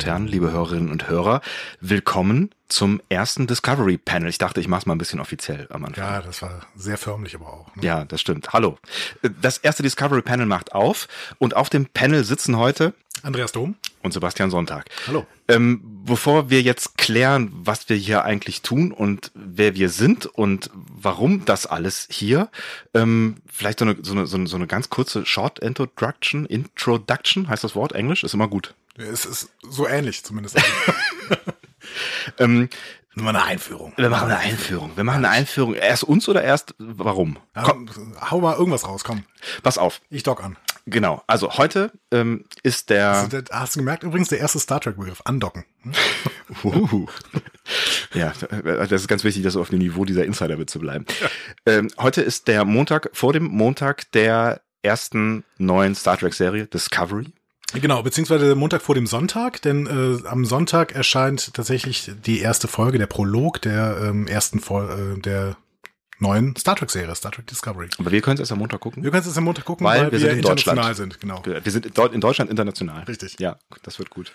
und Herren, liebe Hörerinnen und Hörer, willkommen zum ersten Discovery Panel. Ich dachte, ich mache es mal ein bisschen offiziell am Anfang. Ja, das war sehr förmlich aber auch. Ne? Ja, das stimmt. Hallo. Das erste Discovery Panel macht auf und auf dem Panel sitzen heute Andreas Dom und Sebastian Sonntag. Hallo. Ähm, bevor wir jetzt klären, was wir hier eigentlich tun und wer wir sind und warum das alles hier, ähm, vielleicht so eine, so, eine, so, eine, so eine ganz kurze Short Introduction. Introduction heißt das Wort Englisch? Ist immer gut. Es ist so ähnlich zumindest. ähm, nur mal eine Einführung. Wir machen eine Einführung. Wir machen eine Einführung. Erst uns oder erst warum? Ja, komm. Hau mal irgendwas raus, komm. Pass auf. Ich dock an. Genau. Also heute ähm, ist der. Also, hast du gemerkt, übrigens der erste Star Trek-Begriff, andocken. Hm? uh. ja, das ist ganz wichtig, dass wir auf dem Niveau dieser Insider-Witze bleiben. Ja. Ähm, heute ist der Montag vor dem Montag der ersten neuen Star Trek-Serie, Discovery. Genau, beziehungsweise Montag vor dem Sonntag, denn äh, am Sonntag erscheint tatsächlich die erste Folge, der Prolog der ähm, ersten Folge äh, der neuen Star Trek Serie, Star Trek Discovery. Aber wir können es erst am Montag gucken. Wir können es erst am Montag gucken, weil, weil wir, wir international Deutschland. sind, genau. Wir sind in Deutschland international. Richtig. Ja, das wird gut.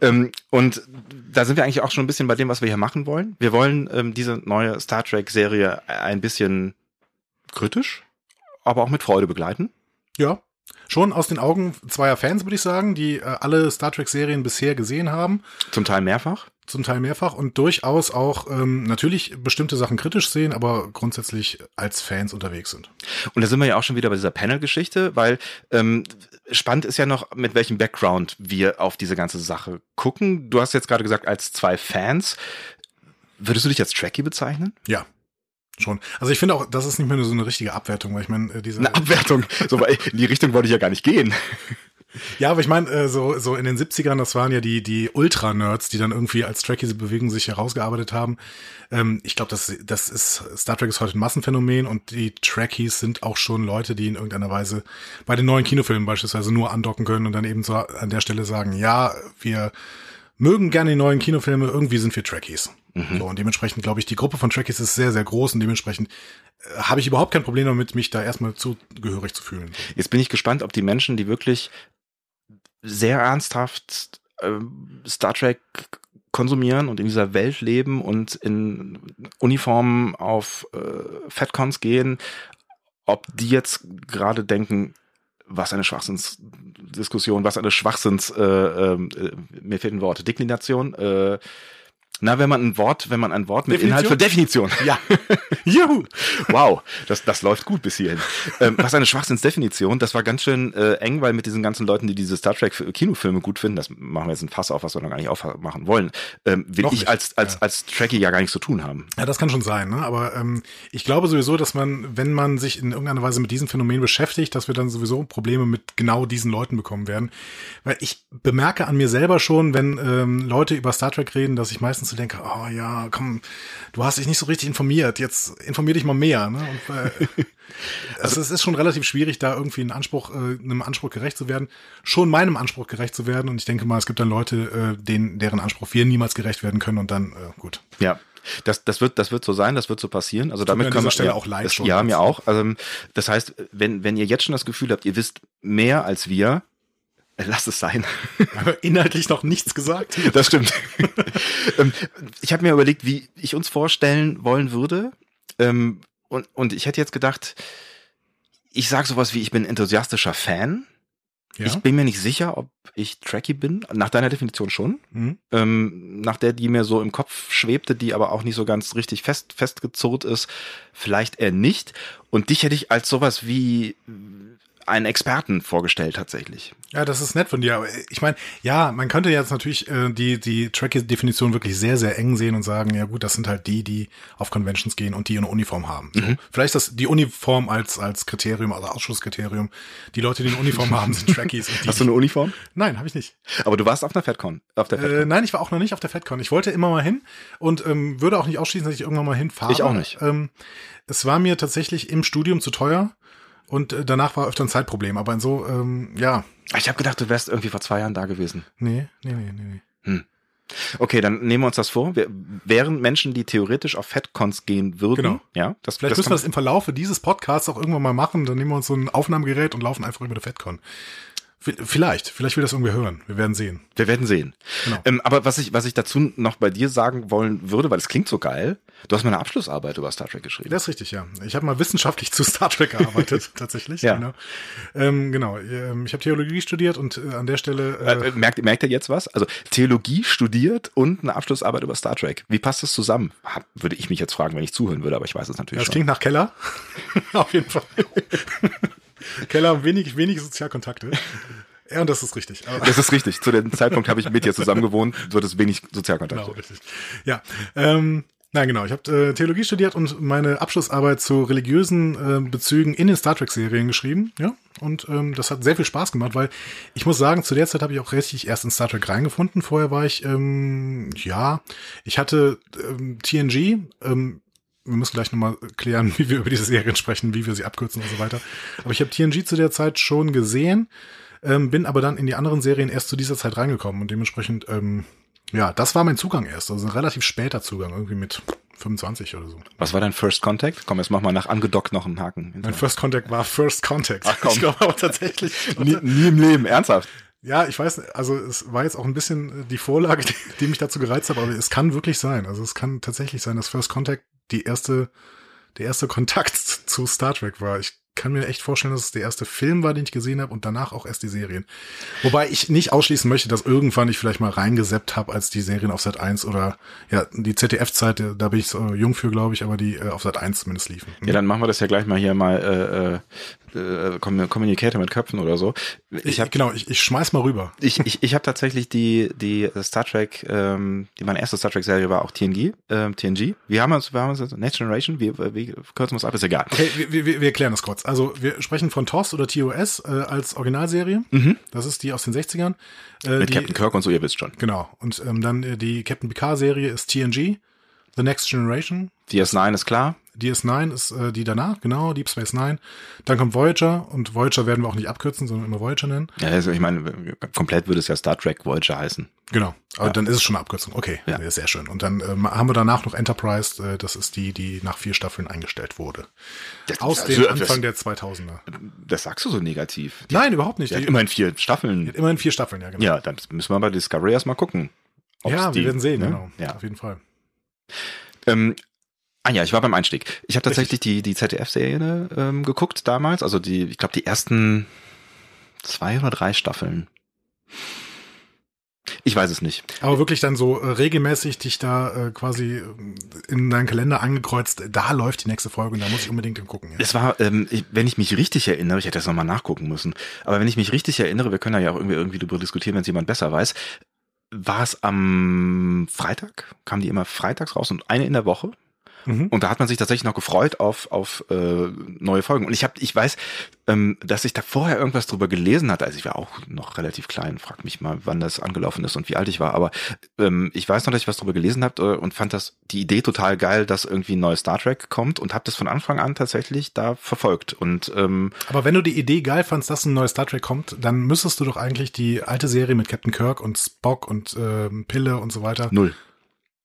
ähm, und da sind wir eigentlich auch schon ein bisschen bei dem, was wir hier machen wollen. Wir wollen ähm, diese neue Star Trek Serie ein bisschen kritisch, aber auch mit Freude begleiten. Ja, schon aus den Augen zweier Fans, würde ich sagen, die äh, alle Star Trek-Serien bisher gesehen haben. Zum Teil mehrfach. Zum Teil mehrfach und durchaus auch ähm, natürlich bestimmte Sachen kritisch sehen, aber grundsätzlich als Fans unterwegs sind. Und da sind wir ja auch schon wieder bei dieser Panel-Geschichte, weil ähm, spannend ist ja noch, mit welchem Background wir auf diese ganze Sache gucken. Du hast jetzt gerade gesagt, als zwei Fans. Würdest du dich als Trekkie bezeichnen? Ja, schon. Also ich finde auch, das ist nicht mehr nur so eine richtige Abwertung, weil ich meine, äh, diese. Eine Abwertung. So, weil in die Richtung wollte ich ja gar nicht gehen. Ja, aber ich meine, äh, so, so in den 70ern, das waren ja die, die Ultra-Nerds, die dann irgendwie als Trekkies Bewegung sich herausgearbeitet haben. Ähm, ich glaube, das, das ist, Star Trek ist heute ein Massenphänomen und die Trekkies sind auch schon Leute, die in irgendeiner Weise bei den neuen Kinofilmen beispielsweise nur andocken können und dann eben so an der Stelle sagen, ja, wir mögen gerne die neuen Kinofilme, irgendwie sind wir Trekkies. Mhm. So, und dementsprechend glaube ich, die Gruppe von Trekkies ist sehr, sehr groß und dementsprechend äh, habe ich überhaupt kein Problem damit, mich da erstmal zugehörig zu fühlen. Jetzt bin ich gespannt, ob die Menschen, die wirklich sehr ernsthaft äh, Star Trek konsumieren und in dieser Welt leben und in Uniformen auf äh, FedCons gehen, ob die jetzt gerade denken, was eine Schwachsinnsdiskussion, was eine Schwachsinns, äh, äh, mir fehlen Worte, Deklination, äh, na, wenn man ein Wort, wenn man ein Wort mit Definition? Inhalt für Definition. Ja. Juhu. Wow, das, das läuft gut bis hierhin. Ähm, was eine Schwachsinnsdefinition, das war ganz schön äh, eng, weil mit diesen ganzen Leuten, die diese Star Trek Kinofilme gut finden, das machen wir jetzt ein Fass auf, was wir noch gar nicht aufmachen wollen, ähm, will noch ich nicht. als, als, ja. als Trekkie ja gar nichts zu tun haben. Ja, das kann schon sein, ne? aber ähm, ich glaube sowieso, dass man, wenn man sich in irgendeiner Weise mit diesem Phänomen beschäftigt, dass wir dann sowieso Probleme mit genau diesen Leuten bekommen werden. Weil ich bemerke an mir selber schon, wenn ähm, Leute über Star Trek reden, dass ich meistens so denke, oh ja, komm, du hast dich nicht so richtig informiert, jetzt informier dich mal mehr. Ne? Und, äh, also es ist schon relativ schwierig, da irgendwie einen Anspruch, äh, einem Anspruch gerecht zu werden, schon meinem Anspruch gerecht zu werden. Und ich denke mal, es gibt dann Leute, äh, denen, deren Anspruch wir niemals gerecht werden können und dann, äh, gut. Ja, das, das wird, das wird so sein, das wird so passieren. Also damit können wir Stelle auch leid das, schon. Ja, mir auch. Also, das heißt, wenn, wenn ihr jetzt schon das Gefühl habt, ihr wisst mehr als wir, Lass es sein. Inhaltlich noch nichts gesagt. Das stimmt. Ähm, ich habe mir überlegt, wie ich uns vorstellen wollen würde. Ähm, und, und ich hätte jetzt gedacht, ich sage sowas wie, ich bin enthusiastischer Fan. Ja? Ich bin mir nicht sicher, ob ich Tracky bin. Nach deiner Definition schon. Mhm. Ähm, nach der, die mir so im Kopf schwebte, die aber auch nicht so ganz richtig fest festgezurrt ist, vielleicht eher nicht. Und dich hätte ich als sowas wie einen Experten vorgestellt tatsächlich. Ja, das ist nett von dir. Aber ich meine, ja, man könnte jetzt natürlich äh, die, die Track-Definition wirklich sehr, sehr eng sehen und sagen, ja gut, das sind halt die, die auf Conventions gehen und die eine Uniform haben. So. Mhm. Vielleicht das die Uniform als, als Kriterium, also Ausschusskriterium. Die Leute, die eine Uniform haben, sind Trekkies. Und die, Hast du eine Uniform? Nein, habe ich nicht. Aber du warst auf einer FedCon. Auf der FedCon. Äh, nein, ich war auch noch nicht auf der FedCon. Ich wollte immer mal hin und ähm, würde auch nicht ausschließen, dass ich irgendwann mal hinfahre. Ich auch nicht. Ähm, es war mir tatsächlich im Studium zu teuer und äh, danach war öfter ein Zeitproblem. Aber in so, ähm, ja. Ich habe gedacht, du wärst irgendwie vor zwei Jahren da gewesen. Nee, nee, nee, nee, nee. Hm. Okay, dann nehmen wir uns das vor. Wir wären Menschen, die theoretisch auf FedCons gehen würden. Genau. Ja, das, Vielleicht das müssen wir das im Verlaufe dieses Podcasts auch irgendwann mal machen. Dann nehmen wir uns so ein Aufnahmegerät und laufen einfach über eine FedCon. Vielleicht, vielleicht will das irgendwer hören. Wir werden sehen. Wir werden sehen. Genau. Ähm, aber was ich, was ich dazu noch bei dir sagen wollen würde, weil es klingt so geil, du hast mal eine Abschlussarbeit über Star Trek geschrieben. Das ist richtig, ja. Ich habe mal wissenschaftlich zu Star Trek gearbeitet, tatsächlich. Ja. Genau, ähm, genau. Ähm, ich habe Theologie studiert und äh, an der Stelle Äh, äh, merkt, merkt ihr jetzt was? Also Theologie studiert und eine Abschlussarbeit über Star Trek. Wie passt das zusammen? Hab, würde ich mich jetzt fragen, wenn ich zuhören würde, aber ich weiß es natürlich das schon. klingt nach Keller. Auf jeden Fall. Keller haben wenig, wenig Sozialkontakte. Ja, und das ist richtig. Aber, Das ist richtig. Zu dem Zeitpunkt habe ich mit dir zusammen gewohnt, wird es wenig Sozialkontakt. genau, richtig. Ja. Ähm, Nein, genau. Ich habe äh, Theologie studiert und meine Abschlussarbeit zu religiösen äh, Bezügen in den Star Trek-Serien geschrieben. Ja, und ähm, das hat sehr viel Spaß gemacht, weil ich muss sagen, zu der Zeit habe ich auch richtig erst in Star Trek reingefunden. Vorher war ich, ähm, ja, ich hatte ähm, TNG. Ähm, wir müssen gleich nochmal klären, wie wir über diese Serien sprechen, wie wir sie abkürzen und so weiter. Aber ich habe TNG zu der Zeit schon gesehen, ähm, bin aber dann in die anderen Serien erst zu dieser Zeit reingekommen und dementsprechend, ähm, ja, das war mein Zugang erst. Also ein relativ später Zugang, irgendwie mit 25 oder so. Was war dein First Contact? Komm, jetzt mach mal nach angedockt noch einen Haken. Mein First Contact war First Contact. Ach, komm. Ich glaube aber tatsächlich. nie, nie im Leben, ernsthaft. Ja, ich weiß, also es war jetzt auch ein bisschen die Vorlage, die, die mich dazu gereizt hat, aber es kann wirklich sein. Also es kann tatsächlich sein, dass First Contact die erste, der erste Kontakt zu Star Trek war. Ich kann mir echt vorstellen, dass es der erste Film war, den ich gesehen habe und danach auch erst die Serien. Wobei ich nicht ausschließen möchte, dass irgendwann ich vielleicht mal reingeseppt habe, als die Serien auf Sat 1 oder ja, die ZDF-Zeit, da bin ich so jung für, glaube ich, aber die äh, auf Sat 1 zumindest liefen. Ja, dann machen wir das ja gleich mal hier mal äh, äh, Communicator mit Köpfen oder so. Ich habe genau, ich, ich schmeiß mal rüber. Ich, ich, ich habe tatsächlich die die Star Trek, ähm, die meine erste Star Trek Serie war auch TNG, ähm, TNG. Wie haben wir uns, wir haben uns Next Generation, wie, wie kürzen wir es ab, ist egal. Okay, wir, wir, wir erklären das kurz. Also wir sprechen von TOS oder TOS äh, als Originalserie. Mhm. Das ist die aus den 60ern. Äh, Mit die, Captain Kirk und so, ihr wisst schon. Genau. Und ähm, dann äh, die Captain Picard-Serie ist TNG, The Next Generation. DS9 ist klar. DS9 ist äh, die danach, genau, Deep Space Nine. Dann kommt Voyager und Voyager werden wir auch nicht abkürzen, sondern immer Voyager nennen. Ja, also ich meine, komplett würde es ja Star Trek Voyager heißen. Genau, aber Ja. dann ist es schon eine Abkürzung. Okay, Ja. sehr schön. Und dann ähm, haben wir danach noch Enterprise, äh, das ist die, die nach vier Staffeln eingestellt wurde. Das, Aus also, dem das- Anfang der 2000er. Das sagst du so negativ. Die, Nein, überhaupt nicht. die Die, immerhin vier Staffeln. immerhin vier Staffeln, ja, genau. Ja, dann müssen wir bei Discovery erstmal gucken. Ja, wir die- werden sehen, ne? genau. Ja. Auf jeden Fall. Ähm, ah ja, ich war beim Einstieg. Ich habe tatsächlich die, die ZDF-Serie ähm, geguckt damals. Also die, ich glaube, die ersten zwei oder drei Staffeln. Ich weiß es nicht. Aber wirklich dann so äh, regelmäßig dich da äh, quasi äh, in deinen Kalender angekreuzt, da läuft die nächste Folge und da muss ich unbedingt hingucken. Ja. Es war, ähm, ich, wenn ich mich richtig erinnere, ich hätte das nochmal nachgucken müssen, aber wenn ich mich richtig erinnere, wir können da ja auch irgendwie, irgendwie darüber diskutieren, wenn es jemand besser weiß, war es am Freitag, kamen die immer freitags raus und eine in der Woche. Mhm. Und da hat man sich tatsächlich noch gefreut auf, auf äh, neue Folgen. Und ich habe, ich weiß, ähm, dass ich da vorher irgendwas drüber gelesen hatte. Also ich war auch noch relativ klein, frag mich mal, wann das angelaufen ist und wie alt ich war. Aber ähm, ich weiß noch, dass ich was drüber gelesen habe äh, und fand das die Idee total geil, dass irgendwie ein neues Star Trek kommt und habe das von Anfang an tatsächlich da verfolgt. Und ähm, Aber wenn du die Idee geil fandst, dass ein neues Star Trek kommt, dann müsstest du doch eigentlich die alte Serie mit Captain Kirk und Spock und ähm, Pille und so weiter. null,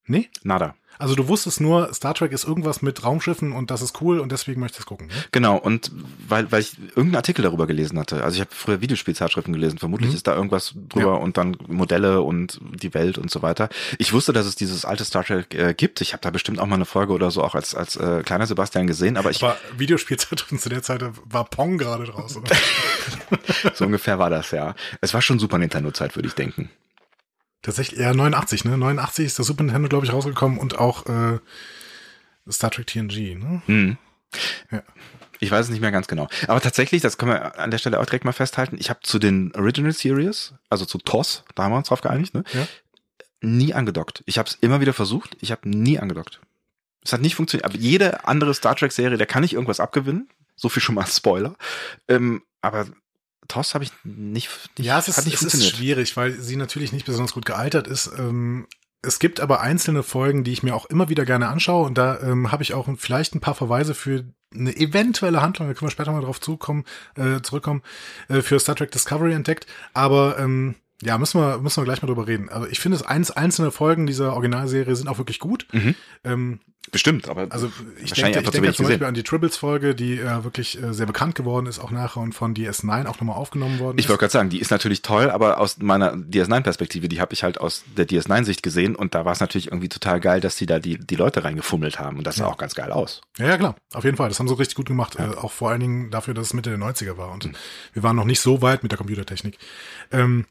Nee? nada. Also du wusstest nur, Star Trek ist irgendwas mit Raumschiffen und das ist cool und deswegen möchtest du es gucken. Ne? Genau, und weil, weil ich irgendeinen Artikel darüber gelesen hatte. Also ich habe früher Videospielzeitschriften gelesen, vermutlich Mhm. ist da irgendwas drüber Ja. und dann Modelle und die Welt und so weiter. Ich wusste, dass es dieses alte Star Trek äh, gibt. Ich habe da bestimmt auch mal eine Folge oder so auch als, als äh, kleiner Sebastian gesehen, aber ich Aber Videospielzeitschriften zu der Zeit war Pong gerade draußen. Oder? so ungefähr war das ja. Es war schon Super Nintendo-Zeit, würde ich denken. Tatsächlich, ja, 89, ne? 89 ist der Super Nintendo, glaube ich, rausgekommen und auch äh, Star Trek TNG, ne? Hm. Ja. Ich weiß es nicht mehr ganz genau. Aber tatsächlich, das können wir an der Stelle auch direkt mal festhalten, ich habe zu den Original Series, also zu TOS, da haben wir uns drauf geeinigt, ne? Ja. nie angedockt. Ich habe es immer wieder versucht, ich habe nie angedockt. Es hat nicht funktioniert. Aber jede andere Star Trek-Serie, da kann ich irgendwas abgewinnen. So viel schon mal Spoiler. Ähm, aber TOS habe ich nicht, nicht Ja, es ist, es ist schwierig, weil sie natürlich nicht besonders gut gealtert ist. Ähm, es gibt aber einzelne Folgen, die ich mir auch immer wieder gerne anschaue und da ähm, habe ich auch vielleicht ein paar Verweise für eine eventuelle Handlung, da können wir später mal drauf zukommen, äh, zurückkommen, äh, für Star Trek Discovery entdeckt. Aber ähm, Ja, müssen wir, müssen wir gleich mal drüber reden. Also ich finde, es eins, einzelne Folgen dieser Originalserie sind auch wirklich gut. Mhm. Ähm, Bestimmt, aber also ich denke, ich denke zum gesehen. Beispiel an die Tribbles-Folge, die äh, wirklich äh, sehr bekannt geworden ist, auch nachher und von DS9 auch nochmal aufgenommen worden Ich wollte gerade sagen, die ist natürlich toll, aber aus meiner DS9-Perspektive, die habe ich halt aus der DS9-Sicht gesehen und da war es natürlich irgendwie total geil, dass die da die, die Leute reingefummelt haben und das sah Ja. auch ganz geil aus. Ja, ja, klar, auf jeden Fall. Das haben sie richtig gut gemacht. Äh, auch vor allen Dingen dafür, dass es Mitte der 90er war. Mhm. Und wir waren noch nicht so weit mit der Computertechnik. Ähm,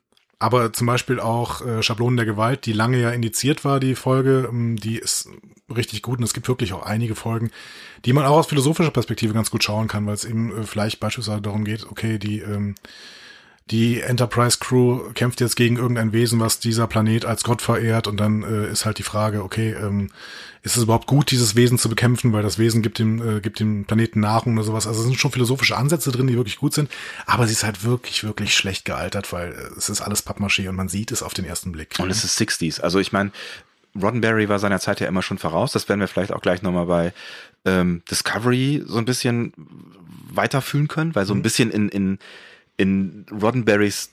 aber zum Beispiel auch äh, Schablonen der Gewalt, die lange ja indiziert war, die Folge, ähm, die ist richtig gut. Und es gibt wirklich auch einige Folgen, die man auch aus philosophischer Perspektive ganz gut schauen kann, weil es eben äh, vielleicht beispielsweise darum geht, okay, die ähm, die Enterprise Crew kämpft jetzt gegen irgendein Wesen, was dieser Planet als Gott verehrt und dann äh, ist halt die Frage, okay, ähm, ist es überhaupt gut, dieses Wesen zu bekämpfen, weil das Wesen gibt dem, äh, gibt dem Planeten Nahrung oder sowas. Also es sind schon philosophische Ansätze drin, die wirklich gut sind, aber sie ist halt wirklich, wirklich schlecht gealtert, weil äh, es ist alles Pappmaché und man sieht es auf den ersten Blick. Und es ist 60s. Also ich meine, Roddenberry war seiner Zeit ja immer schon voraus. Das werden wir vielleicht auch gleich nochmal bei ähm, Discovery so ein bisschen weiterfühlen können, weil so ein bisschen in, in, in Roddenberrys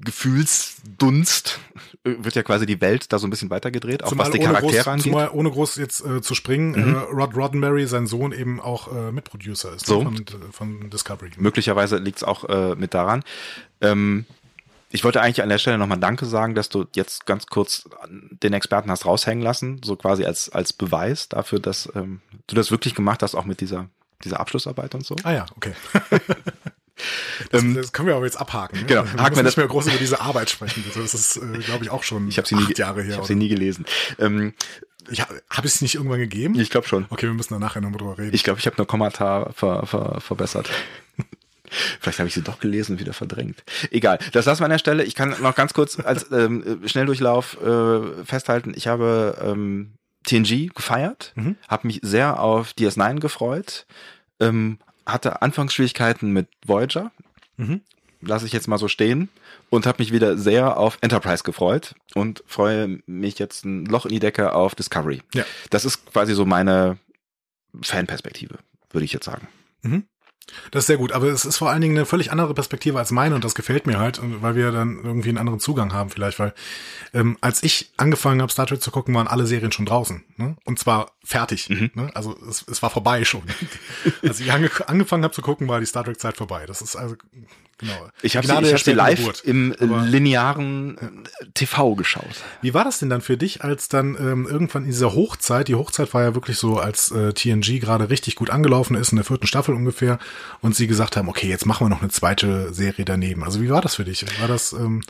Gefühlsdunst äh, wird ja quasi die Welt da so ein bisschen weitergedreht, auch was die Charaktere groß, angeht. Zumal ohne groß jetzt äh, zu springen, Mhm. äh, Rod Roddenberry, sein Sohn, eben auch äh, Mitproducer ist So. ne, von, von Discovery. Möglicherweise liegt es auch äh, mit daran. Ähm, ich wollte eigentlich an der Stelle nochmal Danke sagen, dass du jetzt ganz kurz den Experten hast raushängen lassen, so quasi als, als Beweis dafür, dass ähm, du das wirklich gemacht hast, auch mit dieser, dieser Abschlussarbeit und so. Ah ja, okay. Das, Ähm, das können wir aber jetzt abhaken. Ne? genau, wir haken müssen wir nicht mehr groß über diese Arbeit sprechen. Also Das ist, äh, glaube ich, auch schon Ich habe sie, nie, acht ge- Jahre ich her. hab oder? sie nie gelesen. Ähm, Ich habe hab ich es nicht irgendwann gegeben? ich glaube schon. Okay, wir müssen da nachher nochmal drüber reden. Ich glaube, ich habe nur Kommata ver, ver, verbessert. Vielleicht habe ich sie doch gelesen und wieder verdrängt. Egal, das lassen wir an der Stelle. Ich kann noch ganz kurz als ähm, Schnelldurchlauf äh, festhalten. Ich habe ähm, TNG gefeiert, Mhm. habe mich sehr auf DS9 gefreut, ähm, hatte Anfangsschwierigkeiten mit Voyager, Mhm. lasse ich jetzt mal so stehen und habe mich wieder sehr auf Enterprise gefreut und freue mich jetzt ein Loch in die Decke auf Discovery. Ja. Das ist quasi so meine Fanperspektive, würde ich jetzt sagen. Das ist sehr gut, aber es ist vor allen Dingen eine völlig andere Perspektive als meine und das gefällt mir halt, weil wir dann irgendwie einen anderen Zugang haben vielleicht, weil ähm, als ich angefangen habe, Star Trek zu gucken, waren alle Serien schon draußen. Ne? Und zwar fertig. Mhm. Ne? Also es, es war vorbei schon. als ich ange angefangen habe zu gucken, war die Star Trek-Zeit vorbei. Das ist also, genau. Ich habe sie, ich hab sie live Geburt. im linearen TV geschaut. Wie war das denn dann für dich, als dann ähm, irgendwann in dieser Hochzeit, die Hochzeit war ja wirklich so, als äh, TNG gerade richtig gut angelaufen ist, in der vierten Staffel ungefähr, und sie gesagt haben, okay, jetzt machen wir noch eine zweite Serie daneben. Also wie war das für dich? War das, ähm,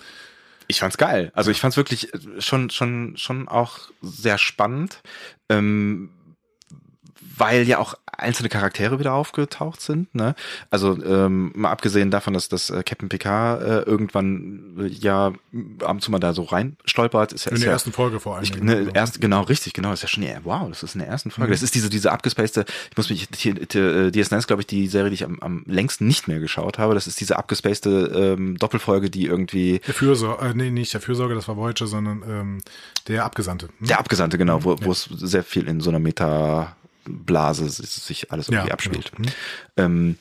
Ich fand's geil. Also ich fand's wirklich äh, schon schon schon auch sehr spannend, ähm, weil ja auch einzelne Charaktere wieder aufgetaucht sind. Ne? Also ähm, mal abgesehen davon, dass das äh, Captain Picard äh, irgendwann äh, ja ab und zu mal da so rein stolpert, ist ja, in der ja ersten Folge vor allem? Ich, ne, erst, genau, richtig, genau. Das ist ja schon, ja, wow, das ist in der ersten Folge. Mhm. Das ist diese, diese abgespacede, ich muss mich, äh, DS9 ist, glaube ich, die Serie, die ich am, am längsten nicht mehr geschaut habe. Das ist diese abgespacede ähm, Doppelfolge, die irgendwie, Der Fürsorge, äh, nee, nicht der Fürsorge, das war Voyager, sondern ähm, der Abgesandte. Hm? der Abgesandte, genau, wo, Ja. es sehr viel in so einer Meta-Blase sich sich alles irgendwie abspielt. Genau. Hm? Ähm,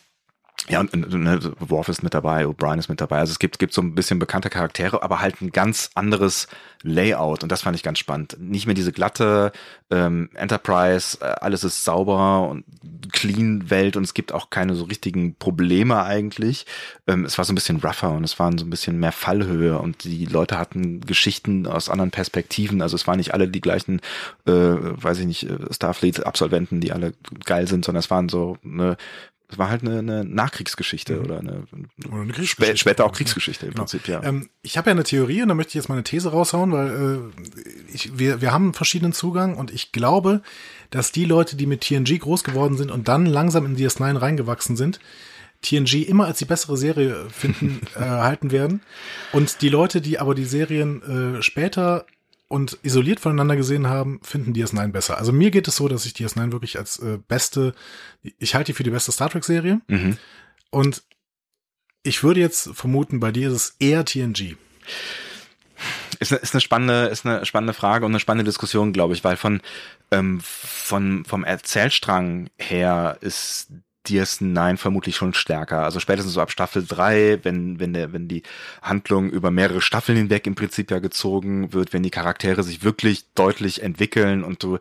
ja, und, und ne, Worf ist mit dabei, O'Brien ist mit dabei. Also es gibt, gibt so ein bisschen bekannte Charaktere, aber halt ein ganz anderes Layout. Und das fand ich ganz spannend. Nicht mehr diese glatte ähm, Enterprise, äh, alles ist sauber und clean Welt und es gibt auch keine so richtigen Probleme eigentlich. Ähm, es war so ein bisschen rougher und es waren so ein bisschen mehr Fallhöhe und die Leute hatten Geschichten aus anderen Perspektiven. Also es waren nicht alle die gleichen, äh, weiß ich nicht, äh, Starfleet-Absolventen, die alle geil sind, sondern es waren so eine es war halt eine, eine Nachkriegsgeschichte Mhm. oder eine, Oder eine spä Kriegsgeschichte. später auch Kriegsgeschichte im Genau. Prinzip, ja. Ähm, ich habe ja eine Theorie und da möchte ich jetzt mal eine These raushauen, weil äh, ich, wir, wir haben einen verschiedenen Zugang und ich glaube, dass die Leute, die mit TNG groß geworden sind und dann langsam in DS9 reingewachsen sind, TNG immer als die bessere Serie finden, äh, halten werden. Und die Leute, die aber die Serien äh, später und isoliert voneinander gesehen haben, finden DS9 besser. Also mir geht es so, dass ich DS9 wirklich als äh, beste, ich halte die für die beste Star Trek Serie Mhm. und ich würde jetzt vermuten, bei dir ist es eher TNG. Ist, eine- ist eine spannende, ist eine spannende Frage und eine spannende Diskussion, glaube ich, weil von, ähm, von, vom Erzählstrang her ist DS9 vermutlich schon stärker. Also spätestens so ab Staffel 3, wenn, wenn der, wenn die Handlung über mehrere Staffeln hinweg im Prinzip ja gezogen wird, wenn die Charaktere sich wirklich deutlich entwickeln und du,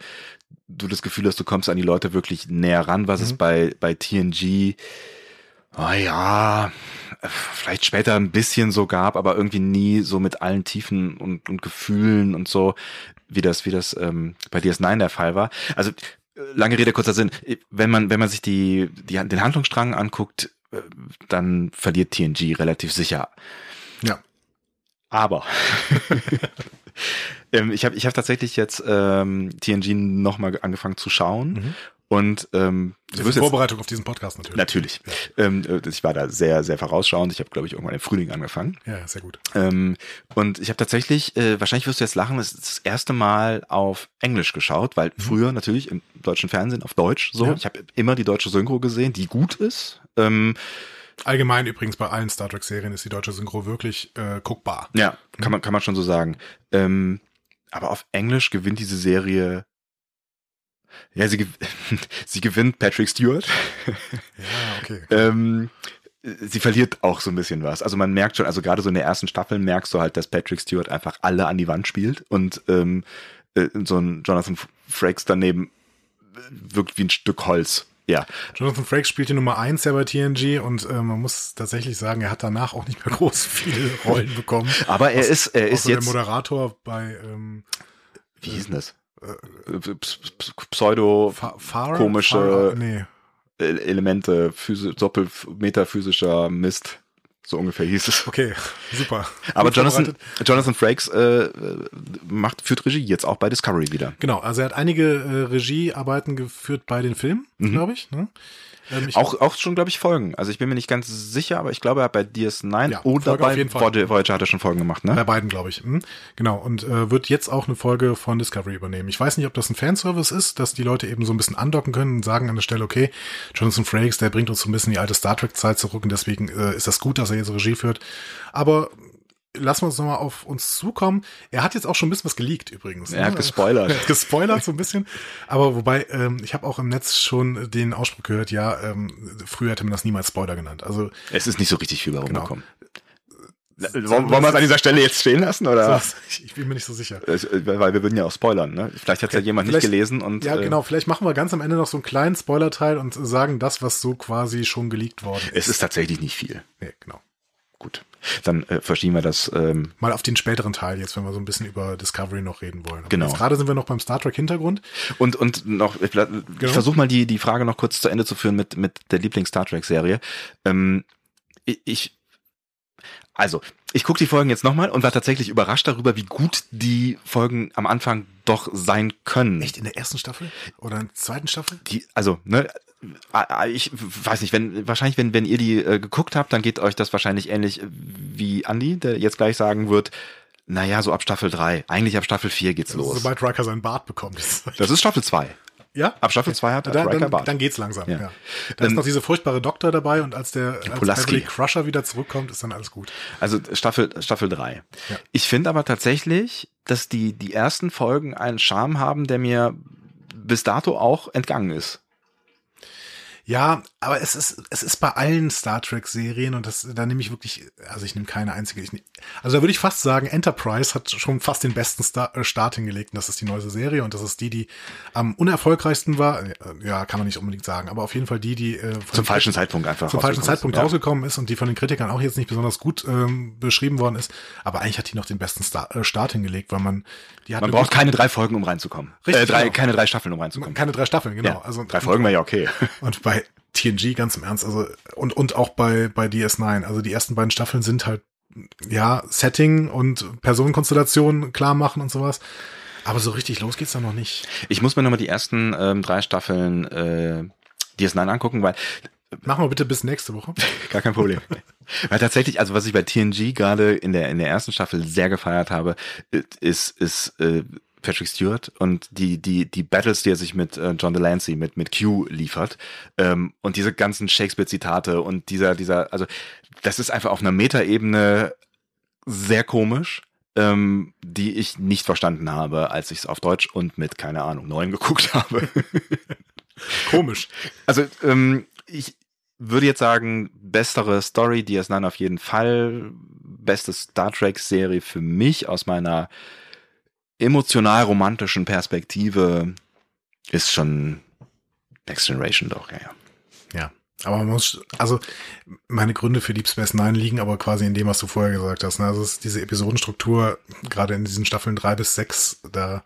du das Gefühl hast, du kommst an die Leute wirklich näher ran, was mhm. es bei, bei TNG, oh ja, vielleicht später ein bisschen so gab, aber irgendwie nie so mit allen Tiefen und, und Gefühlen und so, wie das, wie das ähm, bei DS9 der Fall war. Also lange Rede, kurzer Sinn. Wenn man, wenn man sich die, die, den Handlungsstrang anguckt, äh, dann verliert TNG relativ sicher. Ja. Aber ähm, ich habe ich hab tatsächlich jetzt ähm, TNG nochmal angefangen zu schauen. Mhm. Und ähm, du wirst Vorbereitung auf diesen Podcast natürlich. Natürlich. Ja. Ähm, äh, ich war da sehr, sehr vorausschauend. Ich habe, glaube ich, irgendwann im Frühling angefangen. Ja, sehr gut. Ähm, und ich habe tatsächlich, äh, wahrscheinlich wirst du jetzt lachen, das, ist das erste Mal auf Englisch geschaut, weil mhm. früher natürlich im deutschen Fernsehen auf Deutsch so. Ja. Ich habe immer die deutsche Synchro gesehen, die gut ist. Ähm, Allgemein übrigens bei allen Star Trek-Serien ist die deutsche Synchro wirklich äh, guckbar. Ja, kann man, kann man schon so sagen. Ähm, aber auf Englisch gewinnt diese Serie ja, sie, sie gewinnt Patrick Stewart. Ja, okay. ähm, sie verliert auch so ein bisschen was. Also man merkt schon, also gerade so in der ersten Staffel merkst du halt, dass Patrick Stewart einfach alle an die Wand spielt und ähm, äh, so ein Jonathan Frakes daneben wirkt wie ein Stück Holz. Ja. Jonathan Frakes spielt die Nummer eins ja bei TNG und äh, man muss tatsächlich sagen, er hat danach auch nicht mehr groß viele Rollen bekommen. Aber er ist, er ist jetzt der Moderator bei ähm, wie hieß denn das? Pseudo komische nee. Elemente, Physi Doppel metaphysischer Mist. So ungefähr hieß es. Okay, super. Aber Jonathan, Jonathan Frakes äh, macht, führt Regie jetzt auch bei Discovery wieder. Genau, also er hat einige äh, Regiearbeiten geführt bei den Filmen, mhm. glaube ich. Ne? Ähm, auch, auch schon, glaube ich, Folgen. Also ich bin mir nicht ganz sicher, aber ich glaube, er hat bei DS9 ja, oder Folge bei Voyager hat er schon Folgen gemacht, ne? Bei beiden, glaube ich. Hm. Genau. Und äh, wird jetzt auch eine Folge von Discovery übernehmen. Ich weiß nicht, ob das ein Fanservice ist, dass die Leute eben so ein bisschen andocken können und sagen an der Stelle, okay, Jonathan Frakes, der bringt uns so ein bisschen die alte Star Trek-Zeit zurück und deswegen äh, ist das gut, dass er jetzt Regie führt. Aber lassen wir uns nochmal auf uns zukommen. Er hat jetzt auch schon ein bisschen was geleakt übrigens. Er ne? hat gespoilert. er hat gespoilert so ein bisschen. Aber wobei, ähm, ich habe auch im Netz schon den Ausspruch gehört, ja, ähm, früher hätte man das niemals Spoiler genannt. Also Es ist nicht so richtig viel warum genau. rumgekommen. Wollen, wollen wir es an dieser Stelle jetzt stehen lassen? oder? Ich bin mir nicht so sicher. Äh, weil wir würden ja auch spoilern. Ne? Vielleicht hat es okay. ja jemand nicht gelesen. und Ja, äh, genau. Vielleicht machen wir ganz am Ende noch so einen kleinen Spoiler-Teil und sagen das, was so quasi schon geleakt worden ist. Es ist tatsächlich nicht viel. Nee, genau. Gut dann äh, verschieben wir das. Ähm, Mal auf den späteren Teil jetzt, wenn wir so ein bisschen über Discovery noch reden wollen. Aber genau. Gerade sind wir noch beim Star Trek Hintergrund. Und und noch, ich, genau. ich versuche mal die die Frage noch kurz zu Ende zu führen mit mit der Lieblings Star Trek Serie. Ähm, ich also, ich gucke die Folgen jetzt nochmal und war tatsächlich überrascht darüber, wie gut die Folgen am Anfang doch sein können. Echt in der ersten Staffel? Oder in der zweiten Staffel? Die, also, ne, ich weiß nicht, wenn wahrscheinlich, wenn, wenn ihr die äh, geguckt habt, dann geht euch das wahrscheinlich ähnlich wie Andy, der jetzt gleich sagen wird, naja, so ab Staffel 3. Eigentlich ab Staffel 4 geht's also, los. Sobald Riker seinen Bart bekommt. Das ist Staffel 2. Ja? Ab Staffel 2 hat, hat dann, Riker Bart. Dann geht's langsam, ja. ja. Da ähm, ist noch diese furchtbare Doktor dabei und als der als Beverly Crusher wieder zurückkommt, ist dann alles gut. Also Staffel, Staffel 3. Ja. Ich finde aber tatsächlich, dass die, die ersten Folgen einen Charme haben, der mir bis dato auch entgangen ist. Ja, aber es ist, es ist bei allen Star Trek Serien und das, da nehme ich wirklich, also ich nehme keine einzige, ich nehm, also da würde ich fast sagen, Enterprise hat schon fast den besten Star, äh, Start hingelegt und das ist die neueste Serie und das ist die, die am unerfolgreichsten war, äh, ja, kann man nicht unbedingt sagen, aber auf jeden Fall die, die äh, zum falschen Zeitpunkt einfach zum falschen Zeitpunkt ist, rausgekommen ist und die von den Kritikern auch jetzt nicht besonders gut ähm, beschrieben worden ist, aber eigentlich hat die noch den besten Star, äh, Start hingelegt, weil man die hat Man braucht keine drei Folgen, um reinzukommen. Richtig, äh, drei, genau. keine drei Staffeln, um reinzukommen. Keine drei Staffeln, genau. Ja, also drei Folgen wäre ja okay. Und bei TNG ganz im Ernst, also und und auch bei bei DS9, also die ersten beiden Staffeln sind halt ja Setting und Personenkonstellation klar machen und sowas. Aber so richtig los geht's da noch nicht. Ich muss mir nochmal die ersten ähm, drei Staffeln äh, DS9 angucken, weil Machen wir bitte bis nächste Woche. Gar kein Problem. Weil tatsächlich, also was ich bei TNG gerade in der in der ersten Staffel sehr gefeiert habe, ist ist äh, Patrick Stewart und die, die, die Battles, die er sich mit äh, John Delancey, mit, mit Q liefert. Ähm, und diese ganzen Shakespeare-Zitate und dieser, dieser, also das ist einfach auf einer Metaebene sehr komisch, ähm, die ich nicht verstanden habe, als ich es auf Deutsch und mit, keine Ahnung, neun geguckt habe. Komisch. Also, ähm, ich, würde jetzt sagen, bessere Story, DS9 auf jeden Fall. Beste Star Trek-Serie für mich aus meiner emotional-romantischen Perspektive ist schon Next Generation doch, ja, ja. Ja. Aber man muss, also meine Gründe für Deep Space Nine liegen aber quasi in dem, was du vorher gesagt hast. Ne? Also es ist diese Episodenstruktur, gerade in diesen Staffeln drei bis sechs, da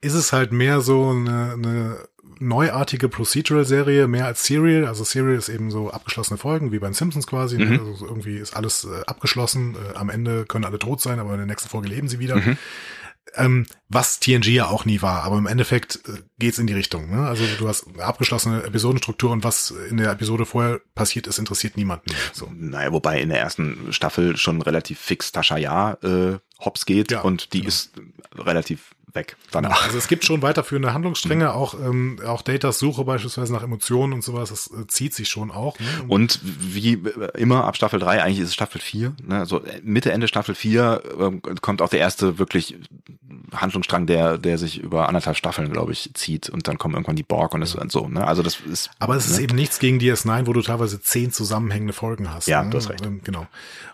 ist es halt mehr so eine, eine neuartige Procedural-Serie, mehr als Serial. Also Serial ist eben so abgeschlossene Folgen, wie bei den Simpsons quasi. Ne? Mhm. Also irgendwie ist alles äh, abgeschlossen. Äh, am Ende können alle tot sein, aber in der nächsten Folge leben sie wieder. Mhm. Ähm, was TNG ja auch nie war, aber im Endeffekt äh, geht's in die Richtung. Ne? Also du hast eine abgeschlossene Episodenstruktur und was in der Episode vorher passiert ist, interessiert niemanden. Mehr, so. Naja, wobei in der ersten Staffel schon relativ fix Tascha Ja äh, hops geht ja, und die genau. ist relativ weg danach. Also es gibt schon weiterführende Handlungsstränge, mhm. auch, ähm, auch Datas Suche beispielsweise nach Emotionen und sowas, das äh, zieht sich schon auch. Ne? Und wie immer ab Staffel 3, eigentlich ist es Staffel 4, ne? also Mitte, Ende Staffel 4 ähm, kommt auch der erste wirklich Handlungsstrang, der, der sich über anderthalb Staffeln, glaube ich, zieht und dann kommen irgendwann die Borg und das ja. so. Ne? Also das ist. Aber es ist ne? eben nichts gegen DS9, wo du teilweise zehn zusammenhängende Folgen hast. Ja, ne? du hast recht. Ähm, genau.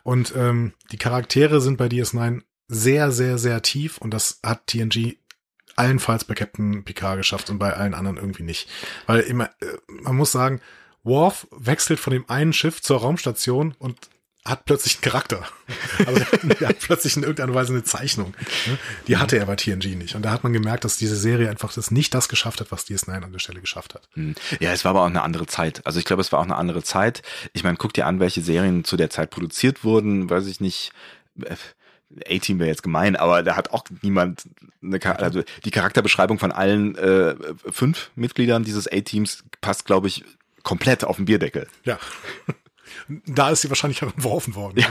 Und ähm, die Charaktere sind bei DS9 sehr, sehr, sehr tief und das hat TNG allenfalls bei Captain Picard geschafft und bei allen anderen irgendwie nicht. Weil immer, äh, man muss sagen, Worf wechselt von dem einen Schiff zur Raumstation und hat plötzlich einen Charakter. Also er hat plötzlich in irgendeiner Weise eine Zeichnung. Ne? Die hatte er bei TNG nicht. Und da hat man gemerkt, dass diese Serie einfach das nicht das geschafft hat, was DS9 an der Stelle geschafft hat. Hm. Ja, es war aber auch eine andere Zeit. Also ich glaube, es war auch eine andere Zeit. Ich meine, guck dir an, welche Serien zu der Zeit produziert wurden, weiß ich nicht. A-Team wäre jetzt gemein, aber da hat auch niemand eine Char also die Charakterbeschreibung von allen äh, fünf Mitgliedern dieses A-Teams passt, glaube ich, komplett auf den Bierdeckel. Ja. Da ist sie wahrscheinlich auch entworfen worden. Ja,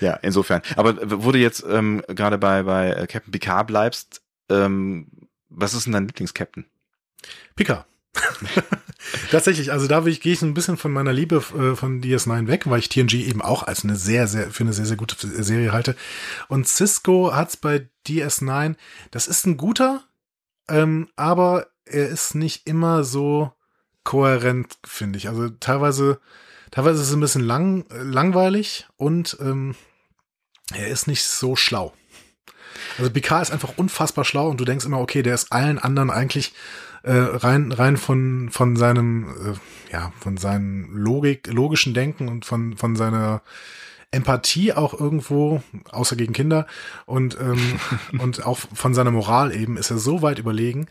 ja insofern. Aber wo du jetzt ähm, gerade bei, bei äh, Captain Picard bleibst, ähm, was ist denn dein Lieblings-Captain? Picard. Tatsächlich, also da gehe ich ein bisschen von meiner Liebe äh, von DS9 weg, weil ich TNG eben auch als eine sehr, sehr, für eine sehr, sehr gute Serie halte. Und Cisco hat's bei DS9, das ist ein guter, ähm, aber er ist nicht immer so kohärent, finde ich. Also teilweise, teilweise ist es ein bisschen lang, langweilig und ähm, er ist nicht so schlau. Also Picard ist einfach unfassbar schlau und du denkst immer, okay, der ist allen anderen eigentlich äh, rein rein von von seinem äh, ja von seinem Logik logischen Denken und von von seiner Empathie auch irgendwo, außer gegen Kinder. Und ähm, und auch von seiner Moral eben ist er so weit überlegen.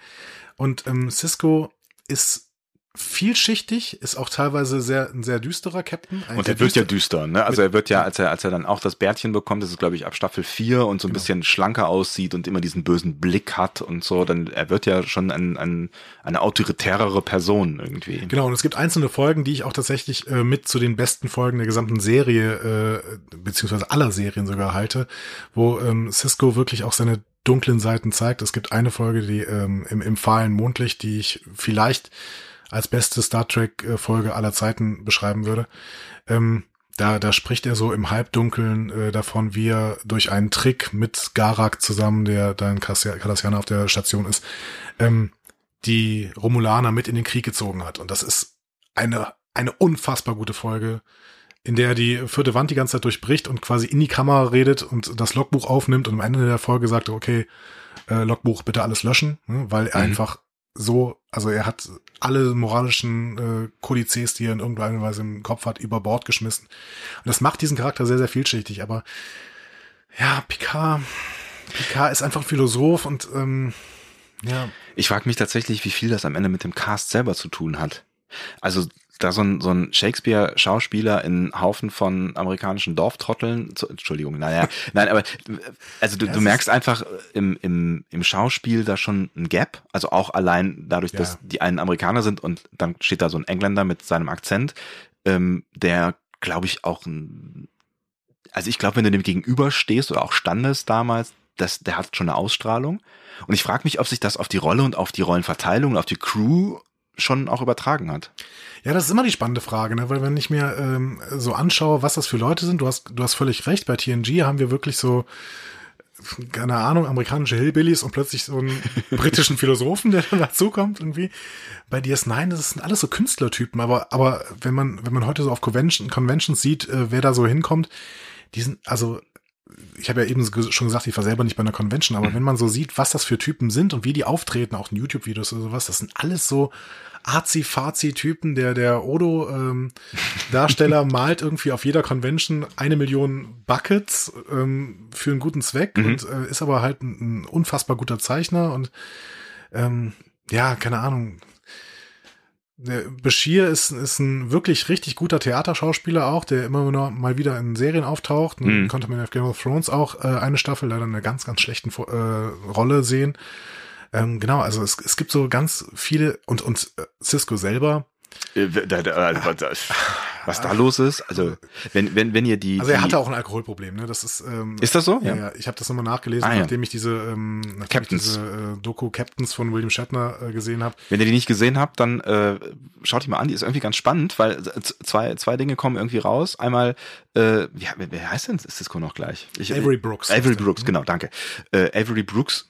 Und ähm, Cisco ist vielschichtig, ist auch teilweise sehr ein sehr düsterer Captain. Und er wird ja düster, ne? Also er wird ja, als er als er dann auch das Bärtchen bekommt, das ist glaube ich ab Staffel 4 und so ein genau. bisschen schlanker aussieht und immer diesen bösen Blick hat und so, dann er wird ja schon ein, ein, eine autoritärere Person irgendwie. Genau, und es gibt einzelne Folgen, die ich auch tatsächlich äh, mit zu den besten Folgen der gesamten Serie äh, beziehungsweise aller Serien sogar halte, wo ähm, Cisco wirklich auch seine dunklen Seiten zeigt. Es gibt eine Folge, die ähm, im, im fahlen Mondlicht, die ich vielleicht als beste Star Trek Folge aller Zeiten beschreiben würde. Ähm, da, da spricht er so im Halbdunkeln äh, davon, wie er durch einen Trick mit Garak zusammen, der dann Cardassianer auf der Station ist, ähm, die Romulaner mit in den Krieg gezogen hat. Und das ist eine, eine unfassbar gute Folge, in der er die vierte Wand die ganze Zeit durchbricht und quasi in die Kamera redet und das Logbuch aufnimmt und am Ende der Folge sagt, okay, äh, Logbuch bitte alles löschen, ne, weil er mhm. einfach so, also er hat alle moralischen äh, Kodizes, die er in irgendeiner Weise im Kopf hat, über Bord geschmissen. Und das macht diesen Charakter sehr, sehr vielschichtig. Aber ja, Picard, Picard ist einfach ein Philosoph und ähm, ja. Ich frage mich tatsächlich, wie viel das am Ende mit dem Cast selber zu tun hat. Also da so ein, so ein Shakespeare-Schauspieler in Haufen von amerikanischen Dorftrotteln, zu, Entschuldigung, naja, nein, aber also du, du merkst einfach im, im, im Schauspiel da schon ein Gap, also auch allein dadurch, ja. dass die einen Amerikaner sind und dann steht da so ein Engländer mit seinem Akzent, ähm, der, glaube ich, auch ein, also ich glaube, wenn du dem gegenüberstehst oder auch standest damals, das, der hat schon eine Ausstrahlung. Und ich frage mich, ob sich das auf die Rolle und auf die Rollenverteilung und auf die Crew schon auch übertragen hat. Ja, das ist immer die spannende Frage, ne? weil wenn ich mir ähm, so anschaue, was das für Leute sind, du hast, du hast völlig recht, bei TNG haben wir wirklich so keine Ahnung, amerikanische Hillbillies und plötzlich so einen britischen Philosophen, der dann dazukommt irgendwie. Bei DS9, das sind alles so Künstlertypen, aber, aber wenn man, wenn man heute so auf Convention, Conventions sieht, äh, wer da so hinkommt, die sind, also ich habe ja eben schon gesagt, ich war selber nicht bei einer Convention, aber mhm. wenn man so sieht, was das für Typen sind und wie die auftreten, auch in YouTube-Videos oder sowas, das sind alles so Arzi-Fazi-Typen. Der, der Odo-Darsteller ähm, malt irgendwie auf jeder Convention eine Million Buckets ähm, für einen guten Zweck mhm. und äh, ist aber halt ein, ein unfassbar guter Zeichner und ähm, ja, keine Ahnung, der Bashir ist, ist ein wirklich richtig guter Theaterschauspieler auch, der immer noch mal wieder in Serien auftaucht. Mhm. Konnte man auf Game of Thrones auch äh, eine Staffel leider in einer ganz, ganz schlechten äh, Rolle sehen. Ähm, genau, also es, es gibt so ganz viele und, und äh, Cisco selber was da los ist. Also wenn wenn wenn ihr die also er hatte auch ein Alkoholproblem, ne? Das ist ähm, ist das so? Ja, ja. ich habe das nochmal nachgelesen, ah, ja. nachdem ich diese ähm, nachdem Captains. Ich diese äh, Doku Captains von William Shatner äh, gesehen habe. Wenn ihr die nicht gesehen habt, dann äh, schaut die mal an. Die ist irgendwie ganz spannend, weil zwei zwei Dinge kommen irgendwie raus. Einmal äh, wie, wer heißt denn Cisco noch gleich? Ich, Avery Brooks. Avery Brooks, genau, danke. Äh, Avery Brooks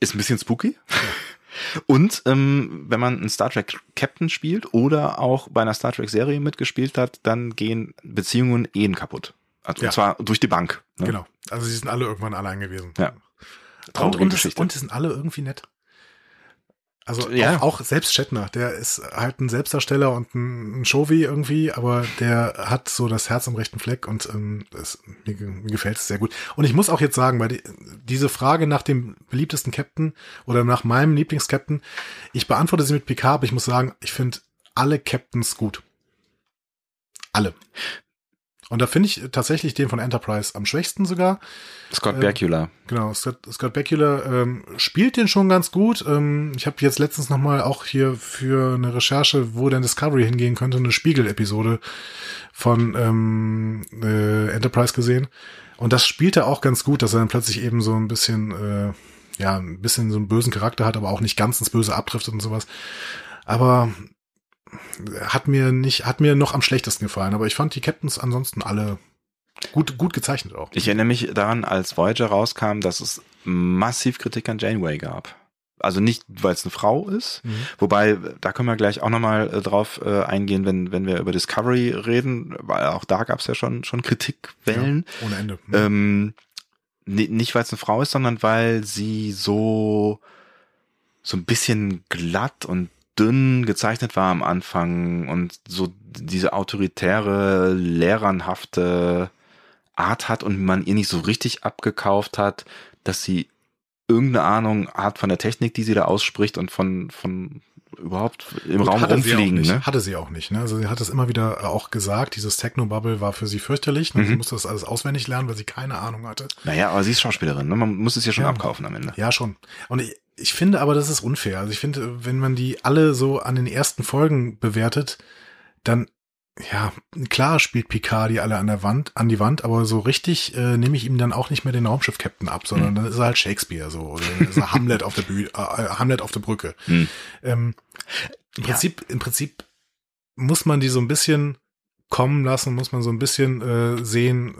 ist ein bisschen spooky. Ja. Und ähm, wenn man einen Star Trek Captain spielt oder auch bei einer Star Trek Serie mitgespielt hat, dann gehen Beziehungen Ehen kaputt. Also ja. Und zwar durch die Bank. Ne? Genau. Also sie sind alle irgendwann allein gewesen. Ja. Und, und, es, und die sind alle irgendwie nett. Also ja. auch, auch selbst Shatner, der ist halt ein Selbstdarsteller und ein, ein Showy irgendwie, aber der hat so das Herz am rechten Fleck und ähm, das, mir, mir gefällt es sehr gut. Und ich muss auch jetzt sagen, weil die, diese Frage nach dem beliebtesten Captain oder nach meinem Lieblingscaptain, ich beantworte sie mit Picard, aber ich muss sagen, ich finde alle Captains gut. Alle. Und da finde ich tatsächlich den von Enterprise am schwächsten sogar. Scott ähm, Bakula. genau, Scott, Scott Bakula ähm, spielt den schon ganz gut. Ähm, ich habe jetzt letztens noch mal auch hier für eine Recherche, wo denn Discovery hingehen könnte, eine Spiegel-Episode von ähm, äh, Enterprise gesehen. Und das spielt er auch ganz gut, dass er dann plötzlich eben so ein bisschen, äh, ja, ein bisschen so einen bösen Charakter hat, aber auch nicht ganz ins Böse abdriftet und sowas. Aber hat mir nicht, hat mir noch am schlechtesten gefallen, aber ich fand die Captains ansonsten alle gut, gut gezeichnet auch. Ich erinnere mich daran, als Voyager rauskam, dass es massiv Kritik an Janeway gab. Also nicht, weil es eine Frau ist, mhm. wobei, da können wir gleich auch nochmal äh, drauf äh, eingehen, wenn, wenn wir über Discovery reden, weil auch da gab es ja schon, schon Kritikwellen. Ja, ohne Ende. Mhm. Ähm, nicht, weil es eine Frau ist, sondern weil sie so, so ein bisschen glatt und dünn gezeichnet war am Anfang und so diese autoritäre, lehrernhafte Art hat und man ihr nicht so richtig abgekauft hat, dass sie irgendeine Ahnung hat von der Technik, die sie da ausspricht und von, von überhaupt im Gut, Raum rumfliegen. Ne? Hatte sie auch nicht. Ne? Also sie hat es immer wieder auch gesagt, dieses Techno-Bubble war für sie fürchterlich. Ne? Mhm. Sie musste das alles auswendig lernen, weil sie keine Ahnung hatte. Naja, aber sie ist Schauspielerin. Ne? Man muss es ja schon ja. abkaufen am Ende. Ja, schon. Und ich, ich finde aber, das ist unfair. Also ich finde, wenn man die alle so an den ersten Folgen bewertet, dann ja, klar spielt Picard die alle an der Wand, an die Wand, aber so richtig äh, nehme ich ihm dann auch nicht mehr den Raumschiff-Captain ab, sondern mhm. dann ist er halt Shakespeare so oder ist er Hamlet auf der Bühne, äh, äh, Hamlet auf der Brücke. Mhm. Ähm, Im Prinzip, ja. im Prinzip muss man die so ein bisschen kommen lassen, muss man so ein bisschen äh, sehen,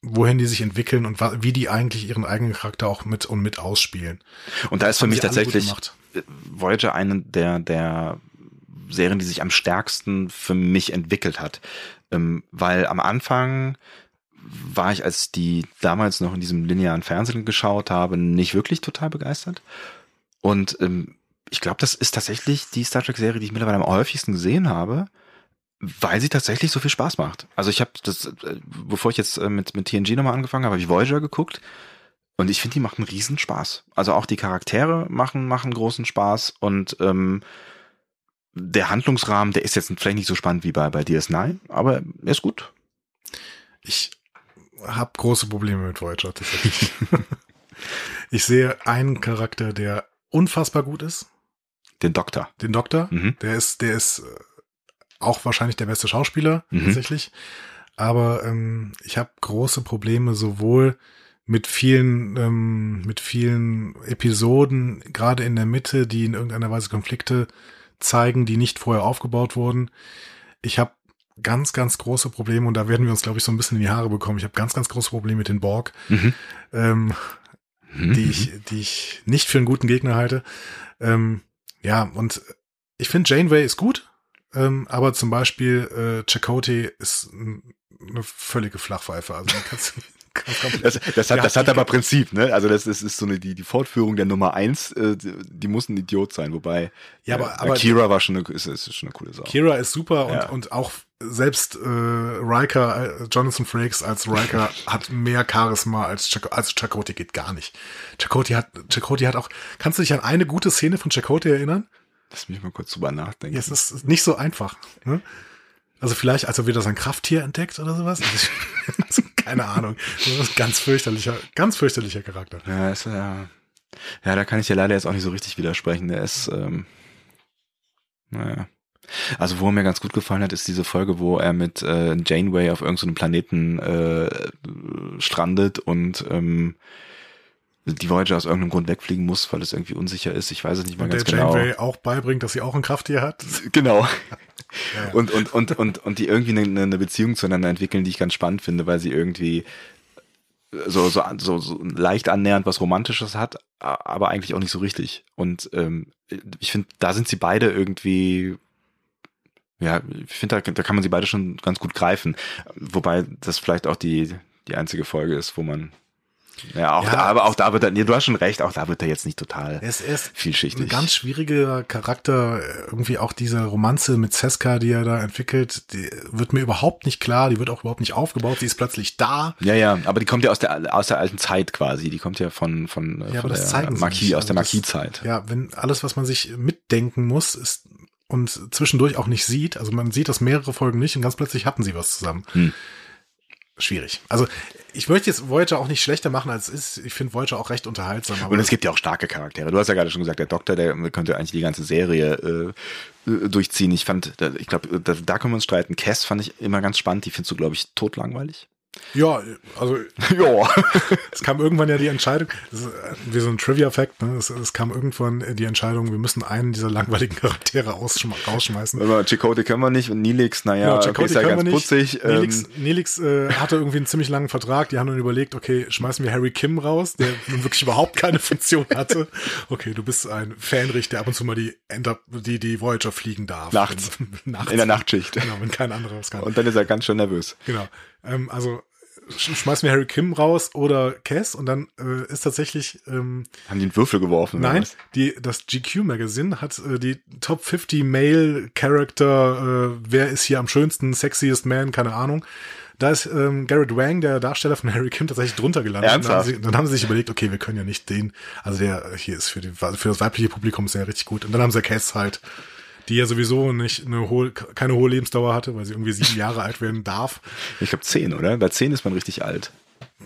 wohin die sich entwickeln und wie die eigentlich ihren eigenen Charakter auch mit und mit ausspielen. Und da ist für mich tatsächlich Voyager eine der, der Serien, die sich am stärksten für mich entwickelt hat. Ähm, weil am Anfang war ich, als die damals noch in diesem linearen Fernsehen geschaut habe, nicht wirklich total begeistert. Und ähm, ich glaube, das ist tatsächlich die Star Trek-Serie, die ich mittlerweile am häufigsten gesehen habe weil sie tatsächlich so viel Spaß macht. Also ich habe das, äh, bevor ich jetzt äh, mit, mit TNG nochmal angefangen habe, habe ich Voyager geguckt und ich finde, die macht einen riesen Spaß. Also auch die Charaktere machen, machen großen Spaß und ähm, der Handlungsrahmen, der ist jetzt vielleicht nicht so spannend wie bei, bei DS9, aber er ist gut. Ich habe große Probleme mit Voyager tatsächlich. ich sehe einen Charakter, der unfassbar gut ist. Den Doktor. Den Doktor. Mhm. Der ist, der ist äh, auch wahrscheinlich der beste Schauspieler mhm. tatsächlich. Aber ähm, ich habe große Probleme sowohl mit vielen ähm, mit vielen Episoden gerade in der Mitte, die in irgendeiner Weise Konflikte zeigen, die nicht vorher aufgebaut wurden. Ich habe ganz, ganz große Probleme und da werden wir uns, glaube ich, so ein bisschen in die Haare bekommen. Ich habe ganz, ganz große Probleme mit den Borg. Mhm. Ähm, mhm. die ich, die ich nicht für einen guten Gegner halte. Ähm, ja, und ich finde Janeway ist gut, ähm, aber zum Beispiel äh, Chakotay ist eine völlige Flachpfeife. Also kannst, das, das hat, das hat aber Prinzip, ne? Also das, das ist so eine die, die Fortführung der Nummer eins, äh, die, muss ein Idiot sein, wobei ja, aber, äh, aber Kira war schon eine, ist, ist schon eine coole Sache. Kira ist super ja. und, und auch selbst äh, Riker, äh, Jonathan Frakes als Riker hat mehr Charisma als Chak also Chakotay geht gar nicht. Chakotay hat Chakotay hat auch. Kannst du dich an eine gute Szene von Chakotay erinnern? Lass mich mal kurz drüber nachdenken. Ja, es ist nicht so einfach. Ne? Also vielleicht, als er wieder sein Krafttier entdeckt oder sowas. Also, keine Ahnung. Das ist ganz fürchterlicher, ganz fürchterlicher Charakter. Ja, ist ja. Ja, da kann ich dir leider jetzt auch nicht so richtig widersprechen. Der ist, ähm, naja. Also wo er mir ganz gut gefallen hat, ist diese Folge, wo er mit äh, Janeway auf irgendeinem so Planeten äh, strandet und ähm, die Voyager aus irgendeinem Grund wegfliegen muss, weil es irgendwie unsicher ist. Ich weiß es nicht mehr und ganz genau. Und der Janeway auch beibringt, dass sie auch ein Krafttier hat. Genau. ja. Und, und, und, und, und die irgendwie eine, eine Beziehung zueinander entwickeln, die ich ganz spannend finde, weil sie irgendwie so, so, so, so leicht annähernd was Romantisches hat, aber eigentlich auch nicht so richtig. Und ähm, ich finde, da sind sie beide irgendwie ja, ich finde, da, da kann man sie beide schon ganz gut greifen. Wobei das vielleicht auch die, die einzige Folge ist, wo man ja, auch ja, da, aber auch da wird er, nee, du hast schon recht, auch da wird er jetzt nicht total es ist vielschichtig. Ein ganz schwieriger Charakter, irgendwie auch diese Romanze mit Seska, die er da entwickelt, die wird mir überhaupt nicht klar, die wird auch überhaupt nicht aufgebaut, sie ist plötzlich da. Ja, ja, aber die kommt ja aus der aus der alten Zeit quasi, die kommt ja von von, ja, von der Marquis, aus der Marquis-Zeit. Ja, wenn alles, was man sich mitdenken muss, ist und zwischendurch auch nicht sieht, also man sieht das mehrere Folgen nicht und ganz plötzlich hatten sie was zusammen. Hm schwierig. Also ich möchte jetzt Voyager auch nicht schlechter machen, als es ist. Ich finde Voyager auch recht unterhaltsam. und es gibt ja auch starke Charaktere. Du hast ja gerade schon gesagt, der Doktor, der könnte eigentlich die ganze Serie äh, äh durchziehen. Ich fand, ich glaube, da, da können wir uns streiten. Cass fand ich immer ganz spannend. Die findest du, glaube ich, totlangweilig. Ja, also ja. es kam irgendwann ja die Entscheidung, das ist äh, wie so ein Trivia-Fact, ne? es, es, kam irgendwann die Entscheidung, wir müssen einen dieser langweiligen Charaktere rausschmeißen. Aber Chakotay können wir nicht und Nilix, naja, ja, okay, ist ja ganz putzig. Nilix, ähm. Nilix äh, hatte irgendwie einen ziemlich langen Vertrag, die haben dann überlegt, okay, schmeißen wir Harry Kim raus, der nun wirklich überhaupt keine Funktion hatte. Okay, du bist ein Fanrichter, der ab und zu mal die, Enter die, die Voyager fliegen darf. Nachts. Nachts. In der Nachtschicht. Genau, wenn kein anderer was kann. Und dann ist er ganz schön nervös. Genau. Ähm, also schmeißen wir Harry Kim raus oder Cass und dann äh, ist tatsächlich ähm, haben die einen Würfel geworfen nein die das GQ Magazine hat äh, die Top 50 Male Character äh, wer ist hier am schönsten sexiest man keine Ahnung da ist ähm, Garrett Wang, der Darsteller von Harry Kim, tatsächlich drunter gelandet. Dann haben, sie, dann haben sie sich überlegt, okay, wir können ja nicht den, also der hier ist für, die, für das weibliche Publikum sehr richtig gut. Und dann haben sie Cass halt die ja sowieso nicht eine hohe, keine hohe Lebensdauer hatte, weil sie irgendwie sieben Jahre alt werden darf. Ich glaube zehn, oder? Bei zehn ist man richtig alt.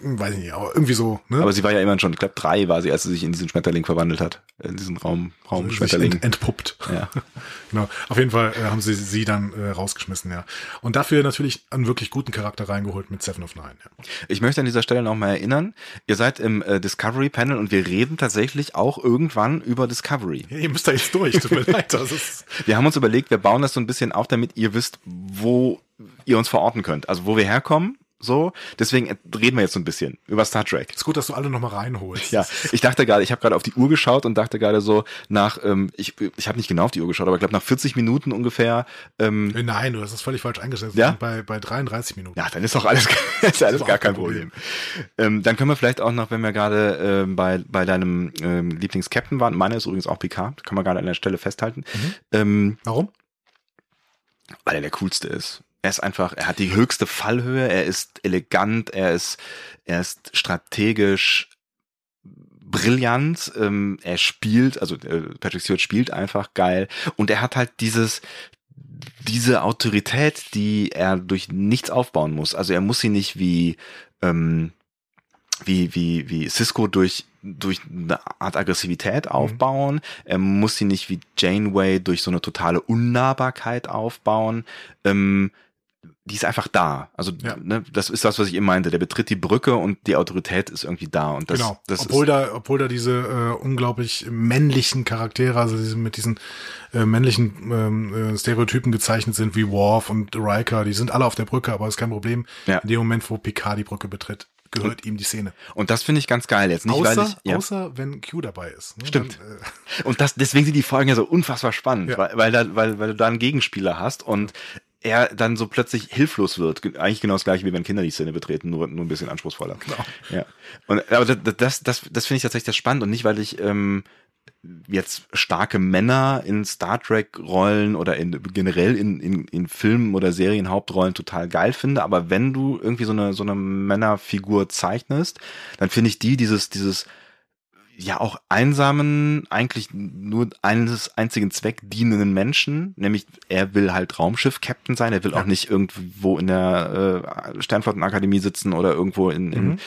Weiß ich nicht, aber irgendwie so. Ne? Aber sie war ja immer schon, ich glaube drei war sie, als sie sich in diesen Schmetterling verwandelt hat. In diesen Raum, Raum also Schmetterling. Ent, entpuppt. Ja. genau. Auf jeden Fall äh, haben sie sie dann äh, rausgeschmissen, ja. Und dafür natürlich einen wirklich guten Charakter reingeholt mit Seven of Nine. Ja. Ich möchte an dieser Stelle noch mal erinnern, ihr seid im äh, Discovery Panel und wir reden tatsächlich auch irgendwann über Discovery. Ja, ihr müsst da jetzt durch, tut mir leid. Das ist wir haben uns überlegt, wir bauen das so ein bisschen auf, damit ihr wisst, wo ihr uns verorten könnt. Also wo wir herkommen, so, deswegen reden wir jetzt so ein bisschen über Star Trek. Ist gut, dass du alle nochmal reinholst. Ja, ich dachte gerade, ich habe gerade auf die Uhr geschaut und dachte gerade so nach, ähm, ich, ich habe nicht genau auf die Uhr geschaut, aber ich glaube nach 40 Minuten ungefähr. Ähm, äh, Nein, du hast das völlig falsch eingestellt. Ja? Bei, bei 33 Minuten. Ja, dann ist doch alles, ist alles gar kein Problem. Problem. Ähm, dann können wir vielleicht auch noch, wenn wir gerade ähm, bei, bei deinem ähm, Lieblings-Captain waren, meiner ist übrigens auch Picard, kann man gerade an der Stelle festhalten. Mhm. Ähm, Warum? Weil er der coolste ist. Er ist einfach, er hat die höchste Fallhöhe, er ist elegant, er ist, er ist strategisch brillant, ähm, er spielt, also äh, Patrick Stewart spielt einfach geil und er hat halt dieses, diese Autorität, die er durch nichts aufbauen muss. Also er muss sie nicht wie, ähm, wie, wie, wie Cisco durch durch eine Art Aggressivität mhm. aufbauen. Mhm. Er muss sie nicht wie Janeway durch so eine totale Unnahbarkeit aufbauen. Ähm, die ist einfach da. Also ja. ne, das ist das, was ich eben meinte. Der betritt die Brücke und die Autorität ist irgendwie da. Und das, genau. das obwohl da, obwohl da diese äh, unglaublich männlichen Charaktere, also diese, mit diesen äh, männlichen ähm, äh, Stereotypen gezeichnet sind, wie Worf und Riker, die sind alle auf der Brücke, aber ist kein Problem. Ja. In dem Moment, wo Picard die Brücke betritt, gehört ihm die Szene. Und das finde ich ganz geil jetzt. Nicht, außer, weil ich, ja. außer wenn Q dabei ist. Ne? Stimmt. Dann, äh, Und das, deswegen sind die Folgen ja so unfassbar spannend, Ja. weil, weil, da, weil, weil du da einen Gegenspieler hast und er dann so plötzlich hilflos wird. Ge- Eigentlich genau das gleiche, wie wenn Kinder die Szene betreten, nur, nur ein bisschen anspruchsvoller. Genau. Ja. Und, aber das, das, das, finde ich tatsächlich das spannend und nicht, weil ich ähm, jetzt starke Männer in Star Trek Rollen oder in, generell in, in, in Filmen oder Serien Hauptrollen total geil finde, aber wenn du irgendwie so eine, so eine Männerfigur zeichnest, dann finde ich die dieses, dieses ja auch einsamen, eigentlich nur eines einzigen Zweck dienenden Menschen, nämlich er will halt Raumschiff-Captain sein, er will Ja. auch nicht irgendwo in der äh, Sternflottenakademie sitzen oder irgendwo in, in, Mhm.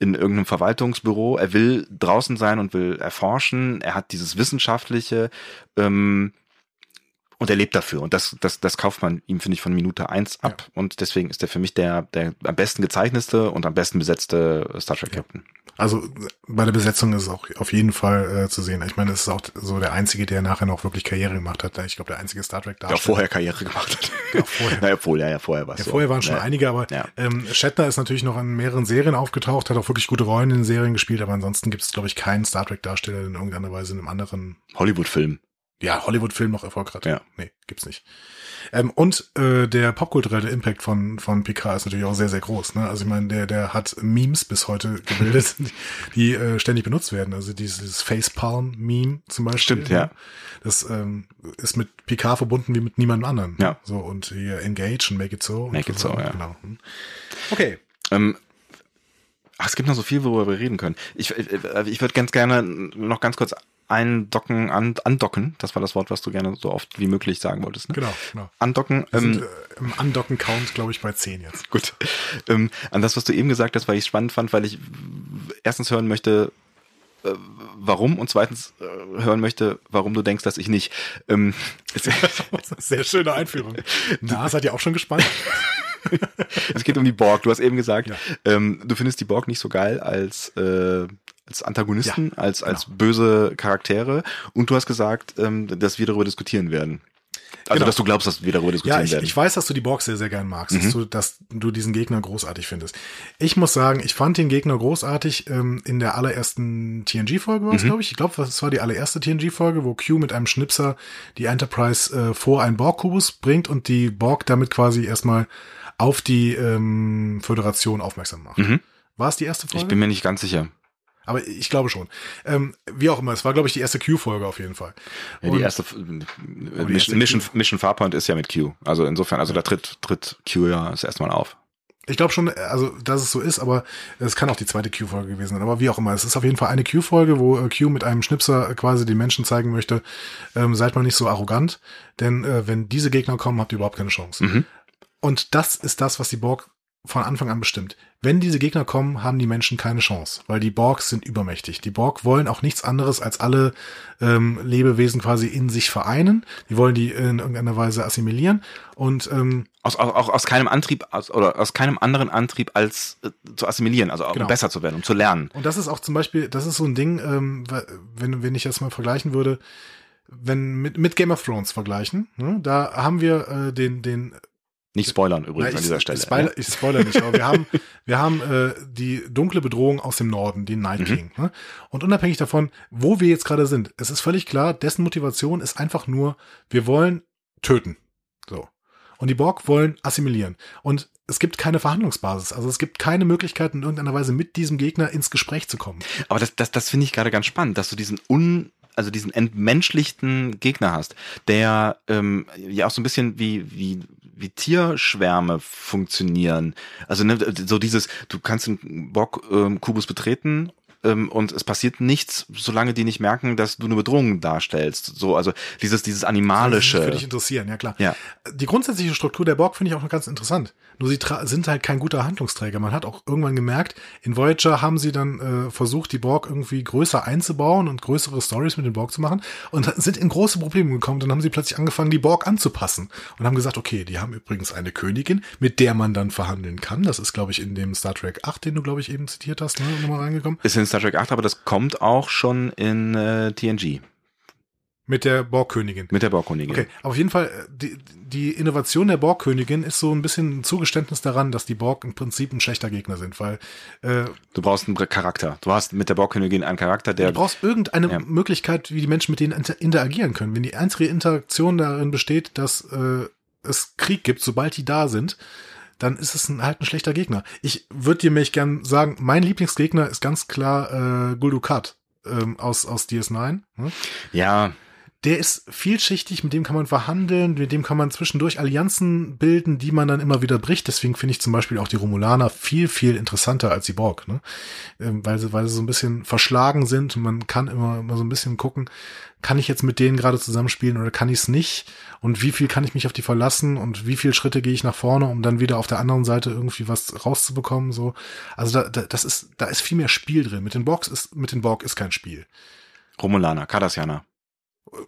in irgendeinem Verwaltungsbüro, er will draußen sein und will erforschen, er hat dieses Wissenschaftliche ähm, und er lebt dafür und das, das, das kauft man ihm, finde ich, von Minute eins ab und deswegen ist er für mich der, der am besten gezeichnetste und am besten besetzte Star Trek Captain. Also bei der Besetzung ist es auch auf jeden Fall äh, zu sehen. Ich meine, es ist auch so der einzige, der nachher noch wirklich Karriere gemacht hat. Ich glaube, der einzige Star Trek der auch vorher Karriere gemacht hat. Ja, vorher. naja, vorher, ja, vorher war es Ja, so. vorher waren schon ja. einige, aber Ja. ähm, Shatner ist natürlich noch in mehreren Serien aufgetaucht, hat auch wirklich gute Rollen in den Serien gespielt, aber ansonsten gibt es, glaube ich, keinen Star Trek-Darsteller, der in irgendeiner Weise in einem anderen Hollywood-Film. Ja, Hollywood-Film noch Erfolg hat. Ja. Nee, gibt's nicht. Ähm, und äh, der popkulturelle Impact von, von Picard ist natürlich auch sehr, sehr groß. Ne? Also ich meine, der, der hat Memes bis heute gebildet, die, die äh, ständig benutzt werden. Also dieses Facepalm-Meme zum Beispiel. Stimmt, ja. ne? Das ähm, ist mit Picard verbunden wie mit niemandem anderen. Ja. So, und hier Engage und Make It So. und Make It So, ja. Genau. Hm. Okay. Ähm, ach, es gibt noch so viel, worüber wir reden können. Ich, ich, ich würde ganz gerne noch ganz kurz eindocken, an, andocken. Das war das Wort, was du gerne so oft wie möglich sagen wolltest. Ne? Genau, genau. Andocken. Wir Ähm, sind äh, im Andocken-Count, glaube ich, bei 10 jetzt. Gut. Ähm, an das, was du eben gesagt hast, weil ich es spannend fand, weil ich erstens hören möchte, äh, warum und zweitens äh, hören möchte, warum du denkst, dass ich nicht. Ähm, Sehr schöne Einführung. Na, seid ihr auch schon gespannt? es geht um die Borg. Du hast eben gesagt, Ja. ähm, du findest die Borg nicht so geil als äh, als Antagonisten, Ja, als als genau. böse Charaktere. Und du hast gesagt, ähm, dass wir darüber diskutieren werden. Also, Genau. dass du glaubst, dass wir darüber diskutieren Ja, ich, werden. ich weiß, dass du die Borg sehr, sehr gern magst, Mhm. dass, du, dass du diesen Gegner großartig findest. Ich muss sagen, ich fand den Gegner großartig ähm, in der allerersten TNG-Folge, Mhm. war es, glaube ich. Ich glaube, es war die allererste TNG-Folge, wo Q mit einem Schnipser die Enterprise äh, vor einen Borg-Kubus bringt und die Borg damit quasi erstmal auf die ähm, Föderation aufmerksam macht. Mhm. War es die erste Folge? ich bin mir nicht ganz sicher. Aber ich glaube schon. Ähm, wie auch immer, es war, glaube ich, die erste Q-Folge auf jeden Fall. Ja, die Und- erste äh, die Mission, erste Mission, Q. Mission Farpoint ist ja mit Q. Also insofern, also da tritt, tritt Q ja das erste Mal auf. Ich glaube schon, also dass es so ist, aber es kann auch die zweite Q-Folge gewesen sein. Aber wie auch immer, es ist auf jeden Fall eine Q-Folge, wo äh, Q mit einem Schnipser quasi den Menschen zeigen möchte, ähm, seid mal nicht so arrogant, denn äh, wenn diese Gegner kommen, habt ihr überhaupt keine Chance. Mhm. Und das ist das, was die Borg von Anfang an bestimmt. Wenn diese Gegner kommen, haben die Menschen keine Chance, weil die Borgs sind übermächtig. Die Borg wollen auch nichts anderes als alle ähm, Lebewesen quasi in sich vereinen. Die wollen die in irgendeiner Weise assimilieren und ähm, Aus, auch, auch aus keinem Antrieb, aus, oder aus keinem anderen Antrieb als äh, zu assimilieren, also auch Genau. um besser zu werden, um zu lernen. Und das ist auch zum Beispiel, das ist so ein Ding, ähm, wenn, wenn ich das mal vergleichen würde, wenn mit, mit Game of Thrones vergleichen, ne, da haben wir äh, den, den Nicht spoilern übrigens na, an ich, dieser Stelle. Ich spoiler, ne? ich spoiler nicht, aber wir haben, wir haben äh, die dunkle Bedrohung aus dem Norden, den Night Mhm. King. Ne? Und unabhängig davon, wo wir jetzt gerade sind, es ist völlig klar, dessen Motivation ist einfach nur, wir wollen töten. So. Und die Borg wollen assimilieren. Und es gibt keine Verhandlungsbasis. Also es gibt keine Möglichkeit, in irgendeiner Weise mit diesem Gegner ins Gespräch zu kommen. Aber das, das, das finde ich gerade ganz spannend, dass du diesen un, also diesen entmenschlichten Gegner hast, der ähm, ja auch so ein bisschen wie, wie, wie Tierschwärme funktionieren. Also ne, so dieses, du kannst den betreten ähm, und es passiert nichts, solange die nicht merken, dass du eine Bedrohung darstellst. So, also dieses, dieses animalische. Das würde dich interessieren, ja klar. Ja. Die grundsätzliche Struktur der Borg finde ich auch noch ganz interessant. Nur sie sind halt kein guter Handlungsträger. Man hat auch irgendwann gemerkt, in Voyager haben sie dann äh, versucht, die Borg irgendwie größer einzubauen und größere Stories mit den Borg zu machen und sind in große Probleme gekommen. Dann haben sie plötzlich angefangen, die Borg anzupassen und haben gesagt, okay, die haben übrigens eine Königin, mit der man dann verhandeln kann. Das ist, glaube ich, in dem Star Trek 8, den du, glaube ich, eben zitiert hast, ne, nochmal reingekommen. Ist in Star Trek 8, aber das kommt auch schon in äh, TNG. Mit der Borgkönigin. Mit der Borgkönigin. Okay, aber auf jeden Fall, äh, die, die Innovation der Borgkönigin ist so ein bisschen ein Zugeständnis daran, dass die Borg im Prinzip ein schlechter Gegner sind, weil äh, du brauchst einen Charakter. Du hast mit der Borgkönigin einen Charakter, der. Du brauchst irgendeine ja. Möglichkeit, wie die Menschen mit denen inter interagieren können. Wenn die einzige Interaktion darin besteht, dass äh, es Krieg gibt, sobald die da sind, dann ist es ein, halt ein schlechter Gegner. Ich würde dir mich gern sagen, mein Lieblingsgegner ist ganz klar äh, Guldukat ähm, aus, aus DS9. Hm? Ja, der ist vielschichtig, mit dem kann man verhandeln, mit dem kann man zwischendurch Allianzen bilden, die man dann immer wieder bricht. Deswegen finde ich zum Beispiel auch die Romulaner viel, viel interessanter als die Borg, ne? Ähm, weil, sie, weil sie so ein bisschen verschlagen sind und man kann immer, immer so ein bisschen gucken, kann ich jetzt mit denen gerade zusammenspielen oder kann ich es nicht? Und wie viel kann ich mich auf die verlassen und wie viele Schritte gehe ich nach vorne, um dann wieder auf der anderen Seite irgendwie was rauszubekommen? So, also da, da, das ist, da ist viel mehr Spiel drin. Mit den Borgs ist, mit den Borg ist kein Spiel. Romulaner, Cardassianer.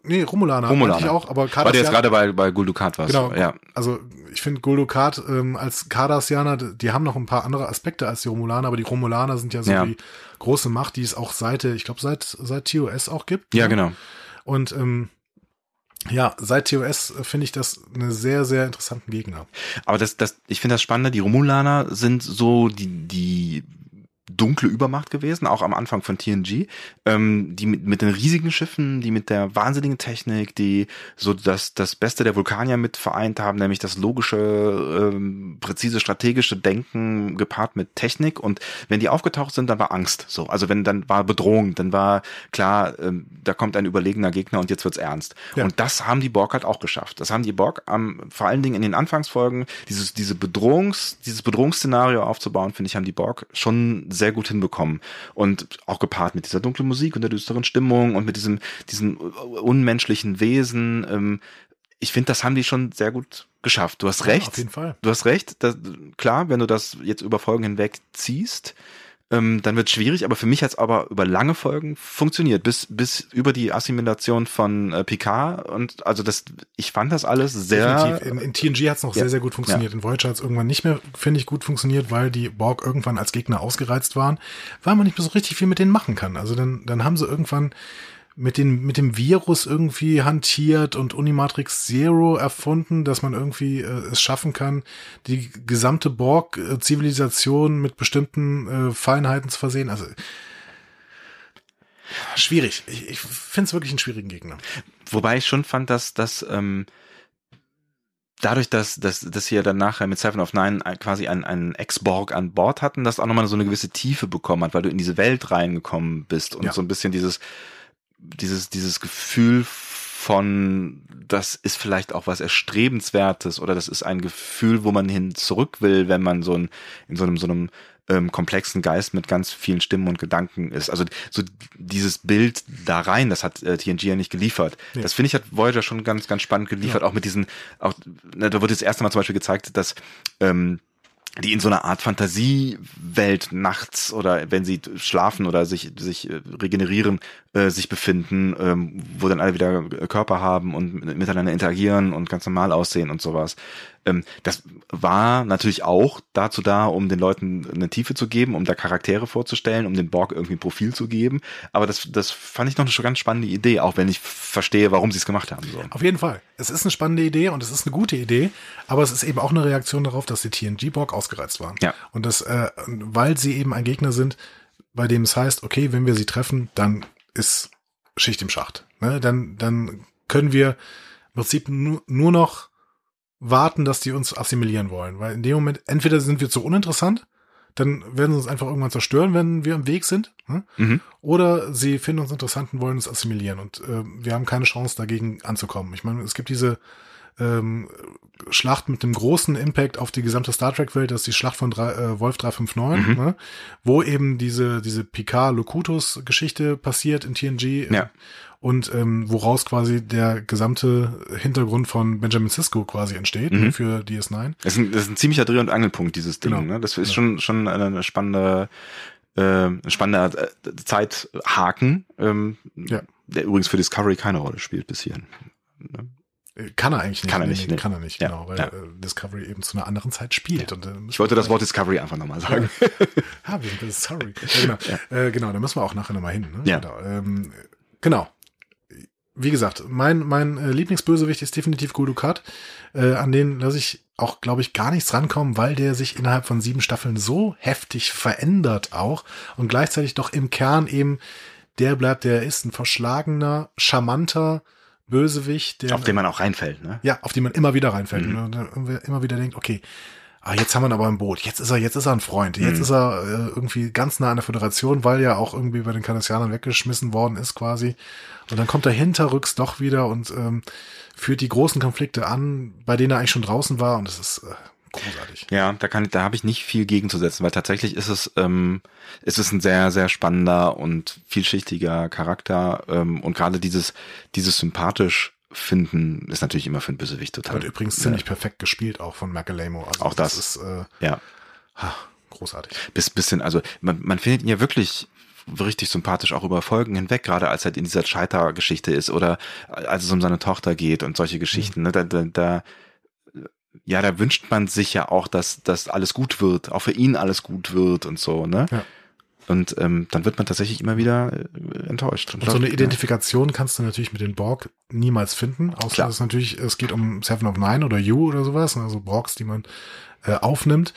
Nee, Romulaner, Romulaner. ich auch, aber Kardassianer. Du jetzt gerade bei, bei Guldukat warst. Genau, ja. Also ich finde Guldukat ähm, als Cardassianer, die haben noch ein paar andere Aspekte als die Romulaner, aber die Romulaner sind ja so ja. die große Macht, die es auch seit, ich glaube, seit, seit TOS auch gibt. Ja, ne? genau. Und ähm, ja, seit TOS finde ich das eine sehr, sehr interessanten Gegner. Aber das, das, ich finde das Spannende, die Romulaner sind so die, die dunkle Übermacht gewesen, auch am Anfang von TNG, ähm, die mit, mit den riesigen Schiffen, die mit der wahnsinnigen Technik, die so das, das Beste der Vulkanier mit vereint haben, nämlich das logische, ähm, präzise strategische Denken gepaart mit Technik und wenn die aufgetaucht sind, dann war Angst, so, also wenn dann war Bedrohung, dann war klar, ähm, da kommt ein überlegener Gegner und jetzt wird's ernst. Ja. Und das haben die Borg halt auch geschafft. Das haben die Borg am, vor allen Dingen in den Anfangsfolgen, dieses, diese Bedrohungs, dieses Bedrohungsszenario aufzubauen, finde ich, haben die Borg schon sehr gut hinbekommen. Und auch gepaart mit dieser dunklen Musik und der düsteren Stimmung und mit diesem, diesem unmenschlichen Wesen. Ähm, ich finde, das haben die schon sehr gut geschafft. Du hast recht. Ja, auf jeden Fall. Du hast recht. Das, klar, wenn du das jetzt über Folgen hinweg ziehst, ähm, dann wird es schwierig, aber für mich hat es aber über lange Folgen funktioniert, bis, bis über die Assimilation von äh, Picard und also das, ich fand das alles sehr. Definitiv. In, in TNG hat es noch ja. sehr, sehr gut funktioniert. Ja. In Voyager hat es irgendwann nicht mehr, finde ich, gut funktioniert, weil die Borg irgendwann als Gegner ausgereizt waren, weil man nicht mehr so richtig viel mit denen machen kann. Also dann, dann haben sie irgendwann mit, den, mit dem Virus irgendwie hantiert und Unimatrix Zero erfunden, dass man irgendwie äh, es schaffen kann, die gesamte Borg-Zivilisation mit bestimmten äh, Feinheiten zu versehen. Also schwierig. Ich, ich finde es wirklich einen schwierigen Gegner. Wobei ich schon fand, dass dass ähm, dadurch, dass, dass, dass sie ja dann nachher mit Seven of Nine quasi einen, einen Ex-Borg an Bord hatten, das auch nochmal so eine gewisse Tiefe bekommen hat, weil du in diese Welt reingekommen bist und ja. so ein bisschen dieses dieses, dieses Gefühl von, das ist vielleicht auch was Erstrebenswertes oder das ist ein Gefühl, wo man hin zurück will, wenn man so ein, in so einem, so einem ähm, komplexen Geist mit ganz vielen Stimmen und Gedanken ist. Also so dieses Bild da rein, das hat äh, TNG ja nicht geliefert. Ja. Das finde ich hat Voyager schon ganz, ganz spannend geliefert, ja. auch mit diesen, auch, na, da wird das erste Mal zum Beispiel gezeigt, dass ähm, die in so einer Art Fantasiewelt nachts oder wenn sie schlafen oder sich sich äh, regenerieren äh, sich befinden, ähm, wo dann alle wieder Körper haben und miteinander interagieren und ganz normal aussehen und sowas. Ähm, das war natürlich auch dazu da, um den Leuten eine Tiefe zu geben, um da Charaktere vorzustellen, um den Borg irgendwie ein Profil zu geben. Aber das, das fand ich noch eine ganz spannende Idee, auch wenn ich verstehe, warum sie es gemacht haben. So. Auf jeden Fall. Es ist eine spannende Idee und es ist eine gute Idee, aber es ist eben auch eine Reaktion darauf, dass die TNG-Borg ausgereizt waren. Ja. Und das, äh, weil sie eben ein Gegner sind, bei dem es heißt, okay, wenn wir sie treffen, dann ist Schicht im Schacht. Ne? Dann, dann können wir im Prinzip nur, nur noch warten, dass die uns assimilieren wollen. Weil in dem Moment, entweder sind wir zu uninteressant, dann werden sie uns einfach irgendwann zerstören, wenn wir im Weg sind. Hm? Mhm. Oder sie finden uns interessant und wollen uns assimilieren. Und äh, wir haben keine Chance, dagegen anzukommen. Ich meine, es gibt diese ähm, Schlacht mit einem großen Impact auf die gesamte Star Trek-Welt, das ist die Schlacht von drei, äh, Wolf 359, mhm. ne? wo eben diese, diese Picard-Locutus-Geschichte passiert in TNG. Ja und ähm, woraus quasi der gesamte Hintergrund von Benjamin Sisko quasi entsteht ne, mhm. für DS9. Das ist, ein, das ist ein ziemlicher Dreh- und Angelpunkt, dieses Ding. Genau. Ne? Das ist ja. schon, schon eine spannende, äh, spannende äh, Zeithaken, ähm, ja. der übrigens für Discovery keine Rolle spielt bis hierhin. Äh, kann er eigentlich nicht. Kann er nicht. Nee, nee. Kann er nicht, genau, weil ja. Äh, Discovery eben zu einer anderen Zeit spielt. Ja. Und, äh, ich wollte das Wort Discovery einfach nochmal sagen. Ja, wir sind. Ja, genau. Äh, genau, da müssen wir auch nachher nochmal hin. Ne? Ja. Genau. Ähm, genau. wie gesagt, mein, mein äh, Lieblingsbösewicht ist definitiv Gul Dukat. Äh, an den lasse ich auch, glaube ich, gar nichts rankommen, weil der sich innerhalb von sieben Staffeln so heftig verändert auch und gleichzeitig doch im Kern eben der bleibt, der ist ein verschlagener, charmanter Bösewicht. Der, auf den man auch reinfällt, ne? Ja, auf den man immer wieder reinfällt. Mhm. Und immer wieder denkt, okay, ah, jetzt haben wir ihn aber ein Boot, jetzt ist er, jetzt ist er ein Freund, jetzt mhm. ist er äh, irgendwie ganz nah an der Föderation, weil ja auch irgendwie bei den Kanadianern weggeschmissen worden ist quasi. Und dann kommt er hinterrücks doch wieder und ähm, führt die großen Konflikte an, bei denen er eigentlich schon draußen war und das ist äh, großartig. Ja, da kann da habe ich nicht viel gegenzusetzen, weil tatsächlich ist es ähm, ist es ein sehr sehr spannender und vielschichtiger Charakter ähm, und gerade dieses dieses sympathisch finden ist natürlich immer für einen Bösewicht total. Und übrigens ja. ziemlich perfekt gespielt auch von Macalamo. Also auch das, das ist äh, ja ha, großartig. Bis bisschen also man, man findet ihn ja wirklich richtig sympathisch auch über Folgen hinweg, gerade als er in dieser Scheitergeschichte ist oder als es um seine Tochter geht und solche Geschichten. Mhm. Ne, da, da, da, ja, da wünscht man sich ja auch, dass, dass alles gut wird, auch für ihn alles gut wird und so, ne? Ja. Und ähm, dann wird man tatsächlich immer wieder äh, enttäuscht. Und, und so eine Identifikation ja. kannst du natürlich mit den Borg niemals finden, außer Klar. dass natürlich, es geht um Seven of Nine oder You oder sowas, also Borgs, die man äh, aufnimmt.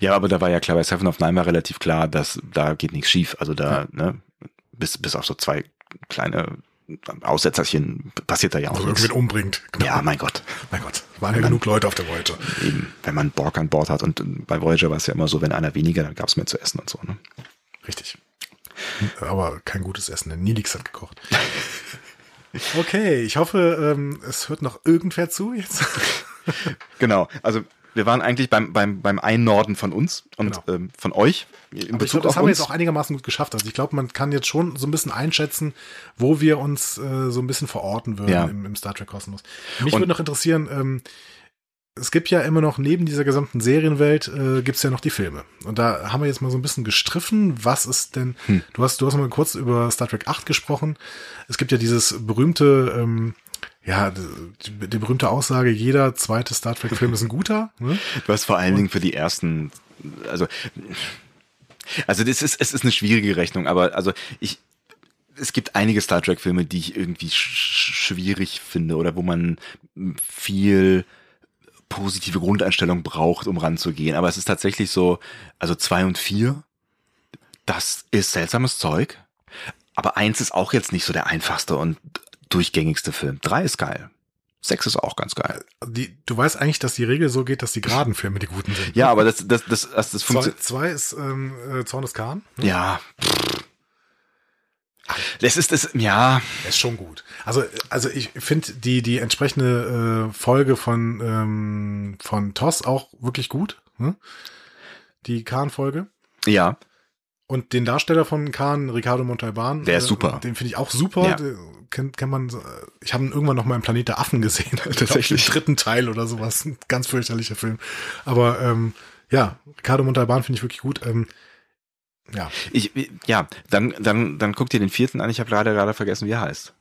Ja, aber da war ja klar, bei Seven of Nine war relativ klar, dass da geht nichts schief. Also da, ja. ne, bis, bis auf so zwei kleine Aussetzerchen passiert da ja auch also nichts. umbringt. Genau. Ja, mein Gott. Mein Gott. Waren ja genug Leute auf der Voyager. Eben, wenn man Borg an Bord hat und bei Voyager war es ja immer so, wenn einer weniger, dann gab es mehr zu essen und so, ne? Richtig. Aber kein gutes Essen, denn Nilix hat gekocht. Okay, ich hoffe, ähm, es hört noch irgendwer zu jetzt. genau, also wir waren eigentlich beim, beim, beim Einnorden von uns und genau. ähm, von euch. In Aber ich glaube, das haben wir jetzt auch einigermaßen gut geschafft. Also ich glaube, man kann jetzt schon so ein bisschen einschätzen, wo wir uns äh, so ein bisschen verorten würden ja. im, im, Star Trek Kosmos. Mich würde noch interessieren, ähm, es gibt ja immer noch neben dieser gesamten Serienwelt äh, gibt es ja noch die Filme. Und da haben wir jetzt mal so ein bisschen gestriffen. Was ist denn, hm. du hast, du hast mal kurz über Star Trek 8 gesprochen. Es gibt ja dieses berühmte ähm, ja, die, die berühmte Aussage, jeder zweite Star Trek-Film ist ein guter. Ne? Du hast vor allen Dingen für die ersten, also, also das ist, es ist eine schwierige Rechnung, aber also ich, es gibt einige Star Trek-Filme, die ich irgendwie sch schwierig finde oder wo man viel positive Grundeinstellung braucht, um ranzugehen. Aber es ist tatsächlich so, also zwei und vier, das ist seltsames Zeug. Aber eins ist auch jetzt nicht so der einfachste und durchgängigste Film. Drei ist geil. Sechs ist auch ganz geil. Die, du weißt eigentlich, dass die Regel so geht, dass die geraden Filme die guten sind. Ja, aber das, das, das, das, das funktioniert. Zwei, zwei ist ähm, äh, Zorn des Kahn. Ne? Ja. Das ist das, ja. ist schon gut. Also, also ich finde die, die entsprechende äh, Folge von, ähm, von Toss auch wirklich gut. Hm? Die Kahn-Folge. Ja. Und den Darsteller von Khan, Ricardo Montalban. Der ist äh, super. Den finde ich auch super. Ja. Kennt, kennt man, ich habe ihn irgendwann noch mal im Planet der Affen gesehen. Tatsächlich. Im dritten Teil oder sowas. Ein ganz fürchterlicher Film. Aber ähm, ja, Ricardo Montalban finde ich wirklich gut. Ähm, ja. Ich, ja, dann, dann, dann guck dir den vierten an. Ich habe leider gerade vergessen, wie er heißt.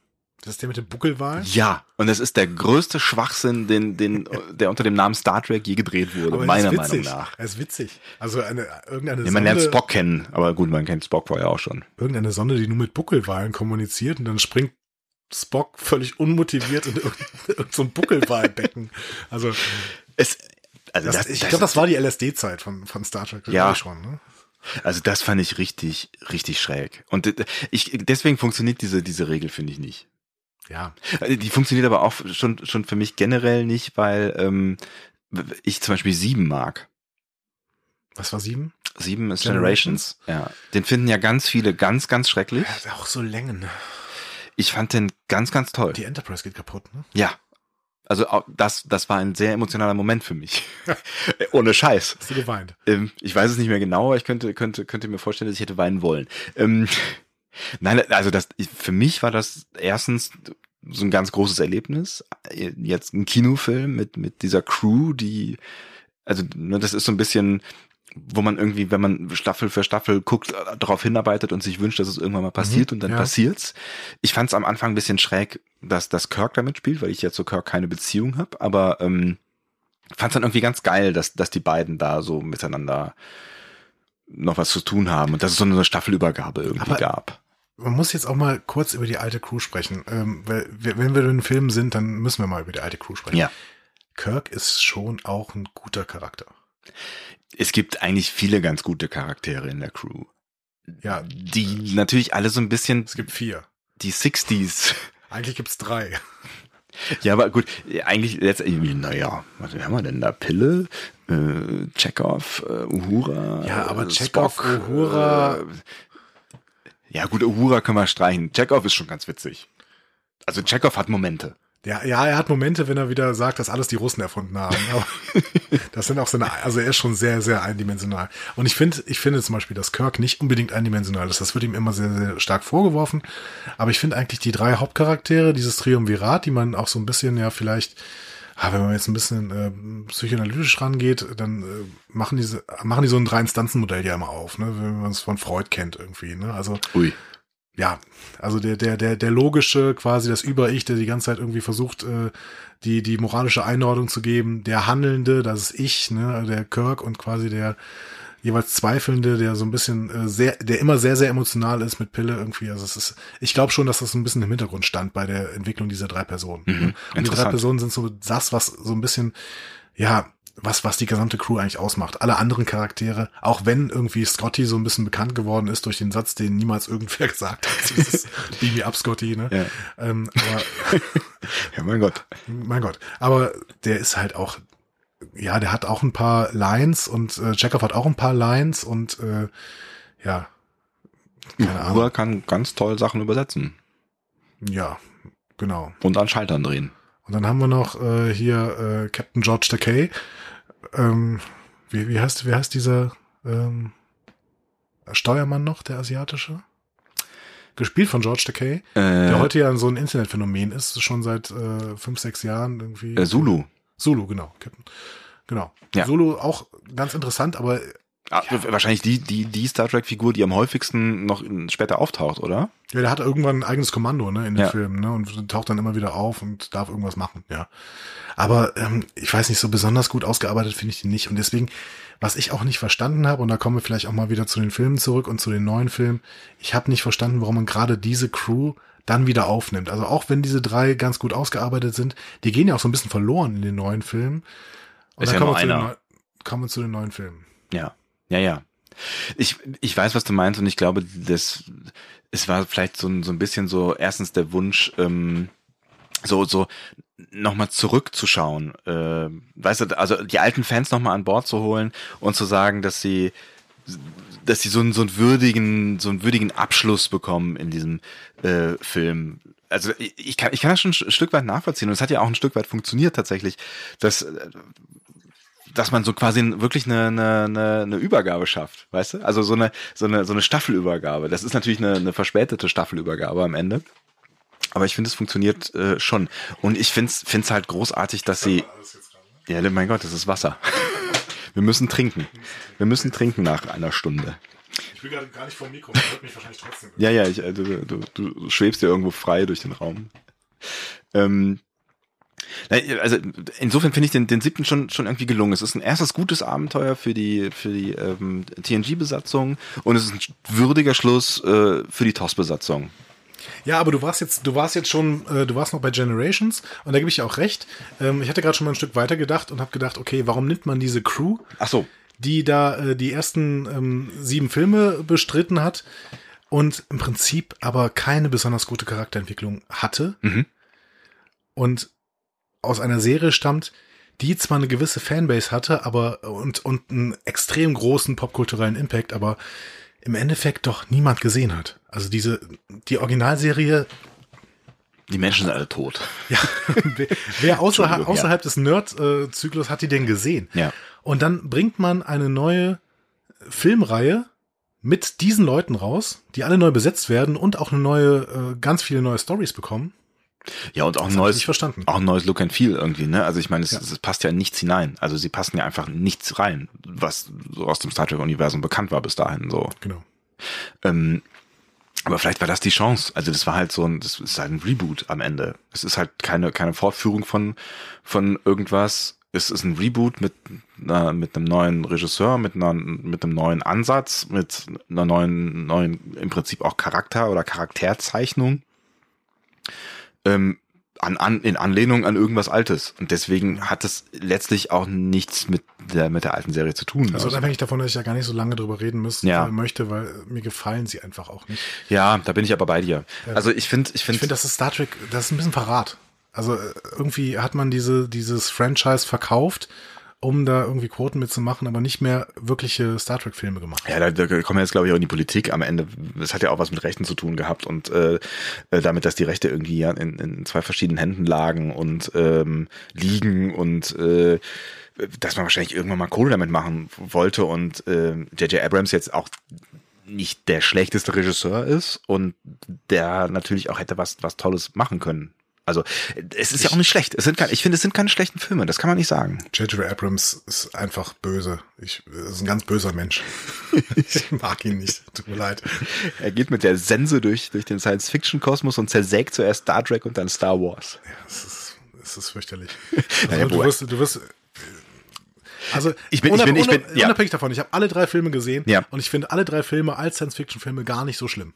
Das ist der mit dem Buckelwal? Ja, und das ist der größte Schwachsinn, den, den, der unter dem Namen Star Trek je gedreht wurde, aber meiner Meinung nach. Er ist witzig. Also eine, irgendeine ja, man Sonde, lernt Spock kennen, aber gut, man kennt Spock vorher auch schon. Irgendeine Sonde, die nur mit Buckelwalen kommuniziert und dann springt Spock völlig unmotiviert in irgendein so ein Buckelwalbecken. Also, es, also das, das, ich glaube, das war die LSD-Zeit von, von Star Trek. ja, schon, ne? Also das fand ich richtig, richtig schräg. Und ich, deswegen funktioniert diese, diese Regel, finde ich nicht. Ja. Äh, die funktioniert aber auch schon, schon für mich generell nicht, weil ähm, ich zum Beispiel sieben mag. Was war sieben? Sieben ist Generations. Generations. Ja. Den finden ja ganz viele ganz, ganz schrecklich. Ja, auch so Längen. Ich fand den ganz, ganz toll. Die Enterprise geht kaputt, ne? Ja. Also das, das war ein sehr emotionaler Moment für mich. Ohne Scheiß. Hast du geweint? Ähm, ich weiß es nicht mehr genau, aber ich könnte, könnte, könnte mir vorstellen, dass ich hätte weinen wollen. Ähm, Nein, also das für mich war das erstens so ein ganz großes Erlebnis. Jetzt ein Kinofilm mit mit dieser Crew, die also ne, das ist so ein bisschen wo man irgendwie, wenn man Staffel für Staffel guckt, darauf hinarbeitet und sich wünscht, dass es irgendwann mal passiert mhm, und dann ja. passiert's. Ich fand es am Anfang ein bisschen schräg, dass das Kirk damit spielt, weil ich ja zu Kirk keine Beziehung habe, aber ähm, fand es dann irgendwie ganz geil, dass, dass die beiden da so miteinander noch was zu tun haben und dass es so eine Staffelübergabe irgendwie aber gab man muss jetzt auch mal kurz über die alte Crew sprechen. Ähm, weil, wenn wir in einem Film sind, dann müssen wir mal über die alte Crew sprechen. Ja. Kirk ist schon auch ein guter Charakter. Es gibt eigentlich viele ganz gute Charaktere in der Crew. Ja, Die natürlich alle so ein bisschen es gibt vier. die 60s. Eigentlich gibt's drei. Ja, aber gut, eigentlich letztendlich, naja, was haben wir denn da? Pille, äh, Chekhov, äh, Uhura. Ja, aber äh, Chekhov, Spock, Uhura- Äh, ja, gut, Uhura können wir streichen. Chekhov ist schon ganz witzig. Also Chekhov hat Momente. Ja, ja, er hat Momente, wenn er wieder sagt, dass alles die Russen erfunden haben. Aber das sind auch seine, also er ist schon sehr, sehr eindimensional. Und ich finde, ich finde zum Beispiel, dass Kirk nicht unbedingt eindimensional ist. Das wird ihm immer sehr, sehr stark vorgeworfen. Aber ich finde eigentlich die drei Hauptcharaktere, dieses Triumvirat, die man auch so ein bisschen, ja, vielleicht, ah, wenn man jetzt ein bisschen äh, psychoanalytisch rangeht, dann äh, machen diese, machen die so ein Drei-Instanzen-Modell ja immer auf, ne, wenn man es von Freud kennt irgendwie, ne? Also Ui. ja, also der, der, der, der logische, quasi das Über-Ich, der die ganze Zeit irgendwie versucht, äh, die, die moralische Einordnung zu geben, der Handelnde, das ist ich, ne, der Kirk und quasi der jeweils Zweifelnde, der so ein bisschen äh, sehr, der immer sehr, sehr emotional ist mit Pille irgendwie. Also es ist, ich glaube schon, dass das so ein bisschen im Hintergrund stand bei der Entwicklung dieser drei Personen. Mhm, ne? Und die drei. Personen sind so das, was so ein bisschen, ja, was, was die gesamte Crew eigentlich ausmacht. Alle anderen Charaktere, auch wenn irgendwie Scotty so ein bisschen bekannt geworden ist durch den Satz, den niemals irgendwer gesagt hat. Dieses Beam me up, Scotty, ne? Ja. Ähm, aber, Ja, mein Gott. mein Gott. Aber der ist halt auch, ja, der hat auch ein paar Lines und äh, Chekhov hat auch ein paar Lines und äh, ja, keine Ahnung. Uhura kann ganz toll Sachen übersetzen Ja, genau. und an Schaltern drehen. Und dann haben wir noch äh, hier äh, Captain George Takei. Ähm, wie, wie heißt, wie heißt dieser ähm, Steuermann noch, der asiatische? Gespielt von George Takei, der Äh, heute ja so ein Internetphänomen ist, schon seit äh, fünf, sechs Jahren irgendwie. äh, Zulu. Zulu, genau. Captain. Genau. Ja. Zulu auch ganz interessant, aber Ah, Wahrscheinlich die, die, die Star Trek-Figur, die am häufigsten noch später auftaucht, oder? ja, der hat irgendwann ein eigenes Kommando ne, in den Ja. Filmen ne, und taucht dann immer wieder auf und darf irgendwas machen, ja. Aber ähm, ich weiß nicht, so besonders gut ausgearbeitet finde ich die nicht. Und deswegen, was ich auch nicht verstanden habe, und da kommen wir vielleicht auch mal wieder zu den Filmen zurück und zu den neuen Filmen, ich habe nicht verstanden, warum man gerade diese Crew dann wieder aufnimmt. Also auch wenn diese drei ganz gut ausgearbeitet sind, die gehen ja auch so ein bisschen verloren in den neuen Filmen. Und Ist dann ja kommen, nur wir zu den, einer. kommen wir zu den neuen Filmen. Ja, ja, ja. Ich, ich weiß, was du meinst und ich glaube, das, es war vielleicht so ein, so ein bisschen so erstens der Wunsch, ähm, so, so nochmal zurückzuschauen. Äh, weißt du, also die alten Fans nochmal an Bord zu holen und zu sagen, dass sie dass sie so einen, so einen würdigen, so einen würdigen Abschluss bekommen in diesem äh, Film. Also ich, ich kann, ich kann das schon ein Stück weit nachvollziehen und es hat ja auch ein Stück weit funktioniert tatsächlich, dass äh, dass man so quasi wirklich eine, eine, eine, eine Übergabe schafft, weißt du? Also so eine, so eine, so eine Staffelübergabe. Das ist natürlich eine, eine verspätete Staffelübergabe am Ende. Aber ich finde, es funktioniert äh, schon. Und ich finde es halt großartig, dass sie. Ja, mein Gott, das ist Wasser. Wir müssen trinken. Wir müssen trinken nach einer Stunde. Ich bin gerade gar nicht vom Mikro, man hört mich wahrscheinlich trotzdem. Ja, ja, ich, äh, du, du, du schwebst ja irgendwo frei durch den Raum. Ähm, also insofern finde ich den, den siebten schon, schon irgendwie gelungen. Es ist ein erstes gutes Abenteuer für die, für die ähm, TNG-Besatzung und es ist ein würdiger Schluss äh, für die TOS-Besatzung. Ja, aber du warst jetzt, du warst jetzt schon, äh, du warst noch bei Generations und da gebe ich dir auch recht. Ähm, ich hatte gerade schon mal ein Stück weiter gedacht und habe gedacht, okay, warum nimmt man diese Crew, Ach so. die da äh, die ersten ähm, sieben Filme bestritten hat und im Prinzip aber keine besonders gute Charakterentwicklung hatte Mhm. und aus einer Serie stammt, die zwar eine gewisse Fanbase hatte, aber und, und einen extrem großen popkulturellen Impact, aber im Endeffekt doch niemand gesehen hat. Also diese, die Originalserie Die Menschen sind alle tot. Ja, wer, außerhalb, Entschuldigung, ja. außerhalb des Nerd-Zyklus hat die denn gesehen? Ja. Und dann bringt man eine neue Filmreihe mit diesen Leuten raus, die alle neu besetzt werden und auch eine neue, äh, ganz viele neue Stories bekommen. Ja, und auch ein Das neues, auch ein neues Look and Feel irgendwie, ne? Also ich meine, es, Ja. es passt ja in nichts hinein. Also sie passen ja einfach in nichts rein, was so aus dem Star Trek-Universum bekannt war bis dahin so. Genau. Ähm, aber vielleicht war das die Chance. Also das war halt so ein, das ist halt ein Reboot am Ende. Es ist halt keine, keine Fortführung von, von irgendwas. es ist ein Reboot mit, äh, mit einem neuen Regisseur, mit, einer, mit einem neuen Ansatz, mit einer neuen, neuen, im Prinzip auch Charakter oder Charakterzeichnung. Ähm, an, an, in Anlehnung an irgendwas Altes. Und deswegen hat es letztlich auch nichts mit der, mit der alten Serie zu tun. Also unabhängig davon, dass ich ja gar nicht so lange drüber reden müssen, Ja. äh, möchte, weil mir gefallen sie einfach auch nicht. Ja, da bin ich aber bei dir. Also ich finde, ich Ich finde, finde, das ist Star Trek, das ist ein bisschen Verrat. Also äh, irgendwie hat man diese, dieses Franchise verkauft, um da irgendwie Quoten mitzumachen, aber nicht mehr wirkliche Star Trek-Filme gemacht. ja, da, da kommen wir jetzt glaube ich auch in die Politik am Ende. Es hat ja auch was mit Rechten zu tun gehabt und äh, äh, damit, dass die Rechte irgendwie ja in, in zwei verschiedenen Händen lagen und ähm, liegen und äh, dass man wahrscheinlich irgendwann mal Kohle damit machen wollte und äh, J.J. Abrams jetzt auch nicht der schlechteste Regisseur ist und der natürlich auch hätte was was Tolles machen können. Also es ist ja auch nicht schlecht. Es sind keine, ich finde, es sind keine schlechten Filme. Das kann man nicht sagen. J.J. Abrams ist einfach böse. Ich, ist ein ganz böser Mensch. ich mag ihn nicht. Tut mir leid. Er geht mit der Sense durch durch den Science-Fiction-Kosmos und zersägt zuerst Star Trek und dann Star Wars. Ja, es ist, es ist fürchterlich. Naja, Also, wo- du wirst, du wirst, also Ich bin- ich bin- ich bin- ja. unabhängig davon, ich habe alle drei Filme gesehen Ja. und ich finde alle drei Filme als Science-Fiction-Filme gar nicht so schlimm.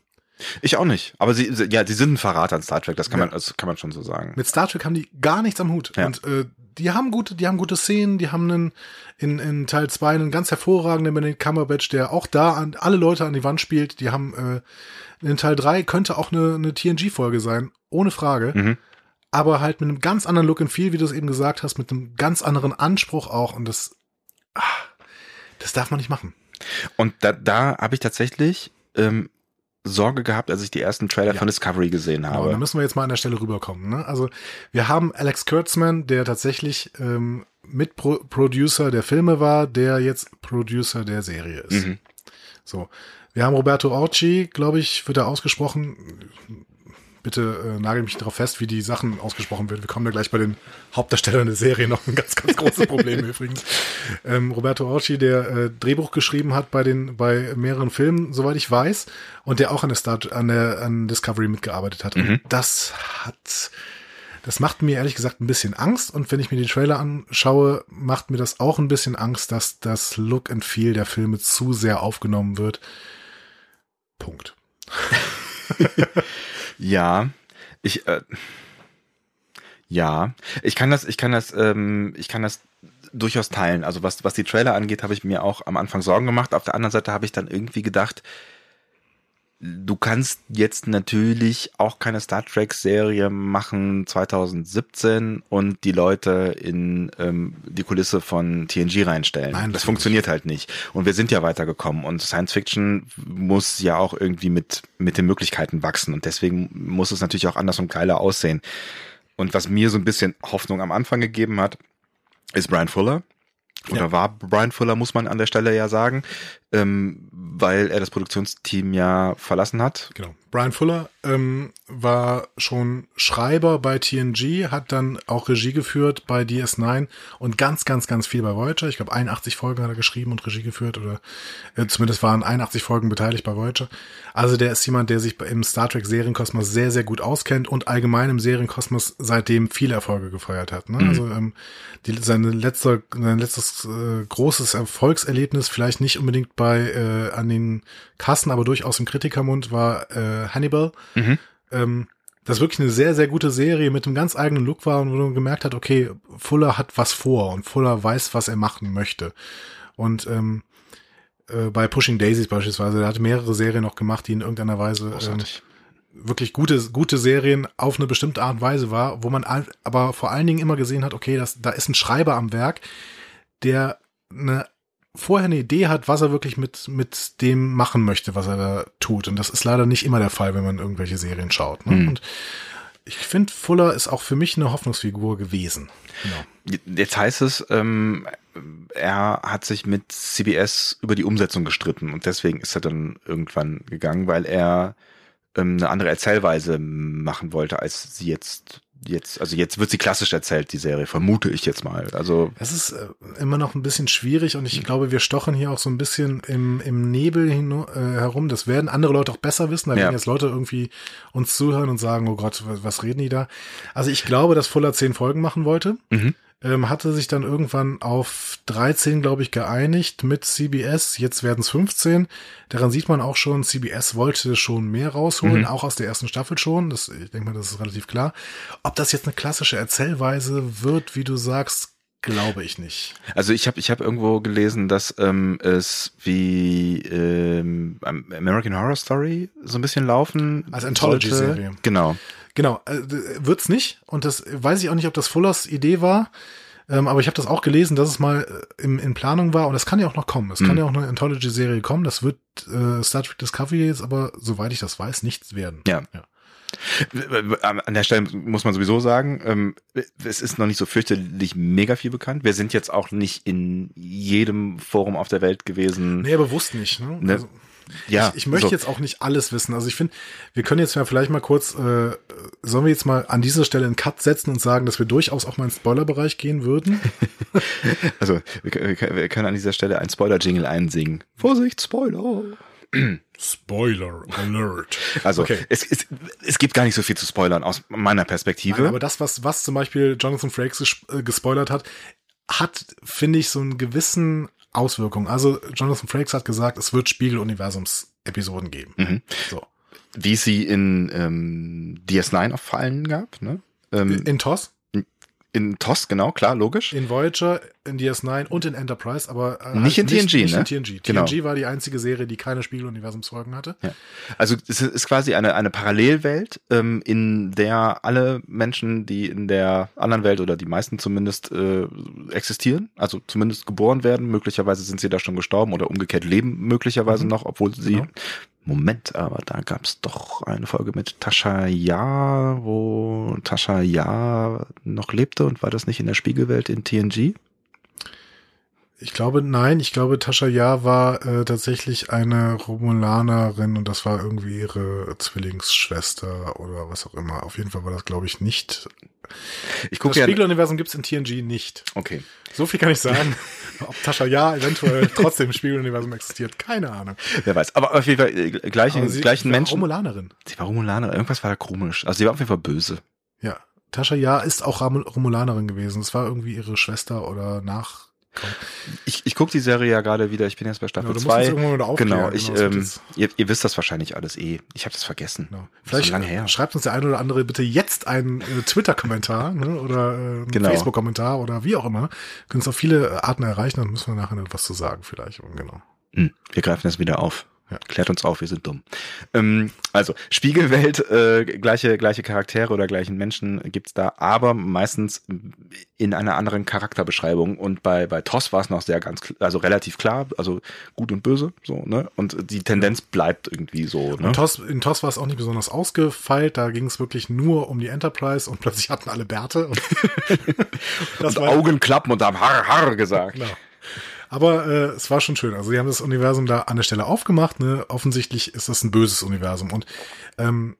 Ich auch nicht. Aber sie, sie- ja, sie sind ein Verrat an Star Trek. Das kann Ja. man, das kann man schon so sagen. Mit Star Trek haben die gar nichts am Hut. Ja. Und äh, die haben gute, die haben gute Szenen, die haben einen, in, in Teil 2 einen ganz hervorragenden Benedict Cumberbatch, der auch da an, alle Leute an die Wand spielt. Die haben äh, in Teil 3 könnte auch eine, eine TNG-Folge sein, ohne Frage. Mhm. Aber halt mit einem ganz anderen Look and Feel, wie du es eben gesagt hast, mit einem ganz anderen Anspruch auch. Und das, ah, das darf man nicht machen. Und da, da habe ich tatsächlich ähm, Sorge gehabt, als ich die ersten Trailer Ja. von Discovery gesehen Genau, da habe. müssen wir jetzt mal an der Stelle rüberkommen. Ne? Also wir haben Alex Kurtzman, der tatsächlich ähm, Mitproducer der Filme war, der jetzt Producer der Serie ist. Mhm. So, wir haben Roberto Orci, glaube ich, wird er ausgesprochen. Bitte äh, nagel mich darauf fest, wie die Sachen ausgesprochen werden. Wir kommen da gleich bei den Hauptdarstellern der Serie noch ein ganz, ganz großes Problem übrigens. Ähm, Roberto Orci, der äh, Drehbuch geschrieben hat bei den bei mehreren Filmen, soweit ich weiß, und der auch an der Start, an der an Discovery mitgearbeitet hat. Und das hat das macht mir ehrlich gesagt ein bisschen Angst und wenn ich mir die Trailer anschaue, macht mir das auch ein bisschen Angst, dass das Look and Feel der Filme zu sehr aufgenommen wird. Punkt. Ja, ich äh, ja, ich kann das, ich kann das, ähm, ich kann das durchaus teilen. Also was was die Trailer angeht, habe ich mir auch am Anfang Sorgen gemacht. Auf der anderen Seite habe ich dann irgendwie gedacht, du kannst jetzt natürlich auch keine Star Trek Serie machen 2017 und die Leute in ähm, die Kulisse von TNG reinstellen. Nein, das natürlich funktioniert halt nicht. Und wir sind ja weitergekommen und Science Fiction muss ja auch irgendwie mit mit den Möglichkeiten wachsen und deswegen muss es natürlich auch anders und geiler aussehen. Und was mir so ein bisschen Hoffnung am Anfang gegeben hat, ist Brian Fuller. Oder Ja. war Brian Fuller, muss man an der Stelle ja sagen, ähm, weil er das Produktionsteam ja verlassen hat. Genau. Brian Fuller ähm, war schon Schreiber bei TNG, hat dann auch Regie geführt bei DS9 und ganz, ganz, ganz viel bei Voyager. Ich glaube, 81 Folgen hat er geschrieben und Regie geführt oder äh, zumindest waren 81 Folgen beteiligt bei Voyager. Also der ist jemand, der sich im Star Trek Serienkosmos sehr, sehr gut auskennt und allgemein im Serienkosmos seitdem viele Erfolge gefeiert hat. Ne? Also ähm, die, seine letzte, sein letztes äh, großes Erfolgserlebnis, vielleicht nicht unbedingt bei äh, an den Kassen, aber durchaus im Kritikermund, war äh, Hannibal. Ähm, das wirklich eine sehr, sehr gute Serie mit einem ganz eigenen Look war und wo man gemerkt hat, okay, Fuller hat was vor und Fuller weiß, was er machen möchte. Und ähm, äh, bei Pushing Daisies beispielsweise, er hat mehrere Serien noch gemacht, die in irgendeiner Weise ähm, wirklich gute, gute Serien auf eine bestimmte Art und Weise war, wo man aber vor allen Dingen immer gesehen hat, okay, das, da ist ein Schreiber am Werk, der eine vorher eine Idee hat, was er wirklich mit, mit dem machen möchte, was er da tut. Und das ist leider nicht immer der Fall, wenn man irgendwelche Serien schaut. Ne? Hm. Und ich finde, Fuller ist auch für mich eine Hoffnungsfigur gewesen. Genau. Jetzt heißt es, ähm, er hat sich mit CBS über die Umsetzung gestritten und deswegen ist er dann irgendwann gegangen, weil er ähm, eine andere Erzählweise machen wollte, als sie jetzt jetzt, also jetzt wird sie klassisch erzählt, die Serie, vermute ich jetzt mal. Also Es ist äh, immer noch ein bisschen schwierig und ich glaube, wir stochen hier auch so ein bisschen im, im Nebel hin, äh, herum. Das werden andere Leute auch besser wissen. Da Ja. werden jetzt Leute irgendwie uns zuhören und sagen, oh Gott, was, was reden die da? Also ich glaube, dass Fuller zehn Folgen machen wollte. Mhm. Ähm, hatte sich dann irgendwann auf 13, glaube ich, geeinigt mit CBS. Jetzt werden es 15. Daran sieht man auch schon, CBS wollte schon mehr rausholen, Mhm. auch aus der ersten Staffel schon. Das, ich denke mal, das ist relativ klar. Ob das jetzt eine klassische Erzählweise wird, wie du sagst, glaube ich nicht. Also ich habe ich hab irgendwo gelesen, dass ähm, es wie ähm, American Horror Story so ein bisschen laufen Als Anthology-Serie. Genau. Genau, äh, wird's nicht. Und das weiß ich auch nicht, ob das Fullers Idee war. Ähm, aber ich habe das auch gelesen, dass es mal äh, im, in Planung war und das kann ja auch noch kommen. Es kann Mhm. ja auch eine Anthology-Serie kommen. Das wird äh, Star Trek Discovery jetzt aber, soweit ich das weiß, nichts werden. Ja. Ja. An an der Stelle muss man sowieso sagen, ähm, es ist noch nicht so fürchterlich mega viel bekannt. Wir sind jetzt auch nicht in jedem Forum auf der Welt gewesen. Nee, bewusst nicht. Ne? Ne? Also, ja, ich, ich möchte so. jetzt auch nicht alles wissen. Also ich finde, wir können jetzt ja vielleicht mal kurz, äh, sollen wir jetzt mal an dieser Stelle einen Cut setzen und sagen, dass wir durchaus auch mal in den Spoilerbereich gehen würden? Also, wir, können- wir können an dieser Stelle einen Spoiler-Jingle einsingen. Vorsicht, Spoiler! Spoiler Alert. Also, Okay. es, es, es gibt gar nicht so viel zu spoilern aus meiner Perspektive. Nein, aber das, was, was zum Beispiel Jonathan Frakes äh, gespoilert hat, hat, finde ich, so einen gewissen Auswirkungen. Also Jonathan Frakes hat gesagt, es wird Spiegeluniversums-Episoden geben. Mhm. So. Wie es sie in ähm, DS9 auf Fallen gab, ne? Ähm, In TOS, in TOS, genau, klar, logisch. in Voyager, in DS9 und in Enterprise, aber äh, Nicht in TNG, nicht ne? in TNG. Genau. TNG war die einzige Serie, die keine Spiegeluniversumsfolgen hatte. Ja. Also es ist quasi eine, eine Parallelwelt, ähm, in der alle Menschen, die in der anderen Welt oder die meisten zumindest äh, existieren, also zumindest geboren werden, möglicherweise sind sie da schon gestorben oder umgekehrt leben möglicherweise Mhm. noch, obwohl sie Genau. Moment, aber da gab es doch eine Folge mit Tascha Ja, wo Tascha Ja noch lebte und war das nicht in der Spiegelwelt in TNG? Ich glaube, nein, ich glaube, Tascha Ja war äh, tatsächlich eine Romulanerin und das war irgendwie ihre Zwillingsschwester oder was auch immer. Auf jeden Fall war das, glaube ich, nicht. Ich Das gucke ja. Spiegeluniversum gibt's in TNG nicht. Okay. So viel kann ich sagen. Ob Tascha Ja eventuell trotzdem im Spiegeluniversum existiert, keine Ahnung. Wer weiß. Aber auf jeden Fall äh, gleichen, sie gleichen war Menschen. Romulanerin. Sie war Romulaner, irgendwas war da komisch. Also sie war auf jeden Fall böse. Ja. Tascha Ja ist auch Romulanerin gewesen. Es war irgendwie ihre Schwester oder nach. Ich, ich gucke die Serie ja gerade wieder, ich bin jetzt bei Staffel Ja, du musst uns 2. irgendwann wieder aufklären. Genau, ich, Genau, es ähm, ihr, ihr wisst das wahrscheinlich alles eh. Ich habe das vergessen. Genau. Vielleicht so lange her. schreibt uns der eine oder andere bitte jetzt einen äh, Twitter-Kommentar ne, oder äh, einen Genau. Facebook-Kommentar oder wie auch immer. Können uns auf viele Arten erreichen, dann müssen wir nachher noch was zu sagen vielleicht. Genau. Hm, wir greifen das wieder auf. Ja. Klärt uns auf, wir sind dumm. Ähm, also, Spiegelwelt, äh, gleiche, gleiche Charaktere oder gleichen Menschen gibt's da, aber meistens in einer anderen Charakterbeschreibung. Und bei, bei TOS war es noch sehr ganz, also relativ klar, also gut und böse, so, ne? Und die Tendenz bleibt irgendwie so, ne? Und TOS, in TOS war es auch nicht besonders ausgefeilt, da ging es wirklich nur um die Enterprise und plötzlich hatten alle Bärte. Und das und Augen klappen und haben Har, Har gesagt. Genau. Aber äh, es war schon schön. Also sie haben das Universum da an der Stelle aufgemacht. Ne? Offensichtlich ist das ein böses Universum. Und ähm,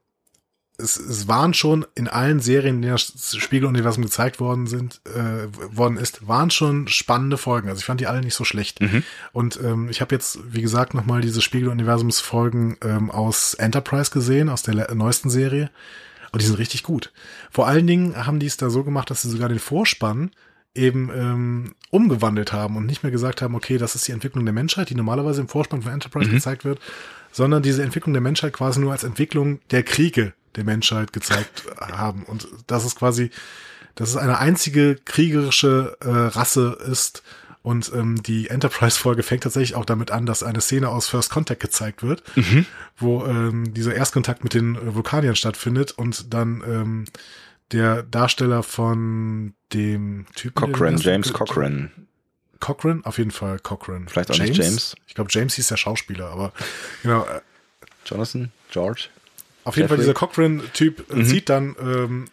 es, es waren schon in allen Serien, in denen das Spiegeluniversum gezeigt worden sind, äh, worden ist, waren schon spannende Folgen. Also ich fand die alle nicht so schlecht. Mhm. Und ähm, ich habe jetzt, wie gesagt, nochmal diese Spiegeluniversumsfolgen ähm, aus Enterprise gesehen, aus der neuesten Serie. Und die sind richtig gut. Vor allen Dingen haben die es da so gemacht, dass sie sogar den Vorspann eben ähm, umgewandelt haben und nicht mehr gesagt haben, okay, das ist die Entwicklung der Menschheit, die normalerweise im Vorspann von Enterprise gezeigt wird, sondern diese Entwicklung der Menschheit quasi nur als Entwicklung der Kriege der Menschheit gezeigt haben. Und das ist quasi, dass es eine einzige kriegerische äh, Rasse ist. Und ähm, die Enterprise-Folge fängt tatsächlich auch damit an, dass eine Szene aus First Contact gezeigt wird, wo ähm, dieser Erstkontakt mit den äh, Vulkaniern stattfindet und dann ähm, der Darsteller von dem Typen ersten- James Cochrane. Cochrane, auf jeden Fall Cochrane. Vielleicht auch nicht James. Ich glaube, James hieß der Schauspieler, aber genau. äh, Jonathan, George. Auf jeden Fall dieser Cochrane-Typ äh, sieht dann, ähm,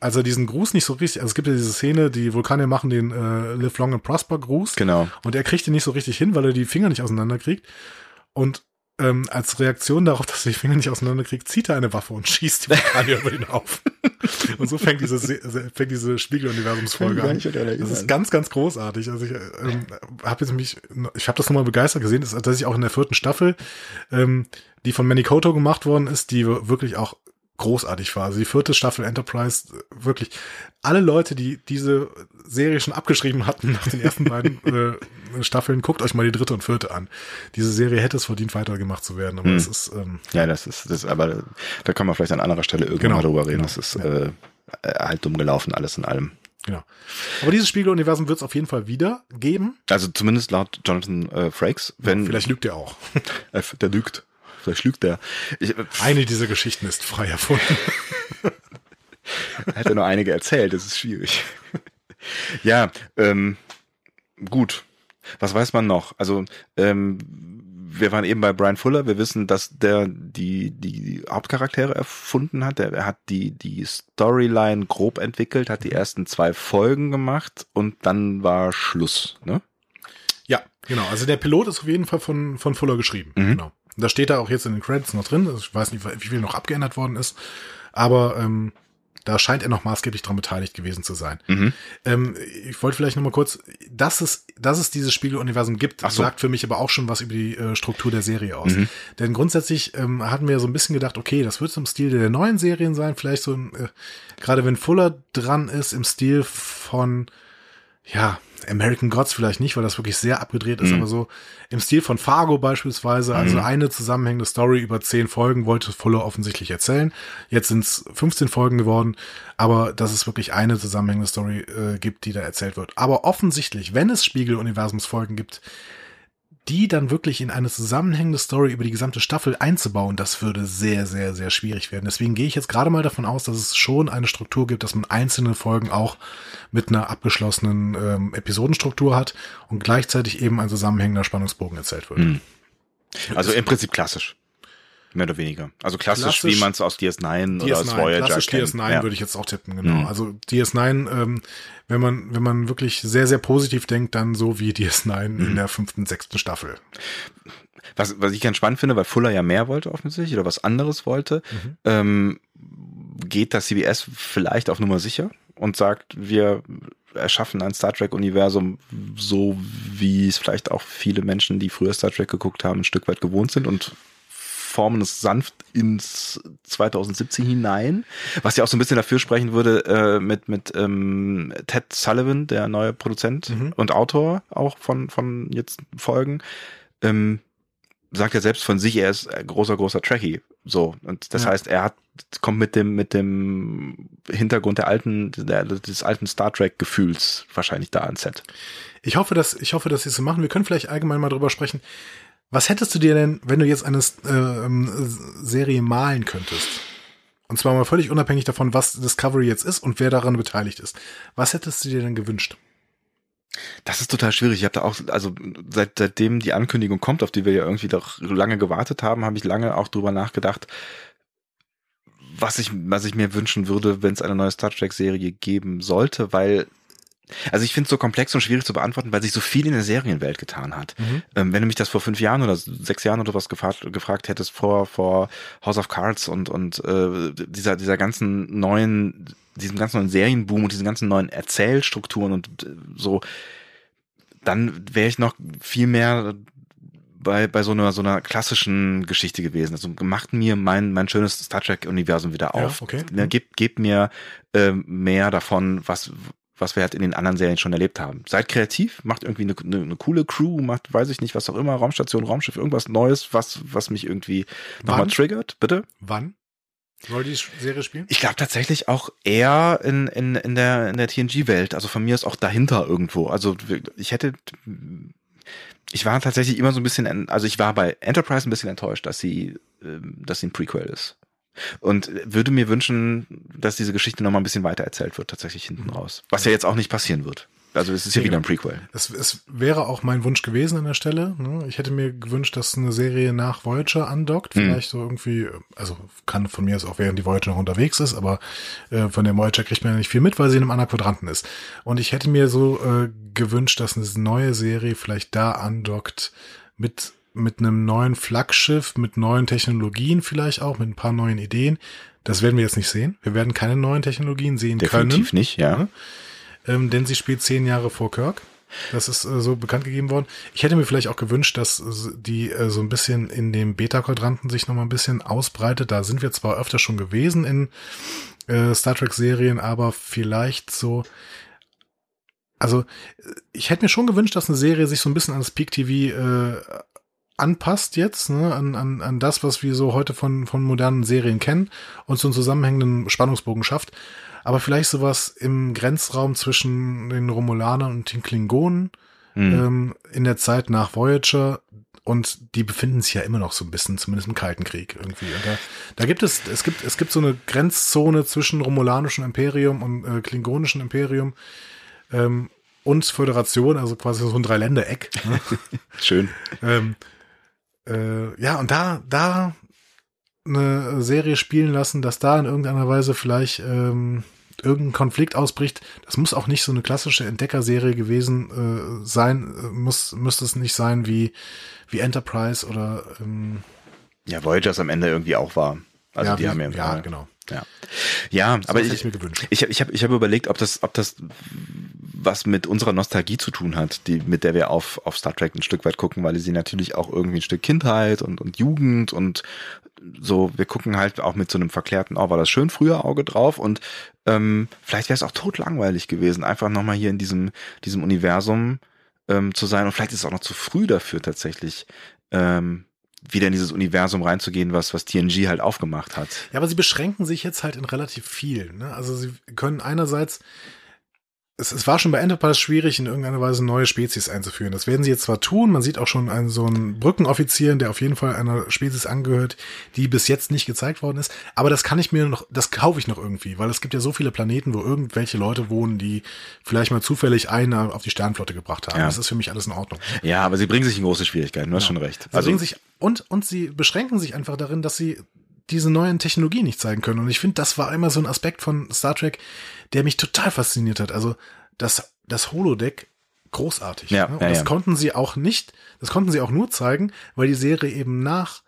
als er diesen Gruß nicht so richtig, also es gibt ja diese Szene, die Vulkanier machen den äh, Live Long and Prosper Gruß. Genau. Und er kriegt den nicht so richtig hin, weil er die Finger nicht auseinanderkriegt. Und ähm, als Reaktion darauf, dass er die Finger nicht auseinanderkriegt, zieht er eine Waffe und schießt die Vulkanier über ihn auf. Und so fängt diese, Se- fängt diese Spiegeluniversumsfolge an. Das ist ganz, ganz großartig. Also ich ähm, habe jetzt mich, ich habe das nochmal begeistert gesehen, dass, dass ich auch in der vierten Staffel, ähm, die von Manny Koto gemacht worden ist, die wirklich auch großartig war. Also die vierte Staffel Enterprise, wirklich alle Leute, die diese Serie schon abgeschrieben hatten nach den ersten beiden äh, Staffeln, guckt euch mal die dritte und vierte an. Diese Serie hätte es verdient, weitergemacht zu werden, aber Hm. es ist ähm, Ja, das ist, das, aber da kann man vielleicht an anderer Stelle irgendwann Genau, mal drüber reden. genau, Das ist ja. äh, halt dumm gelaufen, alles in allem. genau. Aber dieses Spiegeluniversum wird es auf jeden Fall wieder geben. Also zumindest laut Jonathan äh, Frakes, wenn Vielleicht lügt er auch. äh, der lügt. Vielleicht lügt der. Ich, äh, Eine dieser Geschichten ist frei erfunden. Er hat ja nur einige erzählt, das ist schwierig. ja, ähm, gut. Was weiß man noch? Also, ähm, wir waren eben bei Brian Fuller. Wir wissen, dass der die, die Hauptcharaktere erfunden hat. Er hat die, die Storyline grob entwickelt, hat die ersten zwei Folgen gemacht und dann war Schluss. Ne? Ja, genau. Also der Pilot ist auf jeden Fall von, von Fuller geschrieben. Mhm. Genau. Und da steht da auch jetzt in den Credits noch drin. Also ich weiß nicht, wie viel noch abgeändert worden ist. Aber ähm, da scheint er noch maßgeblich daran beteiligt gewesen zu sein. Mhm. Ähm, ich wollte vielleicht noch mal kurz, dass es, dass es dieses Spiegeluniversum gibt, so. sagt für mich aber auch schon was über die äh, Struktur der Serie aus. Mhm. Denn grundsätzlich ähm, hatten wir so ein bisschen gedacht, okay, das wird so im Stil der neuen Serien sein, vielleicht so, äh, gerade wenn Fuller dran ist, im Stil von, ja, American Gods vielleicht nicht, weil das wirklich sehr abgedreht ist, Mhm. aber so im Stil von Fargo beispielsweise, also eine zusammenhängende Story über zehn Folgen wollte Fuller offensichtlich erzählen. Jetzt sind es 15 Folgen geworden, aber dass es wirklich eine zusammenhängende Story äh, gibt, die da erzählt wird. Aber offensichtlich, wenn es Spiegel-Universums-Folgen gibt, die dann wirklich in eine zusammenhängende Story über die gesamte Staffel einzubauen, das würde sehr, sehr, sehr schwierig werden. Deswegen gehe ich jetzt gerade mal davon aus, dass es schon eine Struktur gibt, dass man einzelne Folgen auch mit einer abgeschlossenen ähm, Episodenstruktur hat und gleichzeitig eben ein zusammenhängender Spannungsbogen erzählt wird. Mhm. Also im Prinzip klassisch. Mehr oder weniger. Also klassisch, Klassisch- wie man es aus DS9, oder aus DS9, Voyager klassisch kennt. DS9 ja. würde ich jetzt auch tippen, genau. Mhm. Also DS9, ähm, wenn man, wenn man wirklich sehr, sehr positiv denkt, dann so wie DS9 Mhm. in der fünften, sechsten Staffel. Was, was ich ganz spannend finde, weil Fuller ja mehr wollte offensichtlich oder was anderes wollte, Mhm. ähm, geht das CBS vielleicht auf Nummer sicher und sagt, wir erschaffen ein Star Trek-Universum, so wie es vielleicht auch viele Menschen, die früher Star Trek geguckt haben, ein Stück weit gewohnt sind und formen es sanft ins 2017 hinein, was ja auch so ein bisschen dafür sprechen würde äh, mit mit ähm, Ted Sullivan, der neue Produzent Mhm. und Autor auch von von jetzt Folgen, ähm, sagt er selbst von sich, er ist großer großer Trekkie, so und das Ja. heißt, er hat kommt mit dem mit dem Hintergrund der alten der, des alten Star Trek Gefühls wahrscheinlich da ans Set. Ich hoffe, dass, ich hoffe, dass sie es so machen. Wir können vielleicht allgemein mal drüber sprechen. Was hättest du dir denn, wenn du jetzt eine ähm, Serie malen könntest? Und zwar mal völlig unabhängig davon, was Discovery jetzt ist und wer daran beteiligt ist. Was hättest du dir denn gewünscht? Das ist total schwierig. Ich habe da auch, also seit, seitdem die Ankündigung kommt, auf die wir ja irgendwie doch lange gewartet haben, habe ich lange auch drüber nachgedacht, was ich, was ich mir wünschen würde, wenn es eine neue Star Trek-Serie geben sollte, weil also ich finde es so komplex und schwierig zu beantworten, weil sich so viel in der Serienwelt getan hat. Ähm, wenn du mich das vor fünf Jahren oder sechs Jahren oder was gefragt, gefragt hättest vor, vor House of Cards und, und äh, dieser, dieser ganzen neuen, diesem ganzen neuen Serienboom und diesen ganzen neuen Erzählstrukturen und äh, so, dann wäre ich noch viel mehr bei, bei so einer, so einer klassischen Geschichte gewesen. Also macht mir mein, mein schönes Star Trek-Universum wieder Ja, auf. okay. Ne, Gebt, gebt mir ähm, mehr davon, was, was wir halt in den anderen Serien schon erlebt haben. Seid kreativ, macht irgendwie eine, eine, eine coole Crew, macht, weiß ich nicht, was auch immer, Raumstation, Raumschiff, irgendwas Neues, was, was mich irgendwie nochmal triggert, bitte. Wann soll die Serie spielen? Ich glaube tatsächlich auch eher in, in, in der, in der TNG-Welt. Also von mir ist auch dahinter irgendwo. Also ich hätte, ich war tatsächlich immer so ein bisschen, en- also ich war bei Enterprise ein bisschen enttäuscht, dass sie, ähm, dass sie ein Prequel ist. Und würde mir wünschen, dass diese Geschichte nochmal ein bisschen weiter erzählt wird, tatsächlich hinten raus. Was ja jetzt auch nicht passieren wird. Also es ist ja wieder ein genau. Prequel. Es, es wäre auch mein Wunsch gewesen an der Stelle. Ne? Ich hätte mir gewünscht, dass eine Serie nach Voyager andockt. Hm. Vielleicht so irgendwie, also kann von mir aus auch während die Voyager noch unterwegs ist, aber äh, von der Voyager kriegt man ja nicht viel mit, weil sie in einem anderen Quadranten ist. Und ich hätte mir so äh, gewünscht, dass eine neue Serie vielleicht da andockt mit mit einem neuen Flaggschiff, mit neuen Technologien vielleicht auch, mit ein paar neuen Ideen. Das werden wir jetzt nicht sehen. Wir werden keine neuen Technologien sehen Definitiv können. nicht, ja. ähm, denn sie spielt zehn Jahre vor Kirk. Das ist äh, so bekannt gegeben worden. Ich hätte mir vielleicht auch gewünscht, dass die äh, so ein bisschen in dem Beta-Quadranten sich noch mal ein bisschen ausbreitet. Da sind wir zwar öfter schon gewesen in äh, Star Trek-Serien, aber vielleicht so. Also, ich hätte mir schon gewünscht, dass eine Serie sich so ein bisschen an das Peak TV äh, anpasst jetzt, ne, an, an, an das, was wir so heute von, von modernen Serien kennen und so einen zusammenhängenden Spannungsbogen schafft aber vielleicht sowas im Grenzraum zwischen den Romulanern und den Klingonen mhm. ähm, in der Zeit nach Voyager und die befinden sich ja immer noch so ein bisschen, zumindest im Kalten Krieg irgendwie. Und da, da gibt es, es gibt, es gibt so eine Grenzzone zwischen romulanischem Imperium und äh, klingonischem Imperium ähm, und Föderation, also quasi so ein Dreiländereck. Ne? Schön. ähm, äh, ja, und da, da eine Serie spielen lassen, dass da in irgendeiner Weise vielleicht ähm, irgendein Konflikt ausbricht. Das muss auch nicht so eine klassische Entdeckerserie gewesen äh, sein. Äh, muss müsste es nicht sein wie wie Enterprise oder ähm, ja Voyagers am Ende irgendwie auch war. Also ja, die haben ja, ja genau. Ja, ja das aber ich, ich, mir gewünscht. ich, ich habe ich hab überlegt, ob das, ob das was mit unserer Nostalgie zu tun hat, die, mit der wir auf, auf Star Trek ein Stück weit gucken, weil sie natürlich auch irgendwie ein Stück Kindheit und, und Jugend und so, wir gucken halt auch mit so einem verklärten, oh, war das schön früher Auge drauf und ähm, vielleicht wäre es auch tot langweilig gewesen, einfach nochmal hier in diesem, diesem Universum ähm, zu sein und vielleicht ist es auch noch zu früh dafür tatsächlich. Ähm, wieder in dieses Universum reinzugehen, was, was TNG halt aufgemacht hat. Ja, aber sie beschränken sich jetzt halt in relativ viel. Ne? Also sie können einerseits es, es war schon bei Enterprise schwierig, in irgendeiner Weise neue Spezies einzuführen. Das werden sie jetzt zwar tun, man sieht auch schon einen so einen Brückenoffizier, der auf jeden Fall einer Spezies angehört, die bis jetzt nicht gezeigt worden ist. Aber das kann ich mir noch, das kaufe ich noch irgendwie, weil es gibt ja so viele Planeten, wo irgendwelche Leute wohnen, die vielleicht mal zufällig einen auf die Sternflotte gebracht haben. Ja. Das ist für mich alles in Ordnung. Ja, aber sie bringen sich in große Schwierigkeiten, du hast ja. schon recht. Also, sie bringen sich, und, und sie beschränken sich einfach darin, dass sie diese neuen Technologien nicht zeigen können. Und ich finde, das war einmal so ein Aspekt von Star Trek, der mich total fasziniert hat. Also das, das Holodeck großartig. Ja, ne? Und ja, das ja. konnten sie auch nicht, das konnten sie auch nur zeigen, weil die Serie eben nach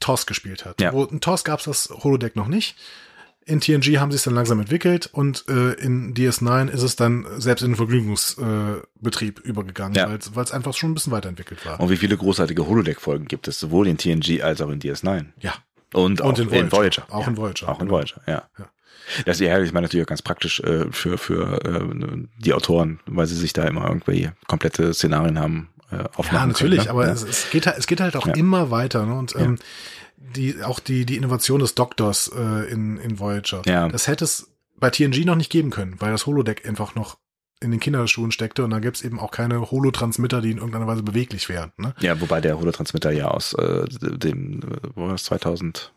TOS gespielt hat. Ja. Wo, in TOS gab es das Holodeck noch nicht. In TNG haben sie es dann langsam entwickelt und äh, in DS9 ist es dann selbst in den Vergnügungsbetrieb äh, übergegangen, Ja. weil es einfach schon ein bisschen weiterentwickelt war. Und wie viele großartige Holodeck-Folgen gibt es, sowohl in TNG als auch in DS9. ja, Und, auch Und in in Voyager. Voyager. Auch ja. in Voyager, Auch in. Voyager, ja. Ja. Das ist ja, ich meine natürlich auch ganz praktisch äh, für, für äh, die Autoren, weil sie sich da immer irgendwie komplette Szenarien haben äh, aufmachen Ja, natürlich, können, ne? aber ja. es, es geht halt, es geht halt auch Ja. immer weiter, ne? Und ähm, die, auch die, die Innovation des Doktors äh, in, in Voyager. Ja. Das hätte es bei TNG noch nicht geben können, weil das Holodeck einfach noch in den Kinderschuhen steckte und da gibt's eben auch keine Holotransmitter, die in irgendeiner Weise beweglich wären. Ne? ja, wobei der Holotransmitter ja aus äh, dem, wo war das, 2000?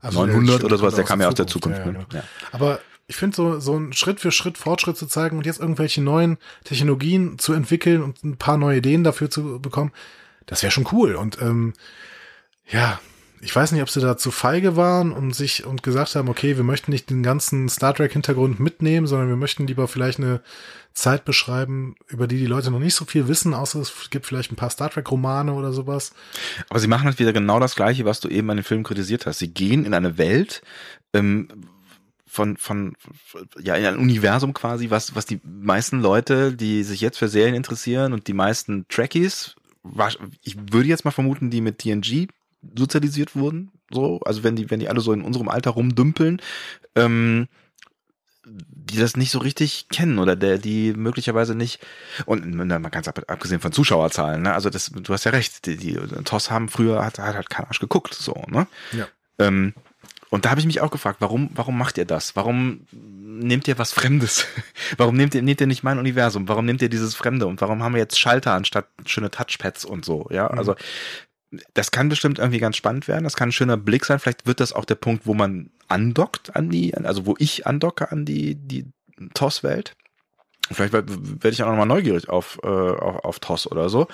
Also 900 der oder sowas, der kam ja aus der Zukunft. Ja, ja, ne? genau. ja. Aber ich finde so, so ein Schritt für Schritt Fortschritt zu zeigen und jetzt irgendwelche neuen Technologien zu entwickeln und ein paar neue Ideen dafür zu bekommen, das wäre schon cool. Und ähm, ja, ich weiß nicht, ob sie da zu feige waren und sich und gesagt haben, okay, wir möchten nicht den ganzen Star Trek Hintergrund mitnehmen, sondern wir möchten lieber vielleicht eine Zeit beschreiben, über die die Leute noch nicht so viel wissen, außer es gibt vielleicht ein paar Star Trek Romane oder sowas. Aber sie machen halt wieder genau das Gleiche, was du eben an den Film kritisiert hast. Sie gehen in eine Welt ähm, von, von, ja, in ein Universum quasi, was, was die meisten Leute, die sich jetzt für Serien interessieren und die meisten Trekkies, ich würde jetzt mal vermuten, die mit TNG sozialisiert wurden, so, also wenn die, wenn die alle so in unserem Alter rumdümpeln, ähm, die das nicht so richtig kennen oder der die möglicherweise nicht und mal ganz ab, abgesehen von Zuschauerzahlen, ne? Also das, du hast ja recht, die, die TOS haben früher hat, hat halt kein Arsch geguckt, so, ne? Ja. Ähm, und da habe ich mich auch gefragt, warum, warum macht ihr das? Warum nehmt ihr was Fremdes? warum nehmt ihr, nehmt ihr nicht mein Universum? Warum nehmt ihr dieses Fremde? Und warum haben wir jetzt Schalter anstatt schöne Touchpads und so? Ja, also das kann bestimmt irgendwie ganz spannend werden. Das kann ein schöner Blick sein. Vielleicht wird das auch der Punkt, wo man andockt an die, also wo ich andocke an die, die TOS-Welt. Vielleicht werd- werde ich auch nochmal neugierig auf, äh, auf, auf TOS oder so.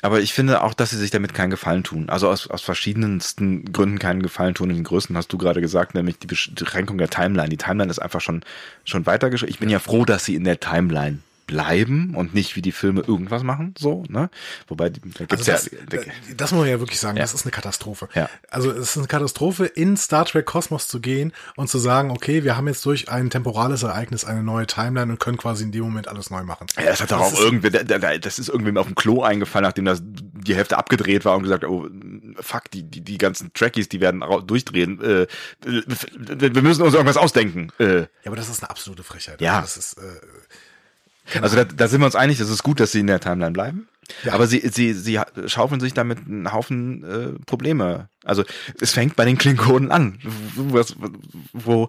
Aber ich finde auch, dass sie sich damit keinen Gefallen tun. Also aus, aus verschiedensten Gründen keinen Gefallen tun. Und den größten hast du gerade gesagt, nämlich die Beschränkung der Timeline. Die Timeline ist einfach schon, schon weitergeschrieben. Ich bin ja froh, dass sie in der Timeline bleiben und nicht wie die Filme irgendwas machen, so, ne? Wobei, da gibt's Also das, ja, da, das muss man ja wirklich sagen, Ja. das ist eine Katastrophe. Ja. Also es ist eine Katastrophe, in Star Trek Kosmos zu gehen und zu sagen, okay, wir haben jetzt durch ein temporales Ereignis eine neue Timeline und können quasi in dem Moment alles neu machen. Ja, das hat doch auch ist- irgendwie, da- da- das ist irgendwem auf dem Klo eingefallen, nachdem das die Hälfte abgedreht war und gesagt, oh, fuck, die, die, die ganzen Trekkies, die werden durchdrehen. Äh, wir wir müssen uns irgendwas ausdenken. Äh, Ja, aber das ist eine absolute Frechheit. Ja. Das ist, äh, also da, da sind wir uns einig, es ist gut, dass sie in der Timeline bleiben. Ja. Aber sie, sie, sie schaufeln sich damit einen Haufen äh, Probleme. Also es fängt bei den Klingonen an, was, wo,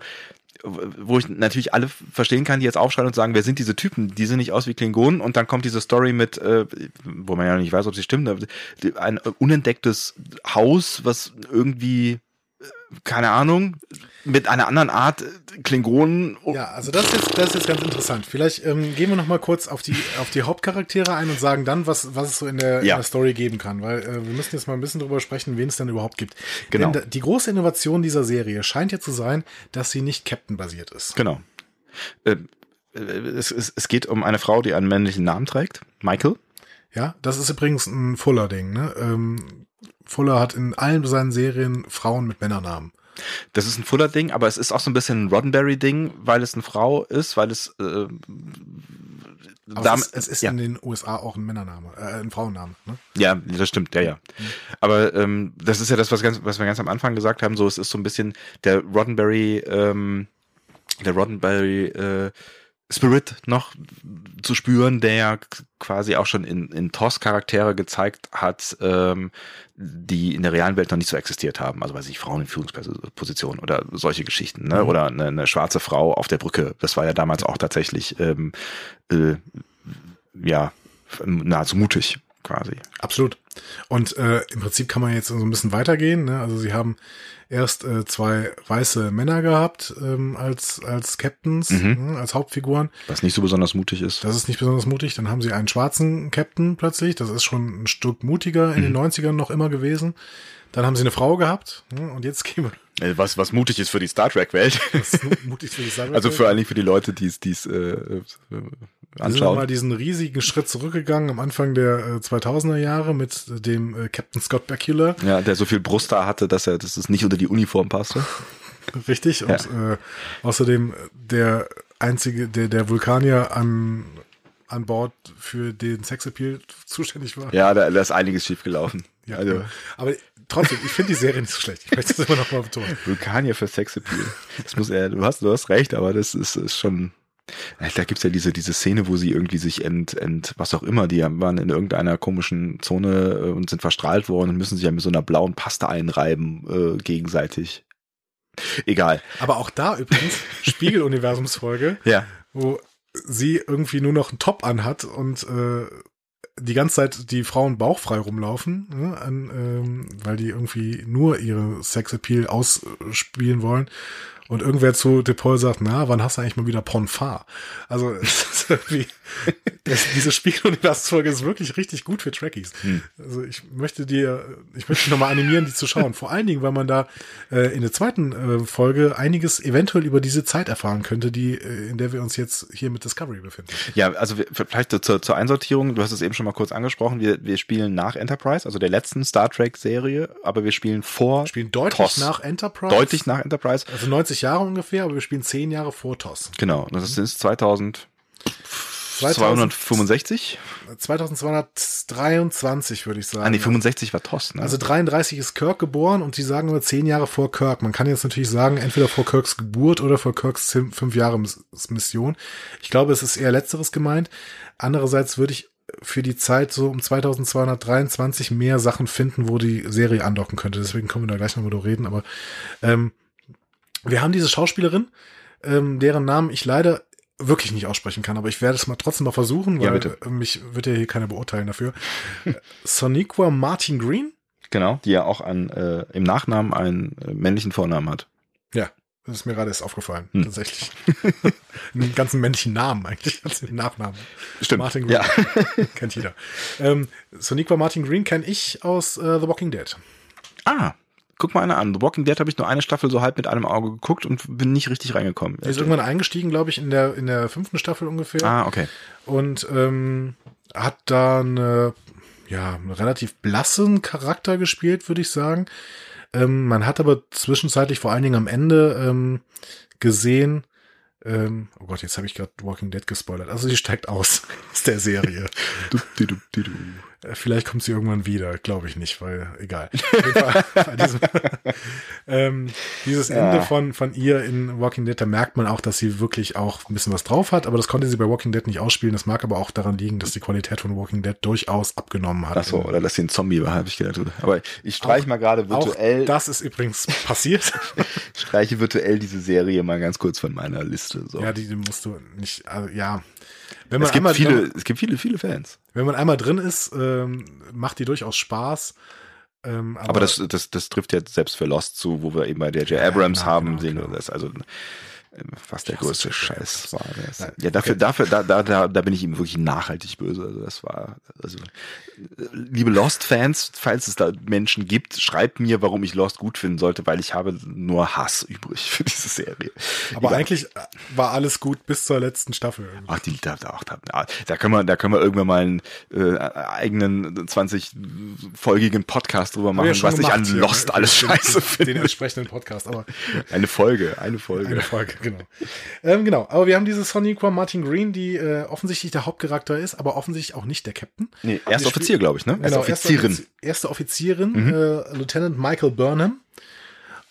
wo ich natürlich alle verstehen kann, die jetzt aufschreien und sagen, wer sind diese Typen? Die sehen nicht aus wie Klingonen und dann kommt diese Story mit, äh, wo man ja nicht weiß, ob sie stimmt, ein unentdecktes Haus, was irgendwie, äh, keine Ahnung, mit einer anderen Art Klingonen. ja, also das ist jetzt, das ist jetzt ganz interessant. Vielleicht ähm, gehen wir noch mal kurz auf die, auf die Hauptcharaktere ein und sagen dann, was, was es so in der, in Ja. der Story geben kann, weil äh, wir müssen jetzt mal ein bisschen drüber sprechen, wen es denn überhaupt gibt. Genau. Denn die große Innovation dieser Serie scheint ja zu sein, dass sie nicht Captain-basiert ist. Genau. Äh, äh, es, es, es geht um eine Frau, die einen männlichen Namen trägt, Michael. Ja, das ist übrigens ein Fuller-Ding. Ne? Ähm, Fuller hat in allen seinen Serien Frauen mit Männernamen. Das ist ein Fuller-Ding, aber es ist auch so ein bisschen ein Roddenberry-Ding, weil es eine Frau ist, weil es äh, Aber Dam- es ist, es ist ja. in den USA auch ein Männername, äh, ein Frauenname. Ne? Ja, das stimmt, ja, ja. Aber ähm, das ist ja das, was, ganz, was wir ganz am Anfang gesagt haben. So, es ist so ein bisschen der Roddenberry, ähm, der Roddenberry äh, Spirit noch zu spüren, der ja quasi auch schon in, in TOS Charaktere gezeigt hat, ähm, die in der realen Welt noch nicht so existiert haben. Also weiß ich, Frauen in Führungspositionen oder solche Geschichten, ne? Oder eine, eine schwarze Frau auf der Brücke. Das war ja damals auch tatsächlich ähm, äh, ja nahezu mutig quasi. Absolut. Und äh, im Prinzip kann man jetzt so ein bisschen weitergehen. Ne? Also sie haben erst äh, zwei weiße Männer gehabt ähm, als als Captains, Mhm. ne, als Hauptfiguren. Was nicht so besonders mutig ist. Das ist nicht besonders mutig. Dann haben sie einen schwarzen Captain plötzlich. Das ist schon ein Stück mutiger in Mhm. den 90ern noch immer gewesen. Dann haben sie eine Frau gehabt. Ne? Und jetzt gehen wir. Äh, Was, was mutig ist für die Star Trek-Welt. Das ist mutig für die Star Trek Also vor allen Dingen für die Leute, die es die es, äh, äh, Wir sind anschauen. diesen riesigen Schritt zurückgegangen am Anfang der äh, 2000er Jahre mit dem äh, Captain Scott Bakula. Ja, der so viel Brust da hatte, dass er, dass es nicht unter die Uniform passte. Richtig. Und äh, außerdem äh, der einzige, der, der Vulkanier an, an Bord für den Sexappeal zuständig war. Ja, da, da ist einiges schiefgelaufen. Ja, also, äh, aber trotzdem, ich finde die Serie nicht so schlecht. Ich möchte das immer noch mal betonen. Vulkanier für Sexappeal. Das muss er, du hast, du hast recht, aber das ist, ist schon, Ja, Da gibt's ja diese, diese Szene, wo sie irgendwie sich ent, ent, was auch immer, die waren in irgendeiner komischen Zone äh, und sind verstrahlt worden und müssen sich ja mit so einer blauen Paste einreiben, äh, gegenseitig. Egal. Aber auch da übrigens, Spiegeluniversumsfolge, Ja. wo sie irgendwie nur noch einen Top anhat und äh, die ganze Zeit die Frauen bauchfrei rumlaufen, ne, an, ähm, weil die irgendwie nur ihre Sexappeal ausspielen wollen. Und irgendwer zu DePaul sagt, na, wann hast du eigentlich mal wieder Ponfar? Also das, diese Spiegeluniversumsfolge ist wirklich richtig gut für Trekkies. Also ich möchte dir, ich möchte dich nochmal animieren, die zu schauen. Vor allen Dingen, weil man da äh, in der zweiten äh, Folge einiges eventuell über diese Zeit erfahren könnte, die, äh, in der wir uns jetzt hier mit Discovery befinden. Ja, also wir, vielleicht zur, zur Einsortierung, du hast es eben schon mal kurz angesprochen, wir, wir spielen nach Enterprise, also der letzten Star Trek Serie, aber wir spielen vor Wir spielen deutlich TOS. nach Enterprise. deutlich nach Enterprise. Also 90 Jahre ungefähr, aber wir spielen 10 Jahre vor TOS. Genau, das ist 2000 2000 265? 2223 würde ich sagen. Ah, nee, 65 war TOS, ne? Also 33 ist Kirk geboren und sie sagen immer 10 Jahre vor Kirk. Man kann jetzt natürlich sagen, entweder vor Kirks Geburt oder vor Kirks 5 Jahre Miss- Mission. Ich glaube, es ist eher letzteres gemeint. Andererseits würde ich für die Zeit so um 2223 mehr Sachen finden, wo die Serie andocken könnte. Deswegen können wir da gleich noch mal drüber reden. Aber ähm, wir haben diese Schauspielerin, ähm, deren Namen ich leider wirklich nicht aussprechen kann, aber ich werde es mal trotzdem mal versuchen, Ja, weil bitte. äh, mich wird ja hier keiner beurteilen dafür. Äh, Soniqua Martin Green? Genau, die ja auch an, äh, im Nachnamen einen äh, männlichen Vornamen hat. Ja, das ist mir gerade erst aufgefallen, Hm. tatsächlich. Einen ganzen männlichen Namen eigentlich, als den Nachnamen. Stimmt. Martin Green. Ja. Kennt jeder. Ähm, Soniqua Martin Green kenne ich aus äh, The Walking Dead. ah, guck mal eine an. The Walking Dead habe ich nur eine Staffel so halb mit einem Auge geguckt und bin nicht richtig reingekommen. Er ist irgendwann eingestiegen, glaube ich, in der, in der fünften Staffel ungefähr. Ah, okay. Und ähm, hat da eine, ja, einen relativ blassen Charakter gespielt, würde ich sagen. Ähm, man hat aber zwischenzeitlich vor allen Dingen am Ende ähm, gesehen, ähm, oh Gott, jetzt habe ich gerade Walking Dead gespoilert. Also sie steigt aus aus der Serie. Du, du, du, du, Vielleicht kommt sie irgendwann wieder, glaube ich nicht, weil egal. Diesem, ähm, dieses Ja. Ende von, von ihr in Walking Dead, da merkt man auch, dass sie wirklich auch ein bisschen was drauf hat, aber das konnte sie bei Walking Dead nicht ausspielen. Das mag aber auch daran liegen, dass die Qualität von Walking Dead durchaus abgenommen hat. Ach so, oder lass den Zombie war, habe ich gedacht. Aber ich streiche mal gerade auch virtuell, das ist übrigens passiert. streiche virtuell diese Serie mal ganz kurz von meiner Liste. So. ja, die, die musst du nicht, also, ja. Wenn man es gibt einmal, viele, es gibt viele, viele Fans. wenn man einmal drin ist, ähm, macht die durchaus Spaß. Ähm, aber, Aber das, das, das trifft jetzt selbst für Lost zu, wo wir eben bei J.J. Ja, Abrams genau, haben, genau, sehen genau. das. Also was der größte. Scheiß war. Das. Nein, Ja, dafür, okay. dafür, da, da, da, da bin ich ihm wirklich nachhaltig böse. Also das war, also liebe Lost-Fans, falls es da Menschen gibt, schreibt mir, warum ich Lost gut finden sollte, weil ich habe nur Hass übrig für diese Serie. aber Egal. eigentlich war alles gut bis zur letzten Staffel. irgendwie. Ach, die, da, da, da, da können wir, da können wir irgendwann mal einen äh, eigenen 20-folgigen Podcast drüber machen, was ich an gemacht hier, Lost ne? alles Den- scheiße den, finde. Den entsprechenden Podcast, aber Eine Folge, eine Folge. eine Folge, genau. Ähm, genau, aber wir haben diese Soniqua Martin Green, die äh, offensichtlich der Hauptcharakter ist, aber offensichtlich auch nicht der Captain. Nee, erste Offizier, glaube ich, ne? Erste Genau, Offizierin. Erste, Offiz- erste Offizierin, Mhm. äh, Lieutenant Michael Burnham.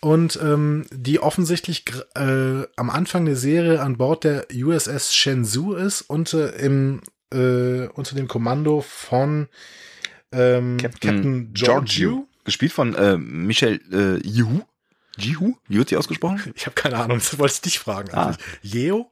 Und ähm, die offensichtlich äh, am Anfang der Serie an Bord der USS Shenzhou ist und äh, im, äh, unter dem Kommando von ähm, Captain, Giorgio. Gespielt von äh, Michel äh, Jihu. Jihu? Wie wird sie ausgesprochen? Ich habe keine Ahnung, das wollte ich dich fragen. Ah. Yeo?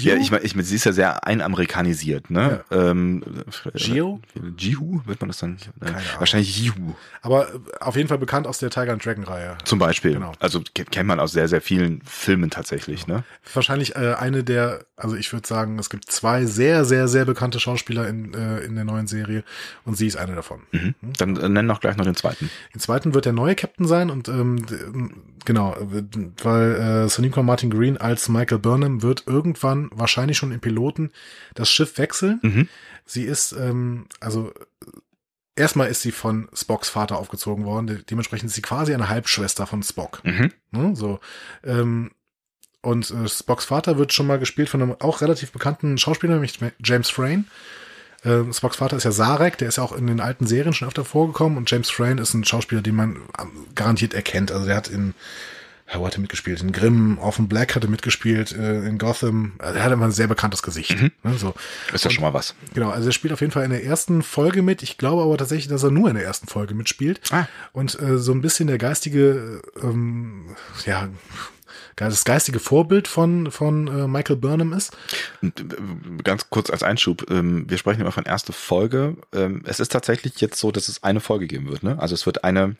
Ja, ich meine, ich mein, sie ist ja sehr einamerikanisiert, ne? Ähm, äh, Gio? Jihu, wird man das dann? Keine Ahnung. Wahrscheinlich Jihu. Aber äh, auf jeden Fall bekannt aus der Tiger and Dragon Reihe. Zum Beispiel. Genau. Also ke- kennt man aus sehr, sehr vielen Filmen tatsächlich, ne? Wahrscheinlich äh, eine der, also ich würde sagen, es gibt zwei sehr, sehr, sehr bekannte Schauspieler in, äh, in der neuen Serie und sie ist eine davon. Mhm. Dann äh, nenn noch gleich noch den zweiten. Den zweiten wird der neue Captain sein und ähm, genau, weil äh, Sonequa Martin Green als Michael Burnham wird irgendwann wahrscheinlich schon im Piloten das Schiff wechseln. Mhm. Sie ist, ähm, also erstmal ist sie von Spocks Vater aufgezogen worden, de dementsprechend ist sie quasi eine Halbschwester von Spock. Mhm. Ne, so. Ähm, und äh, Spocks Vater wird schon mal gespielt von einem auch relativ bekannten Schauspieler, nämlich James Frayne. Ähm, Spocks Vater ist ja Sarek, der ist ja auch in den alten Serien schon öfter vorgekommen und James Frayne ist ein Schauspieler, den man ähm, garantiert erkennt. Also der hat in ja, wo hat er mitgespielt? In Grimm, Orphan Black hat er mitgespielt, äh, in Gotham. Also er hat immer ein sehr bekanntes Gesicht. Mhm. Ne, so. Ist doch schon mal was. Genau, also er spielt auf jeden Fall in der ersten Folge mit. Ich glaube aber tatsächlich, dass er nur in der ersten Folge mitspielt. Ah. Und äh, so ein bisschen der geistige, ähm, ja, das geistige Vorbild von, von äh, Michael Burnham ist. Äh, Ganz kurz als Einschub, ähm, wir sprechen immer von erste Folge. Ähm, Es ist tatsächlich jetzt so, dass es eine Folge geben wird, ne? Also es wird eine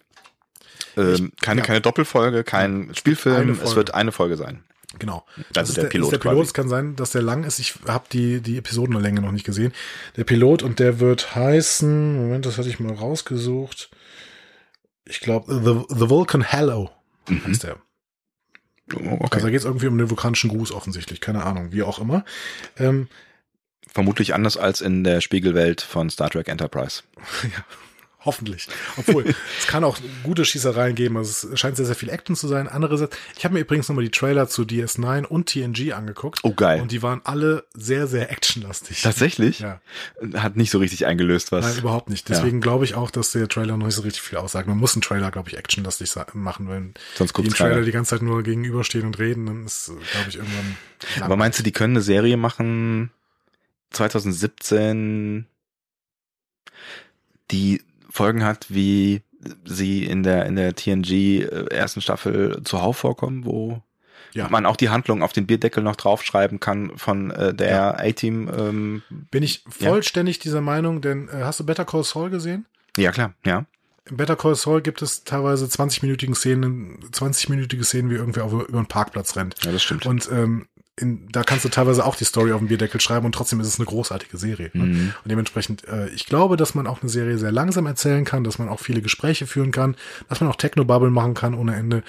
ähm, keine, ja. keine Doppelfolge, kein Spielfilm, Eine es wird eine Folge sein. Genau. Also ist der ist Pilot der Pilot. Es kann sein, dass der lang ist. Ich habe die, die Episodenlänge noch nicht gesehen. Der Pilot und der wird heißen, Moment, das hatte ich mal rausgesucht. Ich glaube, The, The Vulcan Hello heißt der. Oh, Also Okay. da geht es irgendwie um den vulkanischen Gruß offensichtlich. Keine Ahnung, wie auch immer. Ähm, Vermutlich anders als in der Spiegelwelt von Star Trek Enterprise. Hoffentlich. Obwohl, es kann auch gute Schießereien geben. Also es scheint sehr, sehr viel Action zu sein. Andererseits, ich habe mir übrigens nochmal die Trailer zu DS9 und TNG angeguckt. Oh, geil. Und die waren alle sehr, sehr actionlastig. Tatsächlich? Ja. Hat nicht so richtig eingelöst, was. Nein, überhaupt nicht. Deswegen glaube ich auch, dass der Trailer noch nicht so richtig viel aussagt. Man muss einen Trailer, glaube ich, actionlastig machen, wenn Sonst die im Trailer keiner. die ganze Zeit nur gegenüberstehen und reden, dann ist, glaube ich, irgendwann. Aber meinst du, die können eine Serie machen 2017, die Folgen hat, wie sie in der in der TNG äh, ersten Staffel zuhauf vorkommen, wo Ja. man auch die Handlung auf den Bierdeckel noch draufschreiben kann von äh, der Ja. A-Team. Ähm, Bin ich vollständig dieser Meinung, denn äh, hast du Better Call Saul gesehen? ja klar, ja. Im Better Call Saul gibt es teilweise 20-minütigen Szenen, 20-minütige Szenen, wie irgendwer auf, über einen Parkplatz rennt. Ja, das stimmt. Und ähm, in, da kannst du teilweise auch die Story auf dem Bierdeckel schreiben und trotzdem ist es eine großartige Serie. Ne? Mhm. Und dementsprechend, äh, ich glaube, dass man auch eine Serie sehr langsam erzählen kann, dass man auch viele Gespräche führen kann, dass man auch Technobubble machen kann ohne Ende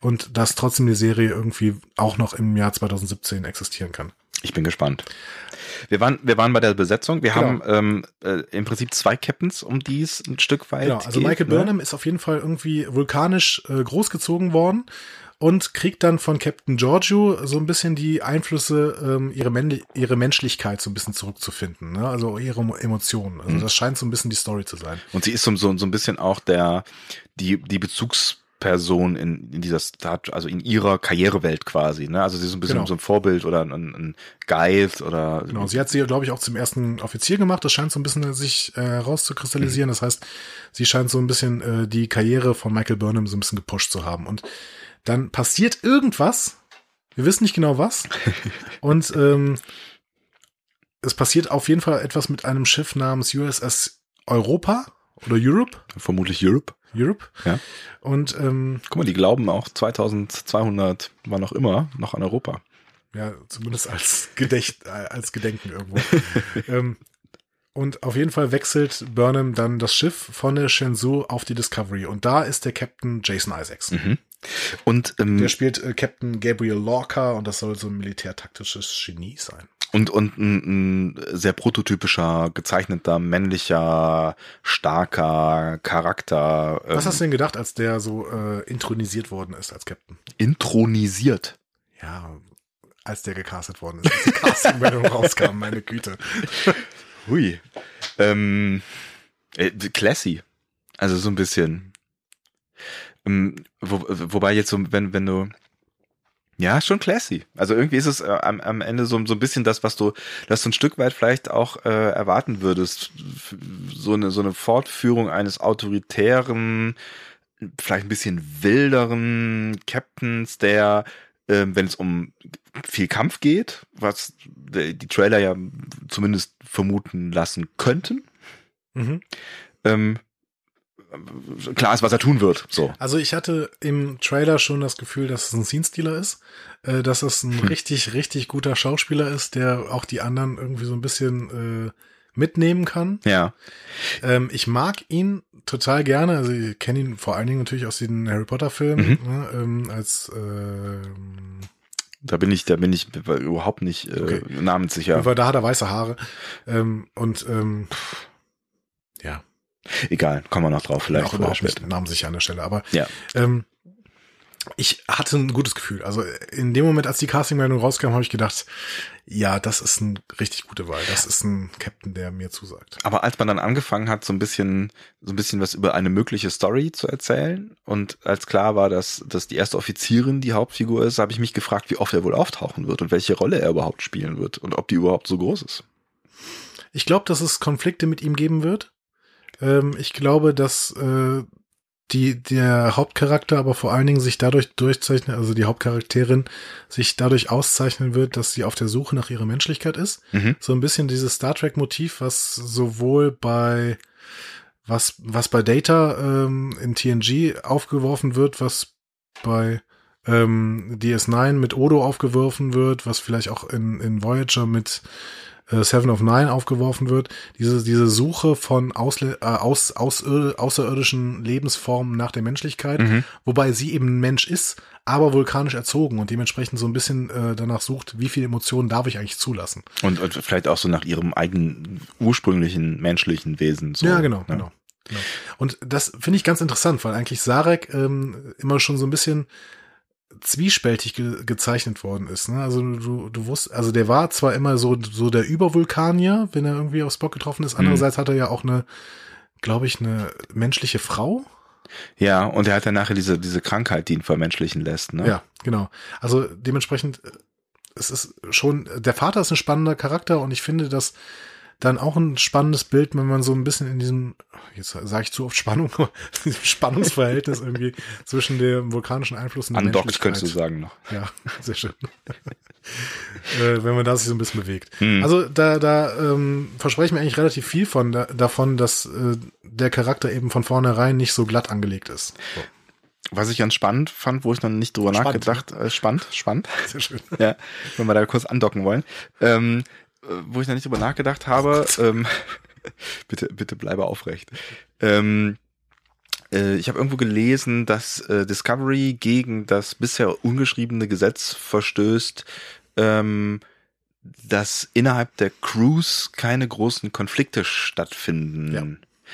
und dass trotzdem die Serie irgendwie auch noch im Jahr 2017 existieren kann. Ich bin gespannt. Wir waren, wir waren bei der Besetzung. Wir Genau. haben ähm, äh, im Prinzip zwei Captains, um die es ein Stück weit Genau, also geht, Michael ne? Burnham ist auf jeden Fall irgendwie vulkanisch äh, großgezogen worden und kriegt dann von Captain Giorgio so ein bisschen die Einflüsse, ähm, ihre, Männli ihre Menschlichkeit so ein bisschen zurückzufinden, ne? also ihre Emo- Emotionen. Also das scheint so ein bisschen die Story zu sein. Und sie ist so, so, so ein bisschen auch der, die, die Bezugsperson in, in dieser Start, also in ihrer Karrierewelt quasi, ne? Also sie ist so ein bisschen Genau. so ein Vorbild oder ein, ein Guide oder Genau, sie hat sie, glaube ich, auch zum ersten Offizier gemacht. Das scheint so ein bisschen sich äh, herauszukristallisieren. Das heißt, sie scheint so ein bisschen äh, die Karriere von Michael Burnham so ein bisschen gepusht zu haben. Und dann passiert irgendwas. Wir wissen nicht genau was. Und ähm, es passiert auf jeden Fall etwas mit einem Schiff namens USS Europa oder Europe. vermutlich Europe. Europe. Ja. Und ähm, Guck mal, die glauben auch 2200 war noch immer noch an Europa. Ja, zumindest als Gedächt, als Gedenken irgendwo. ähm, und auf jeden Fall wechselt Burnham dann das Schiff von der Shenzhou auf die Discovery. Und da ist der Captain Jason Isaacs. Mhm. Und, ähm, Der spielt äh, Captain Gabriel Lorca und das soll so ein militärtaktisches Genie sein. und, und ein, ein sehr prototypischer, gezeichneter, männlicher, starker Charakter. Was ähm, hast du denn gedacht, als der so äh, intronisiert worden ist als Captain? intronisiert. Ja, als der gecastet worden ist, als die Casting-Meldung rauskam, meine Güte. Hui. Ähm, äh, classy. Also so ein bisschen. Ähm, wo, wobei jetzt so, wenn, wenn du. Ja, schon classy. Also irgendwie ist es äh, am, am Ende so, so ein bisschen das, was du, das du ein Stück weit vielleicht auch äh, erwarten würdest. So eine, so eine Fortführung eines autoritären, vielleicht ein bisschen wilderen Captains, der, äh, wenn es um viel Kampf geht, was die die Trailer ja zumindest vermuten lassen könnten, Mhm. ähm, klar ist, was er tun wird. So. Also ich hatte im Trailer schon das Gefühl, dass es ein Scene-Stealer ist, äh, dass es ein richtig, richtig guter Schauspieler ist, der auch die anderen irgendwie so ein bisschen äh, mitnehmen kann. Ja. Ähm, ich mag ihn total gerne, also ich kenne ihn vor allen Dingen natürlich aus den Harry Potter Filmen, Mhm. ne, ähm, als ähm, Da bin ich, da bin ich überhaupt nicht äh, Okay. namenssicher. weil da hat er weiße Haare ähm, und ähm, Egal, kommen wir noch drauf, vielleicht auch überhaupt nicht später. namenssicher an der Stelle, aber Ja. ähm, ich hatte ein gutes Gefühl. Also in dem Moment, als die Casting-Meldung rauskam, habe ich gedacht, ja, das ist eine richtig gute Wahl. Das ist ein Captain, der mir zusagt. Aber als man dann angefangen hat, so ein bisschen, so ein bisschen was über eine mögliche Story zu erzählen und als klar war, dass, dass die erste Offizierin die Hauptfigur ist, habe ich mich gefragt, wie oft er wohl auftauchen wird und welche Rolle er überhaupt spielen wird und ob die überhaupt so groß ist. Ich glaube, dass es Konflikte mit ihm geben wird. Ähm, ich glaube, dass äh, die, der Hauptcharakter aber vor allen Dingen sich dadurch durchzeichnet, also die Hauptcharakterin sich dadurch auszeichnen wird, dass sie auf der Suche nach ihrer Menschlichkeit ist. Mhm. So ein bisschen dieses Star Trek Motiv, was sowohl bei was was bei Data ähm, in TNG aufgeworfen wird, was bei ähm, DS9 mit Odo aufgeworfen wird, was vielleicht auch in, in Voyager mit äh, Seven of Nine aufgeworfen wird. Diese, diese Suche von Ausle äh, aus, aus, außerirdischen Lebensformen nach der Menschlichkeit, Mhm. wobei sie eben ein Mensch ist, aber vulkanisch erzogen und dementsprechend so ein bisschen äh, danach sucht, wie viele Emotionen darf ich eigentlich zulassen. Und, und vielleicht auch so nach ihrem eigenen ursprünglichen menschlichen Wesen. So, ja, genau, ne? genau. genau. Und das finde ich ganz interessant, weil eigentlich Sarek ähm, immer schon so ein bisschen zwiespältig ge gezeichnet worden ist. Ne? Also du, du wusst, also der war zwar immer so, so der Übervulkanier, wenn er irgendwie auf Spock getroffen ist. Andererseits hat er ja auch eine, glaube ich, eine menschliche Frau. Ja, und er hat dann nachher diese, diese Krankheit, die ihn vermenschlichen lässt. Ne? Ja, genau. Also dementsprechend, äh, es ist schon, der Vater ist ein spannender Charakter und ich finde das dann auch ein spannendes Bild, wenn man so ein bisschen in diesem, jetzt sage ich zu oft Spannung, diesem Spannungsverhältnis irgendwie zwischen dem vulkanischen Einfluss und der Andocks Menschlichkeit. könntest du sagen noch. Ja, sehr schön. äh, wenn man da sich so ein bisschen bewegt. Hm. Also da, da ähm, verspreche ich mir eigentlich relativ viel von da, davon, dass äh, der Charakter eben von vornherein nicht so glatt angelegt ist. So. was ich ganz spannend fand, wo ich noch nicht drüber Spannend, nachgedacht, äh, spannend, spannend, Sehr schön. ja, wenn wir da kurz andocken wollen, ähm, äh, wo ich noch nicht drüber nachgedacht habe, ähm, bitte, bitte bleibe aufrecht. Ähm, äh, ich habe irgendwo gelesen, dass äh, Discovery gegen das bisher ungeschriebene Gesetz verstößt, ähm, dass innerhalb der Crews keine großen Konflikte stattfinden. Ja.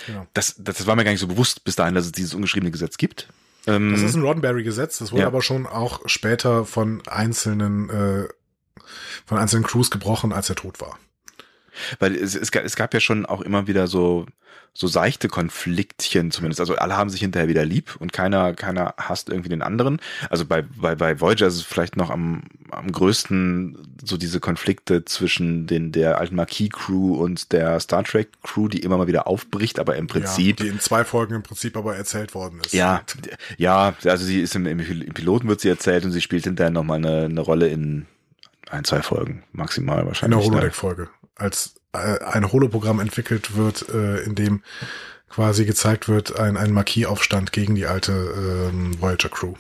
Genau. Das, das, war mir gar nicht so bewusst bis dahin, dass es dieses ungeschriebene Gesetz gibt. Ähm, Das ist ein Roddenberry-Gesetz, das wurde Ja. aber schon auch später von einzelnen, äh, von einzelnen Crews gebrochen, als er tot war. Weil es, es, gab, es gab ja schon auch immer wieder so, so seichte Konfliktchen zumindest. Also alle haben sich hinterher wieder lieb und keiner, keiner hasst irgendwie den anderen. Also bei, bei, bei Voyager ist es vielleicht noch am, am größten so diese Konflikte zwischen den, der alten Marquis-Crew und der Star Trek-Crew, die immer mal wieder aufbricht, aber im Prinzip. Ja, die in zwei Folgen im Prinzip aber erzählt worden ist. Ja, ja, also sie ist im, im im Piloten wird sie erzählt und sie spielt hinterher nochmal eine, eine Rolle in ein, zwei Folgen maximal In wahrscheinlich. der ne? Holodeck-Folge. Als äh, ein Holoprogramm entwickelt wird, äh, in dem quasi gezeigt wird, ein, ein Marquis-Aufstand gegen die alte ähm, Voyager-Crew.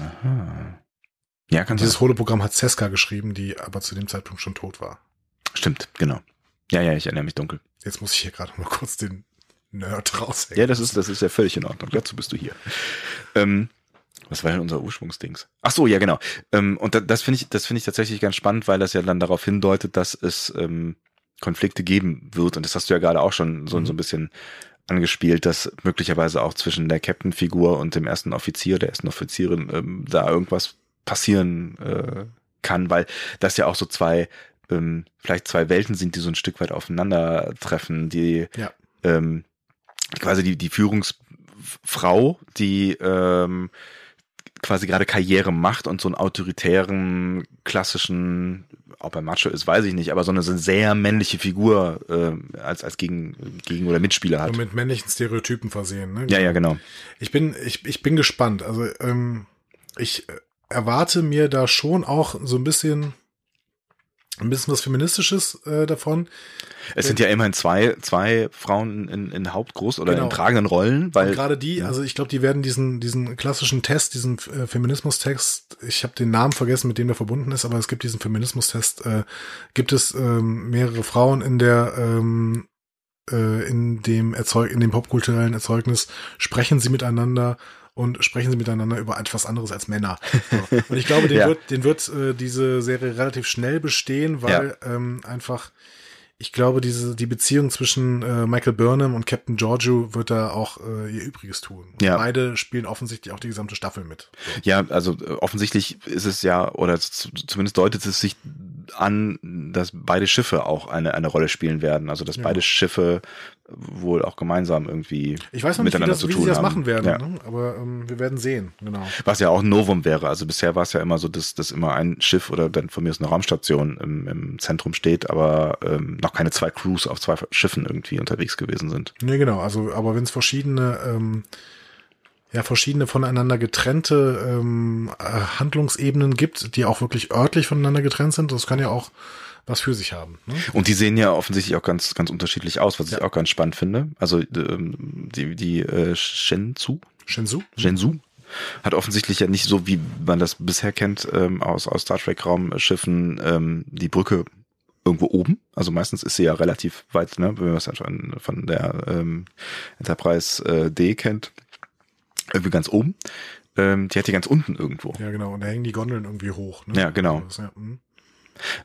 Aha. Ja, kann dieses Holoprogramm hat Seska geschrieben, die aber zu dem Zeitpunkt schon tot war. Stimmt, genau. Ja, ja, ich erinnere mich dunkel. Jetzt muss ich hier gerade mal kurz den Nerd raushängen. Ja, das ist, das ist ja völlig in Ordnung. Dazu bist du hier. Ähm, was war denn unser Ursprungsdings? Ach so, ja, genau. Ähm, und da, das finde ich, das finde ich tatsächlich ganz spannend, weil das ja dann darauf hindeutet, dass es ähm, Konflikte geben wird. Und das hast du ja gerade auch schon so, Mhm. so ein bisschen angespielt, dass möglicherweise auch zwischen der Captain-Figur und dem ersten Offizier, der ersten Offizierin, ähm, da irgendwas passieren äh, kann, weil das ja auch so zwei, ähm, vielleicht zwei Welten sind, die so ein Stück weit aufeinandertreffen, die Ja. ähm, quasi die, die Führungsfrau, die ähm, quasi gerade Karriere macht und so einen autoritären, klassischen, ob er Macho ist, weiß ich nicht, aber so eine, so eine sehr männliche Figur ähm, als, als Gegen, Gegen- oder Mitspieler hat. Und mit männlichen Stereotypen versehen. Ne? Ja, ja, genau. Ich bin, ich, ich bin gespannt. Also ähm, ich äh, erwarte mir da schon auch so ein bisschen, ein bisschen was Feministisches äh, davon. Es sind ja immerhin zwei, zwei Frauen in, in Hauptgroß- oder Genau. in tragenden Rollen, Und weil gerade die, also ich glaube, die werden diesen, diesen klassischen Test, diesen äh, Feminismus-Text, ich habe den Namen vergessen, mit dem der verbunden ist, aber es gibt diesen Feminismus-Test, äh, gibt es ähm, mehrere Frauen in der ähm, äh, in dem Erzeug in dem popkulturellen Erzeugnis sprechen sie miteinander und sprechen sie miteinander über etwas anderes als Männer. So. Und ich glaube, den Ja. wird, den wird äh, diese Serie relativ schnell bestehen, weil ähm, einfach ich glaube, diese, die Beziehung zwischen äh, Michael Burnham und Captain Giorgio wird da auch äh, ihr Übriges tun. Und Ja. Beide spielen offensichtlich auch die gesamte Staffel mit. Ja, also äh, offensichtlich ist es ja, oder zumindest deutet es sich an, dass beide Schiffe auch eine, eine Rolle spielen werden. Also dass Ja. beide Schiffe wohl auch gemeinsam irgendwie Ich weiß noch nicht, wie, miteinander das, zu wie tun sie das haben. machen werden, Ja. ne? aber ähm, wir werden sehen. Genau. Was ja auch ein Novum wäre. Also bisher war es ja immer so, dass, dass immer ein Schiff oder dann von mir aus eine Raumstation im, im Zentrum steht, aber ähm, noch keine zwei Crews auf zwei Schiffen irgendwie unterwegs gewesen sind. Nee, genau. Also, aber wenn es verschiedene, ähm, ja, verschiedene voneinander getrennte ähm, äh, Handlungsebenen gibt, die auch wirklich örtlich voneinander getrennt sind, das kann ja auch was für sich haben. Ne? Und die sehen ja offensichtlich auch ganz, ganz unterschiedlich aus, was ich Ja. auch ganz spannend finde. Also ähm, die, die äh, Shenzhou, Shenzhou? Shenzhou hat offensichtlich ja nicht so, wie man das bisher kennt, ähm, aus, aus Star Trek Raumschiffen, ähm, die Brücke irgendwo oben. Also meistens ist sie ja relativ weit, ne, wenn man es ja schon von der ähm, Enterprise äh, D kennt, irgendwie ganz oben. Ähm, die hat die ganz unten irgendwo. Ja, genau. Und da hängen die Gondeln irgendwie hoch. Ne? Ja, genau. Also, ja, hm.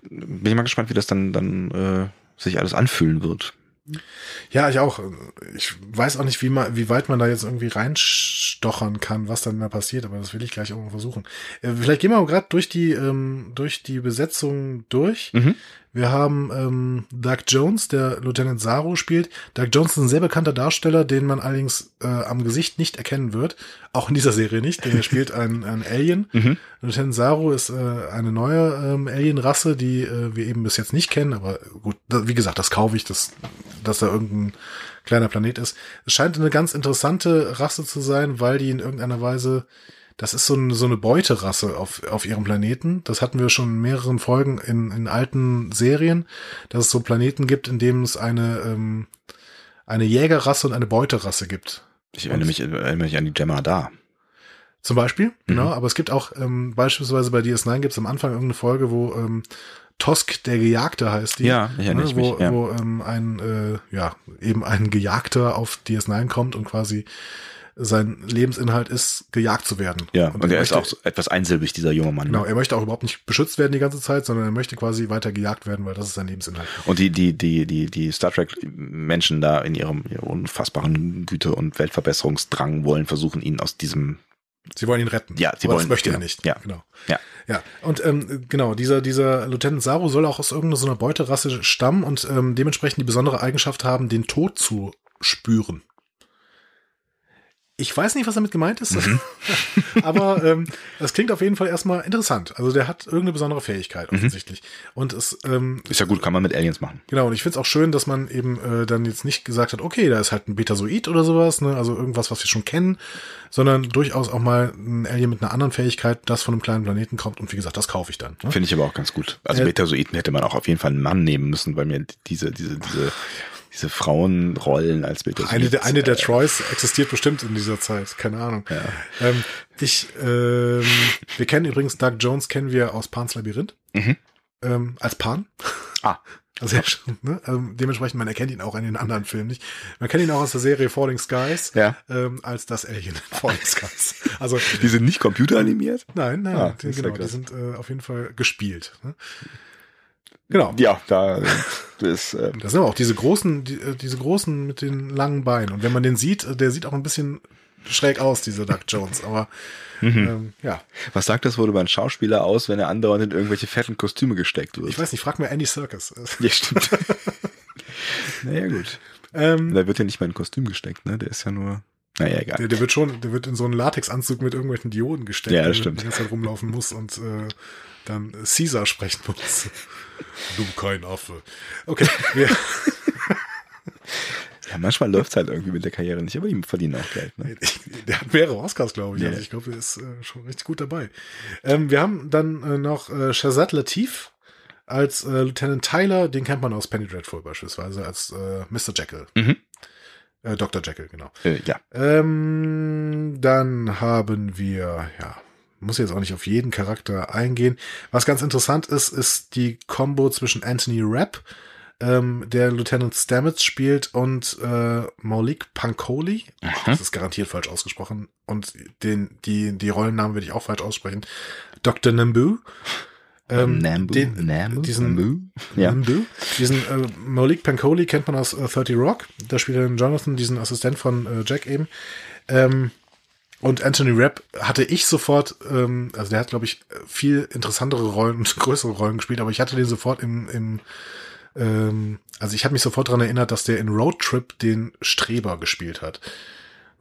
Bin ich mal gespannt, wie das dann, dann äh, sich alles anfühlen wird. Ja, ich auch. Ich weiß auch nicht, wie, man, wie weit man da jetzt irgendwie reinstochern kann, was dann da passiert, aber das will ich gleich irgendwo versuchen. Äh, vielleicht gehen wir gerade durch die ähm, durch die Besetzung durch. Mhm. Wir haben ähm, Doug Jones, der Lieutenant Saru spielt. Doug Jones ist ein sehr bekannter Darsteller, den man allerdings äh, am Gesicht nicht erkennen wird. Auch in dieser Serie nicht, denn er spielt einen, einen Alien. Mhm. Lieutenant Saru ist äh, eine neue ähm, Alien-Rasse, die äh, wir eben bis jetzt nicht kennen, aber gut, da, wie gesagt, das kaufe ich, dass, dass da irgendein kleiner Planet ist. Es scheint eine ganz interessante Rasse zu sein, weil die in irgendeiner Weise, das ist so eine, so eine Beuterasse auf, auf ihrem Planeten. Das hatten wir schon in mehreren Folgen in, in alten Serien, dass es so Planeten gibt, in denen es eine, ähm, eine Jägerrasse und eine Beuterasse gibt. Ich erinnere mich, erinnere mich an die Gemma da. Zum Beispiel, genau, aber es gibt auch ähm, beispielsweise bei DS9 gibt es am Anfang irgendeine Folge, wo ähm, Tosk der Gejagte heißt die. Ja, ich erinnere ne, wo, mich, ja. wo ähm, ein, äh, ja, eben ein Gejagter auf DS9 kommt und quasi sein Lebensinhalt ist, gejagt zu werden. Ja, und, er ist möchte- auch etwas einsilbig, dieser junge Mann. Genau, ne? er möchte auch überhaupt nicht beschützt werden die ganze Zeit, sondern er möchte quasi weiter gejagt werden, weil das ist sein Lebensinhalt. Und die, die, die, die, die Star Trek-Menschen da in ihrem, ihrem unfassbaren Güte- und Weltverbesserungsdrang wollen versuchen, ihn aus diesem, Sie wollen ihn retten. Ja, sie Aber wollen- das möchte genau, er nicht. ja. genau. ja, Ja, und ähm, genau, dieser, dieser Lieutenant Saru soll auch aus irgendeiner so einer Beuterasse stammen und ähm, dementsprechend die besondere Eigenschaft haben, den Tod zu spüren. Ich weiß nicht, was damit gemeint ist, Mhm. aber ähm, das klingt auf jeden Fall erstmal interessant. Also der hat irgendeine besondere Fähigkeit Mhm. offensichtlich. Und es ähm, ist ja gut, kann man mit Aliens machen. Genau, und ich finde es auch schön, dass man eben äh, dann jetzt nicht gesagt hat, okay, da ist halt ein Betasoid oder sowas, ne, also irgendwas, was wir schon kennen, sondern durchaus auch mal ein Alien mit einer anderen Fähigkeit, das von einem kleinen Planeten kommt und wie gesagt, das kaufe ich dann. Ne? Finde ich aber auch ganz gut. Also Äh, Betasoiden hätte man auch auf jeden Fall einen Mann nehmen müssen, weil mir diese, diese, diese, diese Frauenrollen als Betasoid. Eine der, eine der Troys existiert bestimmt in dieser Zeit, keine Ahnung. Ja. Ähm, ich, ähm, wir kennen übrigens Doug Jones, kennen wir aus Pans Labyrinth. Mhm. Ähm, als Pan. Ah, Also, ja, ne? ähm, dementsprechend, man erkennt ihn auch in den anderen Filmen nicht. Man kennt ihn auch aus der Serie Falling Skies Ja. ähm, als das Alien in Falling Skies. Also die sind nicht computeranimiert? nein, nein, Ah, die, genau, die sind äh, auf jeden Fall gespielt. Ne? Genau. Ja, da ist, ähm, Das sind aber auch diese großen, die, äh, diese großen mit den langen Beinen. Und wenn man den sieht, äh, der sieht auch ein bisschen schräg aus, dieser Doug Jones. Aber Mhm. ähm, ja, was sagt das wohl über einen Schauspieler aus, wenn er andauernd in irgendwelche fetten Kostüme gesteckt wird? ich weiß nicht, frag mir Andy Serkis. Ja, stimmt. naja, gut. ähm, Da wird ja nicht mal in ein Kostüm gesteckt, ne? Der ist ja nur. Naja, egal. der, der wird schon, der wird in so einen Latexanzug mit irgendwelchen Dioden gesteckt, Ja, das der stimmt. die ganze Zeit rumlaufen muss und äh, dann Caesar sprechen muss. Du kein Affe. Okay, wir, Ja, manchmal läuft's halt irgendwie mit der Karriere nicht, aber die verdienen auch Geld, ne? Der hat mehrere Oscars, glaube ich. Ja. Also ich glaube, der ist äh, schon richtig gut dabei. Ähm, wir haben dann äh, noch äh, Shazad Latif als äh, Lieutenant Tyler. Den kennt man aus Penny Dreadful beispielsweise als äh, Mr. Jekyll. Mhm. Äh, Dr. Jekyll, genau. Äh, ja. Ähm, dann haben wir, ja, muss jetzt auch nicht auf jeden Charakter eingehen. Was ganz interessant ist, ist die Combo zwischen Anthony Rapp, ähm, der Lieutenant Stamets spielt, und äh, Maulik Pankoli. Das ist garantiert falsch ausgesprochen. Und den, die, die Rollennamen werde ich auch falsch aussprechen. Dr. Nambu. Ähm, Nambu, den, Nambu, diesen, Nambu? Ja. Nambu. Diesen äh, Malik Pankoli kennt man aus äh, 30 Rock. Da spielt er Jonathan, diesen Assistent von äh, Jack eben. Ähm, und Anthony Rapp hatte ich sofort, ähm, also der hat, glaube ich, viel interessantere Rollen und größere Rollen gespielt, aber ich hatte den sofort im, im ähm, also ich habe mich sofort dran erinnert, dass der in Road Trip den Streber gespielt hat.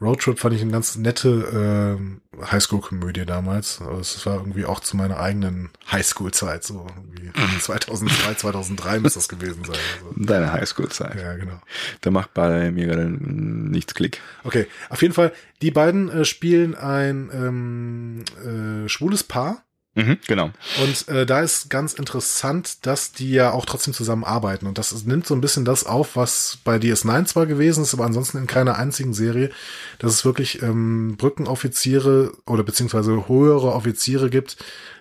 Road Trip fand ich eine ganz nette ähm, Highschool-Komödie damals. Also es war irgendwie auch zu meiner eigenen Highschool-Zeit, so irgendwie 2002, 2003 muss das gewesen sein. Also, Deine Highschool-Zeit. ja, genau. Da macht bei mir gerade nichts Klick. Okay, auf jeden Fall, die beiden äh, spielen ein ähm, äh, schwules Paar. Mhm, genau. Und äh, da ist ganz interessant, dass die ja auch trotzdem zusammenarbeiten. Und das ist, nimmt so ein bisschen das auf, was bei DS9 zwar gewesen ist, aber ansonsten in keiner einzigen Serie, dass es wirklich ähm, Brückenoffiziere oder beziehungsweise höhere Offiziere gibt,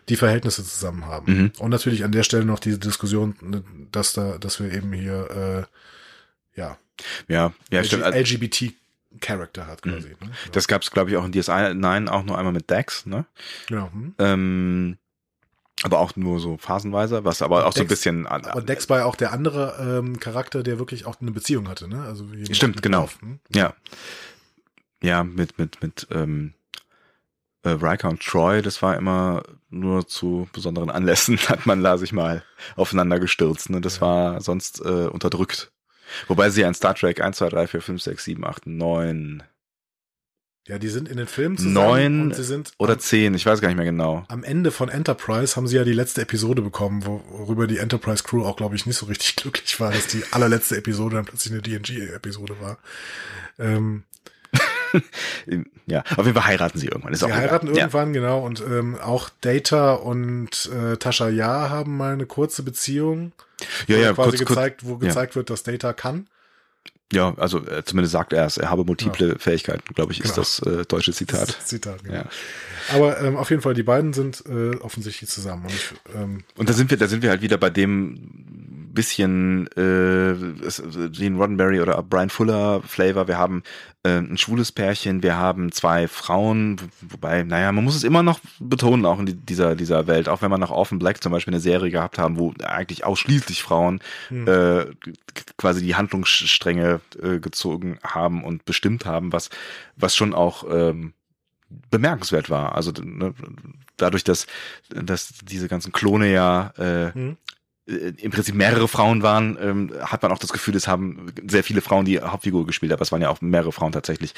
die Verhältnisse zusammen haben. Mhm. Und natürlich an der Stelle noch diese Diskussion, ne, dass da, dass wir eben hier äh, ja, Ja, ja, stimmt. Also, LGBT Charakter hat quasi. Ne? Das gab's, glaube ich, auch in DS9 auch nur einmal mit Dax, ne? genau. Hm. Ähm, aber auch nur so phasenweise, was aber auch so ein Dex- bisschen. Aber Dex war ja auch der andere ähm, Charakter, der wirklich auch eine Beziehung hatte, ne? Also Stimmt, genau. Dorf, hm? Ja. Ja, mit, mit, mit, ähm, äh, Riker und Troy, das war immer nur zu besonderen Anlässen, hat man da sich mal aufeinander gestürzt, ne? Das Ja. war sonst äh, unterdrückt. Wobei sie an Star Trek 1, 2, 3, 4, 5, 6, 7, 8, 9 Ja, die sind in den Filmen zusammen Neun und sie sind oder am, 10, ich weiß gar nicht mehr genau. am Ende von Enterprise haben sie ja die letzte Episode bekommen, wo- worüber die Enterprise Crew auch, glaube ich, nicht so richtig glücklich war, dass die allerletzte Episode dann plötzlich eine DNG-Episode war. Ähm, Ja, auf jeden Fall heiraten sie irgendwann. Ist sie auch heiraten egal. irgendwann, genau, und ähm, auch Data und äh, Tasha Yar haben mal eine kurze Beziehung. Ja, ja, wo ja quasi kurz, kurz, gezeigt, wo ja. gezeigt wird, dass Data kann. Ja, also äh, zumindest sagt er es. Er habe multiple ja. Fähigkeiten, glaube ich, ist genau. das äh, deutsche Zitat. Das Zitat, genau. Ja. Aber ähm, auf jeden Fall, die beiden sind äh, offensichtlich zusammen. Und, ähm, und da sind wir, da sind wir halt wieder bei dem bisschen äh, Gene Roddenberry oder Brian Fuller Flavor. Wir haben äh, ein schwules Pärchen, wir haben zwei Frauen, wobei, naja, man muss es immer noch betonen, auch in dieser, dieser Welt, auch wenn man nach Orphan Black zum Beispiel eine Serie gehabt haben, wo eigentlich ausschließlich Frauen mhm. äh, quasi die Handlungsstränge äh, gezogen haben und bestimmt haben, was, was schon auch ähm, bemerkenswert war. Also ne, dadurch, dass, dass diese ganzen Klone ja äh, mhm. Im Prinzip mehrere Frauen waren, ähm, hat man auch das Gefühl, es haben sehr viele Frauen die Hauptfigur gespielt, aber es waren ja auch mehrere Frauen tatsächlich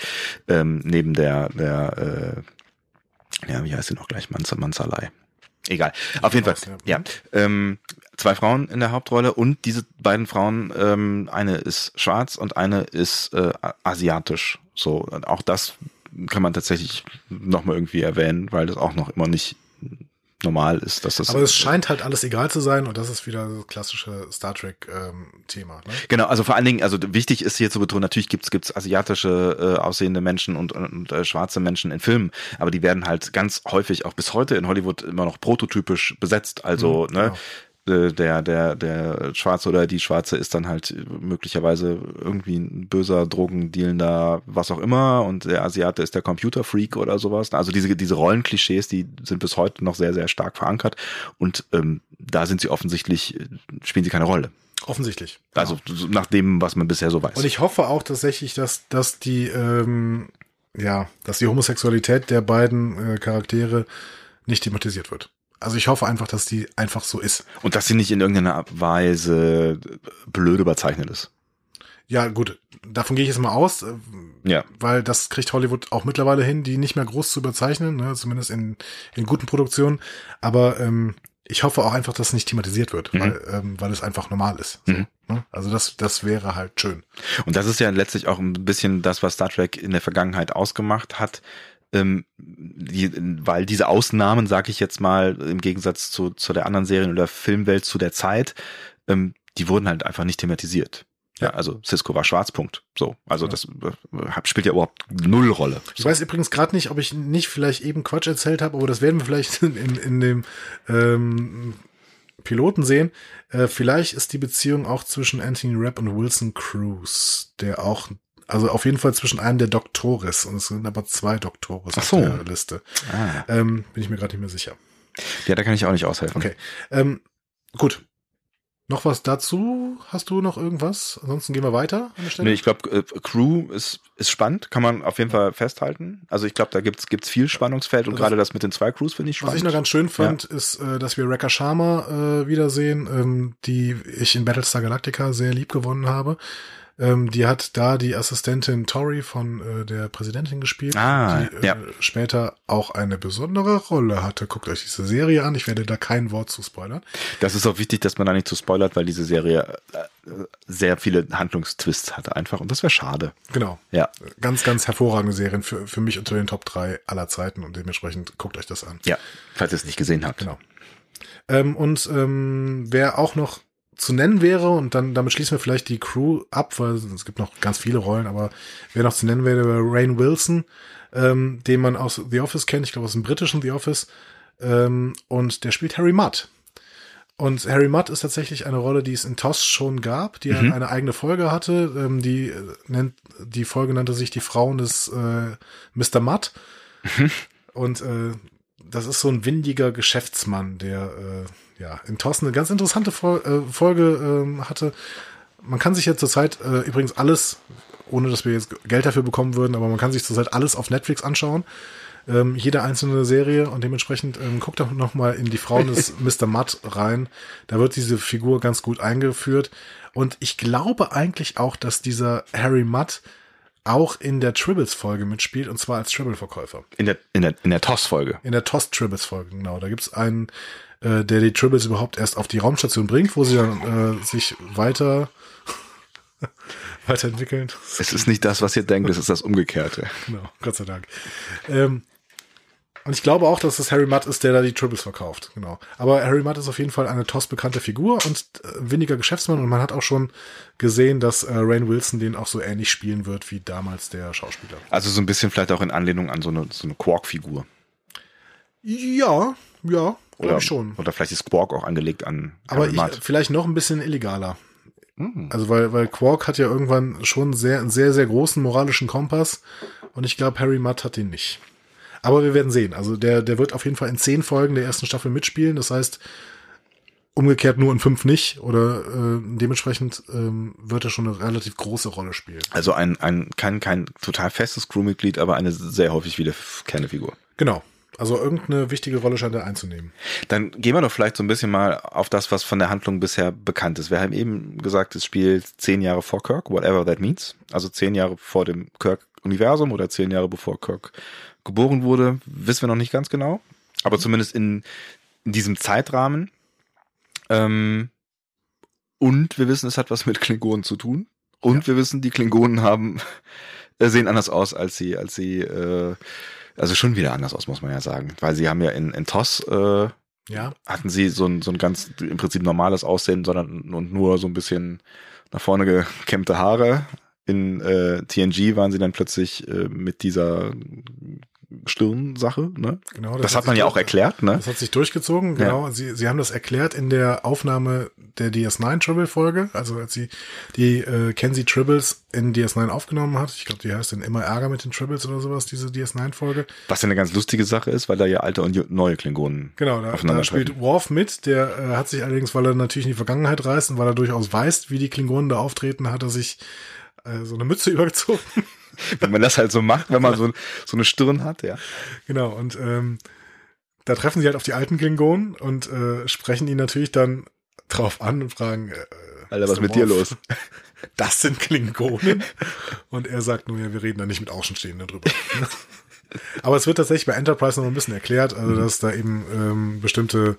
ähm, neben der, der äh, ja, wie heißt sie noch gleich, Manz Manzalei. Egal. Auf jeden Fall. Ja. Ähm, zwei Frauen in der Hauptrolle und diese beiden Frauen, ähm, eine ist schwarz und eine ist äh, asiatisch. So, auch das kann man tatsächlich nochmal irgendwie erwähnen, weil das auch noch immer nicht normal ist, dass das. Aber es scheint halt alles egal zu sein und das ist wieder das klassische Star Trek ähm, Thema. Ne? Genau, also vor allen Dingen, also wichtig ist hier zu betonen, natürlich gibt's gibt's asiatische äh, aussehende Menschen und, und, und äh, schwarze Menschen in Filmen, aber die werden halt ganz häufig auch bis heute in Hollywood immer noch prototypisch besetzt. Also mhm, ne, genau. Der, der, der Schwarze oder die Schwarze ist dann halt möglicherweise irgendwie ein böser, drogendealender, was auch immer, und der Asiate ist der Computerfreak oder sowas. Also diese, diese Rollenklischees, die sind bis heute noch sehr, sehr stark verankert und ähm, da sind sie offensichtlich, spielen sie keine Rolle. Offensichtlich. Also genau. nach dem, was man bisher so weiß. Und ich hoffe auch tatsächlich, dass, dass die, ähm, ja, dass die Homosexualität der beiden äh, Charaktere nicht thematisiert wird. Also ich hoffe einfach, dass die einfach so ist. Und dass sie nicht in irgendeiner Weise blöd überzeichnet ist. Ja, gut, davon gehe ich jetzt mal aus, äh, ja. weil das kriegt Hollywood auch mittlerweile hin, die nicht mehr groß zu überzeichnen, ne, zumindest in, in guten Produktionen. Aber ähm, ich hoffe auch einfach, dass es nicht thematisiert wird, mhm. weil, ähm, weil es einfach normal ist. So, mhm. ne? Also das, das wäre halt schön. Und das ist ja letztlich auch ein bisschen das, was Star Trek in der Vergangenheit ausgemacht hat ähm, die, weil diese Ausnahmen, sag ich jetzt mal, im Gegensatz zu, zu der anderen Serien- oder Filmwelt zu der Zeit, ähm, die wurden halt einfach nicht thematisiert. Ja, also Cisco war Schwarzpunkt. So, also ja. das äh, spielt ja überhaupt null Rolle. Ich weiß übrigens gerade nicht, ob ich nicht vielleicht eben Quatsch erzählt habe, aber das werden wir vielleicht in, in dem ähm, Piloten sehen. Äh, vielleicht ist die Beziehung auch zwischen Anthony Rapp und Wilson Cruz, der auch also auf jeden Fall zwischen einem der Doktores. Und es sind aber zwei Doktores Ach so. auf der Liste. Ah. Ähm, bin ich mir gerade nicht mehr sicher. Ja, da kann ich auch nicht aushelfen. Okay. Ähm, gut. Noch was dazu? Hast du noch irgendwas? Ansonsten gehen wir weiter an der Stelle. Nee, ich glaube, äh, Crew ist, ist spannend, kann man auf jeden Fall festhalten. Also ich glaube, da gibt's gibt's viel Spannungsfeld und also gerade das mit den zwei Crews finde ich spannend. Was ich noch ganz schön fand, ja. ist, äh, dass wir Rekka Sharma äh, wiedersehen, ähm, die ich in Battlestar Galactica sehr lieb gewonnen habe. Ähm, die hat da die Assistentin Tori von äh, der Präsidentin gespielt, ah, die äh, ja. später auch eine besondere Rolle hatte. Guckt euch diese Serie an. Ich werde da kein Wort zu spoilern. Das ist auch wichtig, dass man da nicht zu spoilert, weil diese Serie äh, sehr viele Handlungstwists hatte einfach und das wäre schade. Genau. Ja. Ganz, ganz hervorragende Serien für, für mich unter den Top 3 aller Zeiten und dementsprechend guckt euch das an. Ja, falls ihr es nicht gesehen habt. Genau. Ähm, und ähm, wer auch noch zu nennen wäre, und dann damit schließen wir vielleicht die Crew ab, weil es gibt noch ganz viele Rollen, aber wer noch zu nennen wäre, wäre Rain Wilson, ähm, den man aus The Office kennt, ich glaube aus dem britischen The Office, ähm, und der spielt Harry Mudd. Und Harry Mudd ist tatsächlich eine Rolle, die es in TOS schon gab, die mhm. eine eigene Folge hatte. Ähm, die äh, nennt, die Folge nannte sich die Frauen des äh, Mr. Mudd. Mhm. Und äh, das ist so ein windiger Geschäftsmann, der äh, ja, in Thorsten eine ganz interessante äh, Folge äh, hatte. Man kann sich ja zurzeit äh, übrigens alles, ohne dass wir jetzt Geld dafür bekommen würden, aber man kann sich zurzeit alles auf Netflix anschauen. Ähm, jede einzelne Serie und dementsprechend ähm, guckt doch noch mal in die Frauen des Mr. Mudd rein. Da wird diese Figur ganz gut eingeführt. Und ich glaube eigentlich auch, dass dieser Harry Mudd auch in der Tribbles-Folge mitspielt, und zwar als Tribble-Verkäufer. In der, in der, in der TOS-Folge. In der TOS-Tribbles-Folge, genau. Da gibt's einen äh, der die Tribbles überhaupt erst auf die Raumstation bringt, wo sie dann äh, sich weiter weiterentwickeln. Es ist nicht das, was ihr denkt, es ist das Umgekehrte. Genau, Gott sei Dank. Ähm, Und ich glaube auch, dass es Harry Mudd ist, der da die Tribbles verkauft. Genau. Aber Harry Mudd ist auf jeden Fall eine toss bekannte Figur und äh, weniger Geschäftsmann. Und man hat auch schon gesehen, dass äh, Rain Wilson den auch so ähnlich spielen wird wie damals der Schauspieler. Also so ein bisschen vielleicht auch in Anlehnung an so eine, so eine Quark-Figur. Ja, ja, Oder glaube ich schon. Oder vielleicht ist Quark auch angelegt an Aber ich, vielleicht noch ein bisschen illegaler. Hm. Also weil, weil Quark hat ja irgendwann schon sehr, einen sehr, sehr großen moralischen Kompass und ich glaube, Harry Mudd hat den nicht. Aber wir werden sehen. Also der, der wird auf jeden Fall in zehn Folgen der ersten Staffel mitspielen. Das heißt, umgekehrt nur in fünf nicht. Oder äh, dementsprechend ähm, wird er schon eine relativ große Rolle spielen. Also ein, ein kein, kein total festes Crewmitglied, aber eine sehr häufig wiederkehrende Figur. Genau. Also irgendeine wichtige Rolle scheint er einzunehmen. Dann gehen wir doch vielleicht so ein bisschen mal auf das, was von der Handlung bisher bekannt ist. Wir haben eben gesagt, es spielt zehn Jahre vor Kirk, whatever that means. Also zehn Jahre vor dem Kirk-Universum oder zehn Jahre bevor Kirk geboren wurde, wissen wir noch nicht ganz genau. Aber zumindest in, in diesem Zeitrahmen. Ähm, und wir wissen, es hat was mit Klingonen zu tun. Und wir wissen, die Klingonen haben äh, sehen anders aus, als sie, als sie, äh, also schon wieder anders aus, muss man ja sagen. Weil sie haben ja in, in TOS äh, Ja. hatten sie so ein, so ein ganz im Prinzip normales Aussehen, sondern und nur so ein bisschen nach vorne gekämmte Haare. In äh, TNG waren sie dann plötzlich äh, mit dieser Stirnsache, ne? Genau. Das, hat man sich ja auch erklärt, ne? Das hat sich durchgezogen, genau. Sie, sie haben das erklärt in der Aufnahme der DS9 Tribble Folge, also als sie die äh, Kenzie Tribbles in DS9 aufgenommen hat. Ich glaube, die heißt dann immer Ärger mit den Tribbles oder sowas, diese DS9 Folge. Was ja eine ganz lustige Sache ist, weil da ja alte und neue Klingonen Genau, da, da aufeinandertreffen. spielt Worf mit, der äh, hat sich allerdings, weil er natürlich in die Vergangenheit reist und weil er durchaus weiß, wie die Klingonen da auftreten, hat er sich äh, so eine Mütze übergezogen. Wenn man das halt so macht, wenn man so, so eine Stirn hat, ja. Genau, und ähm, da treffen sie halt auf die alten Klingonen und äh, sprechen ihn natürlich dann drauf an und fragen, äh, Alter, was Mr. mit dir los? Das sind Klingonen. und er sagt nur, ja, wir reden da nicht mit Außenstehenden drüber. Aber es wird tatsächlich bei Enterprise noch ein bisschen erklärt, also dass da eben ähm, bestimmte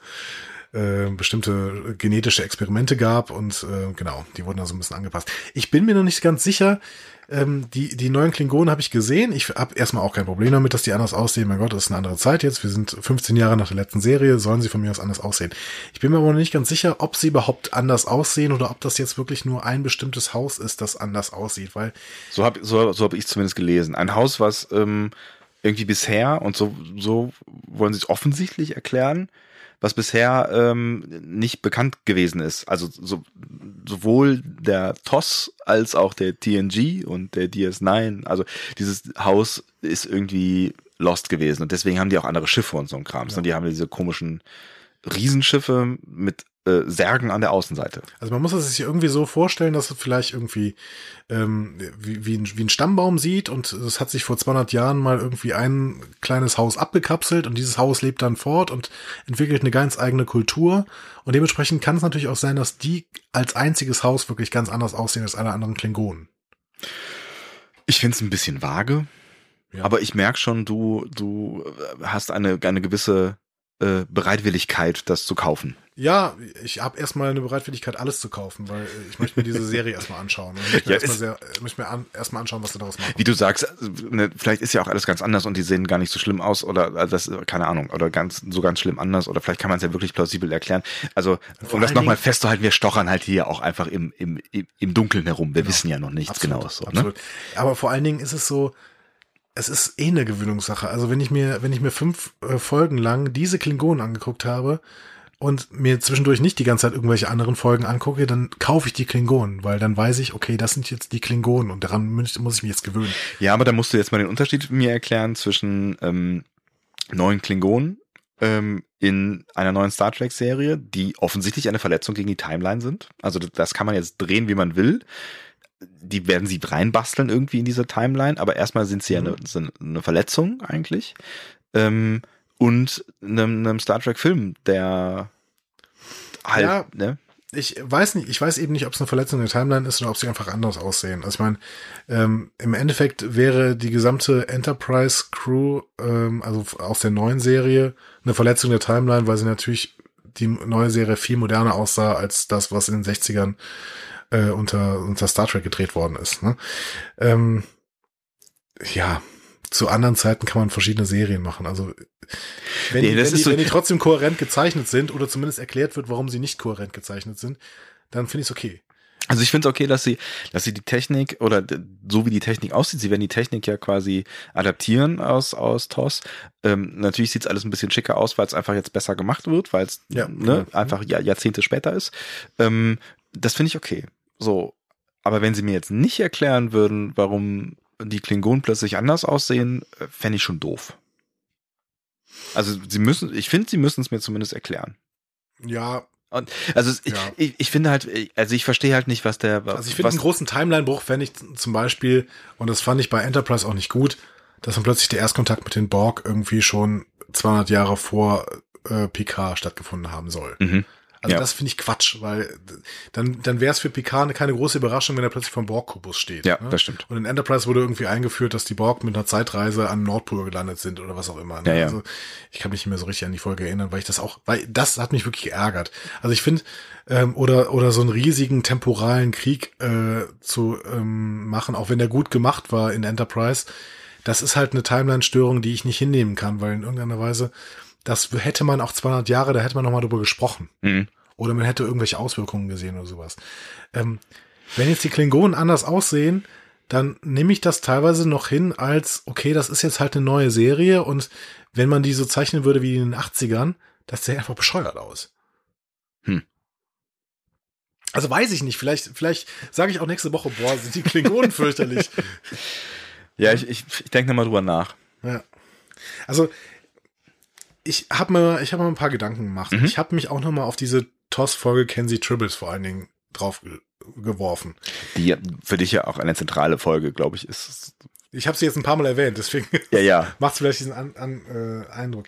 äh, bestimmte genetische Experimente gab und äh, genau, die wurden da so ein bisschen angepasst. Ich bin mir noch nicht ganz sicher, ähm, die, die neuen Klingonen habe ich gesehen. Ich habe erstmal auch kein Problem damit, dass die anders aussehen. Mein Gott, das ist eine andere Zeit jetzt. Wir sind 15 Jahre nach der letzten Serie, sollen sie von mir aus anders aussehen. Ich bin mir aber noch nicht ganz sicher, ob sie überhaupt anders aussehen oder ob das jetzt wirklich nur ein bestimmtes Haus ist, das anders aussieht, weil So habe so, so hab ich zumindest gelesen. Ein Haus, was ähm, irgendwie bisher, und so, so wollen sie es offensichtlich erklären, was bisher ähm, nicht bekannt gewesen ist. Also so, sowohl der TOS als auch der TNG und der DS9. Also dieses Haus ist irgendwie lost gewesen und deswegen haben die auch andere Schiffe und so ein Krams. Und die haben diese komischen Riesenschiffe mit äh, Särgen an der Außenseite. Also man muss es sich irgendwie so vorstellen, dass es vielleicht irgendwie ähm, wie, wie, ein, wie ein Stammbaum sieht und es hat sich vor 200 Jahren mal irgendwie ein kleines Haus abgekapselt und dieses Haus lebt dann fort und entwickelt eine ganz eigene Kultur und dementsprechend kann es natürlich auch sein, dass die als einziges Haus wirklich ganz anders aussehen als alle anderen Klingonen. Ich finde es ein bisschen vage, Ja. aber ich merke schon, du, du hast eine, eine gewisse äh, Bereitwilligkeit, das zu kaufen. Ja, ich habe erstmal eine Bereitwilligkeit, alles zu kaufen, weil äh, ich möchte mir diese Serie erstmal anschauen. Und ich möchte mir Ja, erstmal sehr- ich möchte mir an, erstmal anschauen, was sie daraus machen. Wie du sagst, äh, ne, vielleicht ist ja auch alles ganz anders und die sehen gar nicht so schlimm aus oder äh, das, keine Ahnung, oder ganz so ganz schlimm anders oder vielleicht kann man es ja wirklich plausibel erklären. Also, um das nochmal festzuhalten, wir stochern halt hier auch einfach im, im, im, Dunkeln herum. Wir wissen ja noch nichts genaues. So, ne? absolut. Aber vor allen Dingen ist es so, es ist eh eine Gewöhnungssache. Also wenn ich mir, wenn ich mir fünf äh, Folgen lang diese Klingonen angeguckt habe und mir zwischendurch nicht die ganze Zeit irgendwelche anderen Folgen angucke, dann kaufe ich die Klingonen, weil dann weiß ich, okay, das sind jetzt die Klingonen und daran muss ich mich jetzt gewöhnen. Ja, aber da musst du jetzt mal den Unterschied mir erklären zwischen ähm, neuen Klingonen ähm, in einer neuen Star Trek Serie, die offensichtlich eine Verletzung gegen die Timeline sind. Also das- kann man jetzt drehen, wie man will. Die werden sie reinbasteln irgendwie in diese Timeline, aber erstmal sind sie ja eine, sind eine Verletzung eigentlich. Ähm, und einem, einem Star Trek Film, der halt, Ja. ne? Ich weiß nicht, ich weiß eben nicht, ob es eine Verletzung der Timeline ist oder ob sie einfach anders aussehen. Also ich meine, ähm, im Endeffekt wäre die gesamte Enterprise Crew, ähm, also aus der neuen Serie, eine Verletzung der Timeline, weil sie natürlich die neue Serie viel moderner aussah als das, was in den 60ern äh, unter, unter Star Trek gedreht worden ist. Ne? Ähm, ja, zu anderen Zeiten kann man verschiedene Serien machen. Also wenn, Nee, die, wenn, die, so- wenn die trotzdem kohärent gezeichnet sind oder zumindest erklärt wird, warum sie nicht kohärent gezeichnet sind, dann finde ich es okay. Also ich finde es okay, dass sie, dass sie die Technik oder so wie die Technik aussieht, sie werden die Technik ja quasi adaptieren aus aus TOS. Ähm, natürlich sieht es alles ein bisschen schicker aus, weil es einfach jetzt besser gemacht wird, weil es Ja, ne, genau. einfach Jahr, Jahrzehnte später ist. Ähm, das finde ich okay. So, aber wenn sie mir jetzt nicht erklären würden, warum die Klingonen plötzlich anders aussehen, äh, fände ich schon doof. Also sie müssen, ich finde, sie müssen es mir zumindest erklären. Ja, Und also Ja. ich, ich finde halt, also ich verstehe halt nicht, was der also ich finde einen großen Timeline-Bruch fände ich zum Beispiel, und das fand ich bei Enterprise auch nicht gut, dass dann plötzlich der Erstkontakt mit den Borg irgendwie schon 200 Jahre vor äh, Picard stattgefunden haben soll. Mhm. Also Ja. das finde ich Quatsch, weil dann, dann wäre es für Picard keine große Überraschung, wenn er plötzlich vom Borg-Kubus steht. Ja, ne? das stimmt. Und in Enterprise wurde irgendwie eingeführt, dass die Borg mit einer Zeitreise am Nordpol gelandet sind oder was auch immer. Ne? Ja, ja. Also ich kann mich nicht mehr so richtig an die Folge erinnern, weil ich das auch, weil das hat mich wirklich geärgert. Also ich finde, ähm, oder, oder so einen riesigen temporalen Krieg äh, zu ähm, machen, auch wenn der gut gemacht war in Enterprise, das ist halt eine Timeline-Störung, die ich nicht hinnehmen kann, weil in irgendeiner Weise, das hätte man auch 200 Jahre, da hätte man nochmal drüber gesprochen. Mhm. Oder man hätte irgendwelche Auswirkungen gesehen oder sowas. Ähm, wenn jetzt die Klingonen anders aussehen, dann nehme ich das teilweise noch hin als, okay, das ist jetzt halt eine neue Serie und wenn man die so zeichnen würde wie in den 80ern, das sähe einfach bescheuert aus. Hm. Also weiß ich nicht, vielleicht, vielleicht sage ich auch nächste Woche, boah, sind die Klingonen fürchterlich. Ja, ich, ich, ich denke nochmal drüber nach. Ja. Also ich habe mir, ich habe mir ein paar Gedanken gemacht. Mhm. Ich habe mich auch noch mal auf diese TOS-Folge Kenzie Tribbles vor allen Dingen drauf ge geworfen. Die für dich ja auch eine zentrale Folge, glaube ich, ist. Ich habe sie jetzt ein paar Mal erwähnt, deswegen Ja, ja. macht es vielleicht diesen an, an, äh, Eindruck.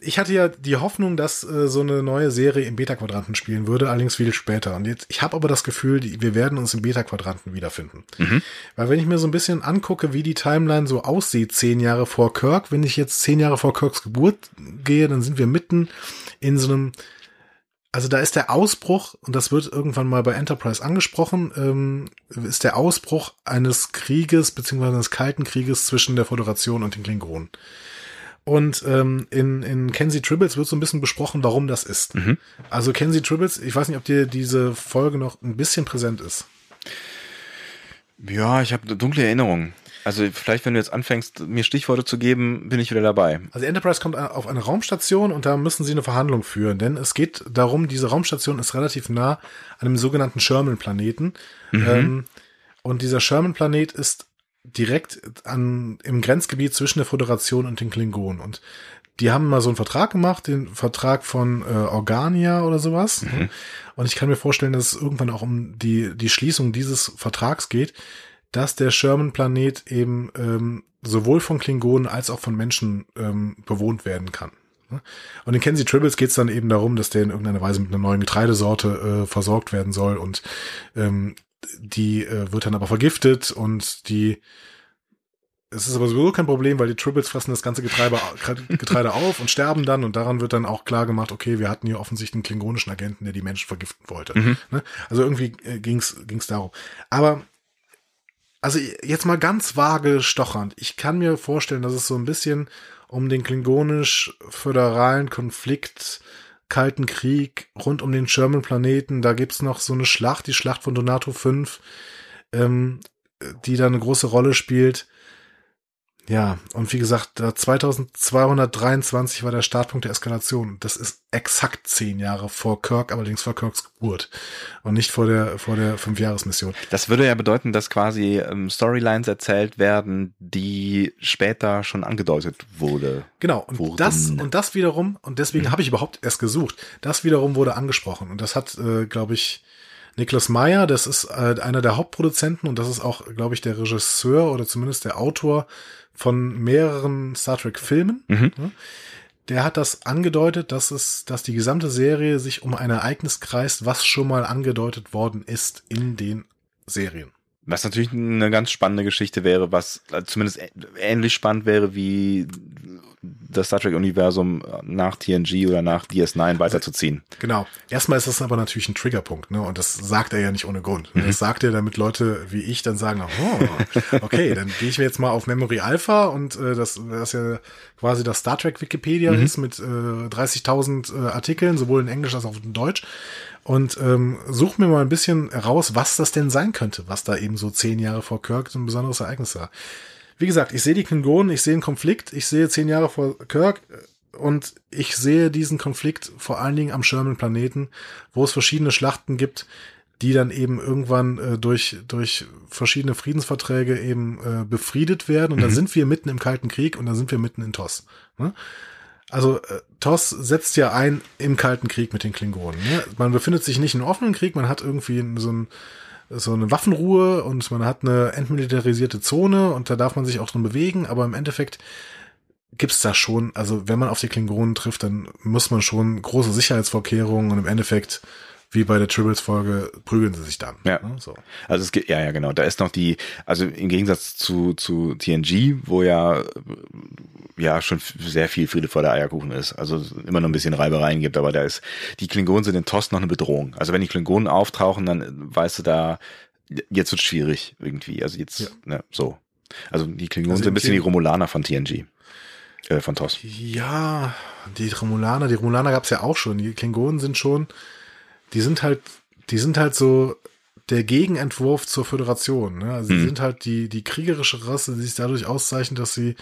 Ich hatte ja die Hoffnung, dass äh, so eine neue Serie im Beta-Quadranten spielen würde, allerdings viel später. Und jetzt, ich habe aber das Gefühl, die, wir werden uns im Beta-Quadranten wiederfinden. Mhm. Weil wenn ich mir so ein bisschen angucke, wie die Timeline so aussieht, zehn Jahre vor Kirk, wenn ich jetzt zehn Jahre vor Kirks Geburt gehe, dann sind wir mitten in so einem, also da ist der Ausbruch, und das wird irgendwann mal bei Enterprise angesprochen, ähm, ist der Ausbruch eines Krieges, beziehungsweise eines kalten Krieges zwischen der Föderation und den Klingonen. Und ähm, in, in Kenzie Tribbles wird so ein bisschen besprochen, warum das ist. Mhm. Also Kenzie Tribbles, ich weiß nicht, ob dir diese Folge noch ein bisschen präsent ist. Ja, ich habe dunkle Erinnerungen. Also vielleicht, wenn du jetzt anfängst, mir Stichworte zu geben, bin ich wieder dabei. Also Enterprise kommt auf eine Raumstation und da müssen sie eine Verhandlung führen, denn es geht darum, diese Raumstation ist relativ nah an einem sogenannten Sherman-Planeten. Ähm, und dieser Sherman-Planet ist direkt an, im Grenzgebiet zwischen der Föderation und den Klingonen. Und die haben mal so einen Vertrag gemacht, den Vertrag von äh, Organia oder sowas. Und ich kann mir vorstellen, dass es irgendwann auch um die, die Schließung dieses Vertrags geht, dass der Sherman-Planet eben ähm, sowohl von Klingonen als auch von Menschen ähm, bewohnt werden kann. Und in Kenzie Tribbles geht es dann eben darum, dass der in irgendeiner Weise mit einer neuen Getreidesorte äh, versorgt werden soll und ähm, die äh, wird dann aber vergiftet und die es ist aber sowieso kein Problem, weil die Tribbles fressen das ganze Getreide, Getreide auf und sterben dann und daran wird dann auch klar gemacht, okay, wir hatten hier offensichtlich einen klingonischen Agenten, der die Menschen vergiften wollte. Mhm. Ne? Also irgendwie äh, ging's ging's darum. Aber also jetzt mal ganz vage stochernd. Ich kann mir vorstellen, dass es so ein bisschen um den klingonisch-föderalen Konflikt, Kalten Krieg rund um den Sherman-Planeten, da gibt's noch so eine Schlacht, die Schlacht von Donato 5, ähm, die da eine große Rolle spielt. Ja, und wie gesagt, da 2223 war der Startpunkt der Eskalation. Das ist exakt zehn Jahre vor Kirk, allerdings vor Kirks Geburt und nicht vor der vor der Fünfjahresmission. Das würde ja bedeuten, dass quasi ähm, Storylines erzählt werden, die später schon angedeutet wurde. Genau, und Wurden. das und das wiederum, und deswegen habe ich überhaupt erst gesucht, das wiederum wurde angesprochen. Und das hat, äh, glaube ich, Niklas Meyer, das ist äh, einer der Hauptproduzenten und das ist auch, glaube ich, der Regisseur oder zumindest der Autor von mehreren Star Trek-Filmen. Mhm. Der hat das angedeutet, dass es, dass die gesamte Serie sich um ein Ereignis kreist, was schon mal angedeutet worden ist in den Serien. Was natürlich eine ganz spannende Geschichte wäre, was äh, zumindest ähnlich spannend wäre wie das Star Trek-Universum nach TNG oder nach DS9 weiterzuziehen. Genau. Erstmal ist das aber natürlich ein Triggerpunkt, ne? Und das sagt er ja nicht ohne Grund. Mhm. Das sagt er, damit Leute wie ich dann sagen, oh, okay, dann gehe ich mir jetzt mal auf Memory Alpha und äh, das, das ja quasi das Star Trek Wikipedia mhm. ist mit äh, 30.000 äh, Artikeln, sowohl in Englisch als auch in Deutsch und ähm, such mir mal ein bisschen raus, was das denn sein könnte, was da eben so zehn Jahre vor Kirk so ein besonderes Ereignis war. Wie gesagt, ich sehe die Klingonen, ich sehe einen Konflikt, ich sehe zehn Jahre vor Kirk äh, und ich sehe diesen Konflikt vor allen Dingen am Sherman-Planeten, wo es verschiedene Schlachten gibt, die dann eben irgendwann äh, durch, durch verschiedene Friedensverträge eben äh, befriedet werden. Und mhm. dann sind wir mitten im Kalten Krieg und dann sind wir mitten in TOS. Ne? Also äh, TOS setzt ja ein im Kalten Krieg mit den Klingonen. Ne? Man befindet sich nicht in offenen Krieg, man hat irgendwie so, ein, so eine Waffenruhe und man hat eine entmilitarisierte Zone und da darf man sich auch drin bewegen, aber im Endeffekt gibt's da schon, also wenn man auf die Klingonen trifft, dann muss man schon große Sicherheitsvorkehrungen und im Endeffekt wie bei der Tribbles-Folge prügeln sie sich dann. Ja. Ne? So. Also es geht, ja, ja, genau. Da ist noch die, also im Gegensatz zu, zu TNG, wo ja, ja schon sehr viel Friede vor der Eierkuchen ist. Also immer noch ein bisschen Reibereien gibt, aber da ist, die Klingonen sind in TOS noch eine Bedrohung. Also wenn die Klingonen auftauchen, dann weißt du da, jetzt wird schwierig irgendwie. Also jetzt, ja. ne, so. Also die Klingonen also sind ein bisschen die Romulaner von TNG. Äh, von TOS. Ja, die Romulaner, die Romulaner gab's ja auch schon. Die Klingonen sind schon, die sind halt, die sind halt so der Gegenentwurf zur Föderation. Ne? Also mhm. sie sind halt die, die kriegerische Rasse, die sich dadurch auszeichnet, dass sie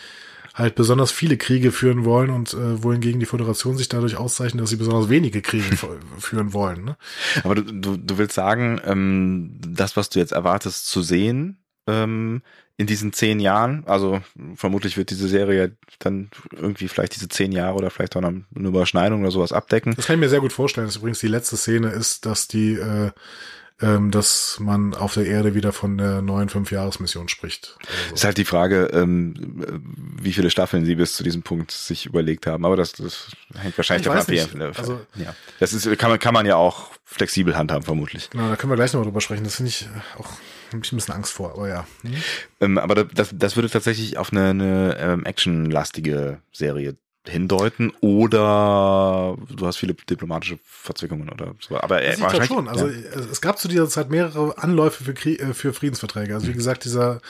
halt besonders viele Kriege führen wollen und äh, wohingegen die Föderation sich dadurch auszeichnet, dass sie besonders wenige Kriege führen wollen. Ne? Aber du, du, du willst sagen, ähm, das, was du jetzt erwartest zu sehen, ähm, in diesen zehn Jahren, also vermutlich wird diese Serie dann irgendwie vielleicht diese zehn Jahre oder vielleicht auch noch eine Überschneidung oder sowas abdecken. Das kann ich mir sehr gut vorstellen. Das übrigens die letzte Szene ist, dass die, äh, ähm, dass man auf der Erde wieder von der neuen Fünfjahresmission spricht. Also. Ist halt die Frage, ähm, wie viele Staffeln sie bis zu diesem Punkt sich überlegt haben. Aber das, das hängt wahrscheinlich davon ab. Nicht. Also, ja. Das ist, kann man, kann man ja auch flexibel handhaben, vermutlich. Genau, da können wir gleich noch drüber sprechen. Das finde ich auch habe ich ein bisschen Angst vor, aber ja. Mhm. Ähm, aber das, das würde tatsächlich auf eine, eine ähm, actionlastige Serie hindeuten oder du hast viele diplomatische Verzwickungen oder so. Aber äh, wahrscheinlich schon. Also ja. es gab zu dieser Zeit mehrere Anläufe für, Krieg, äh, für Friedensverträge. Also wie mhm. gesagt, dieser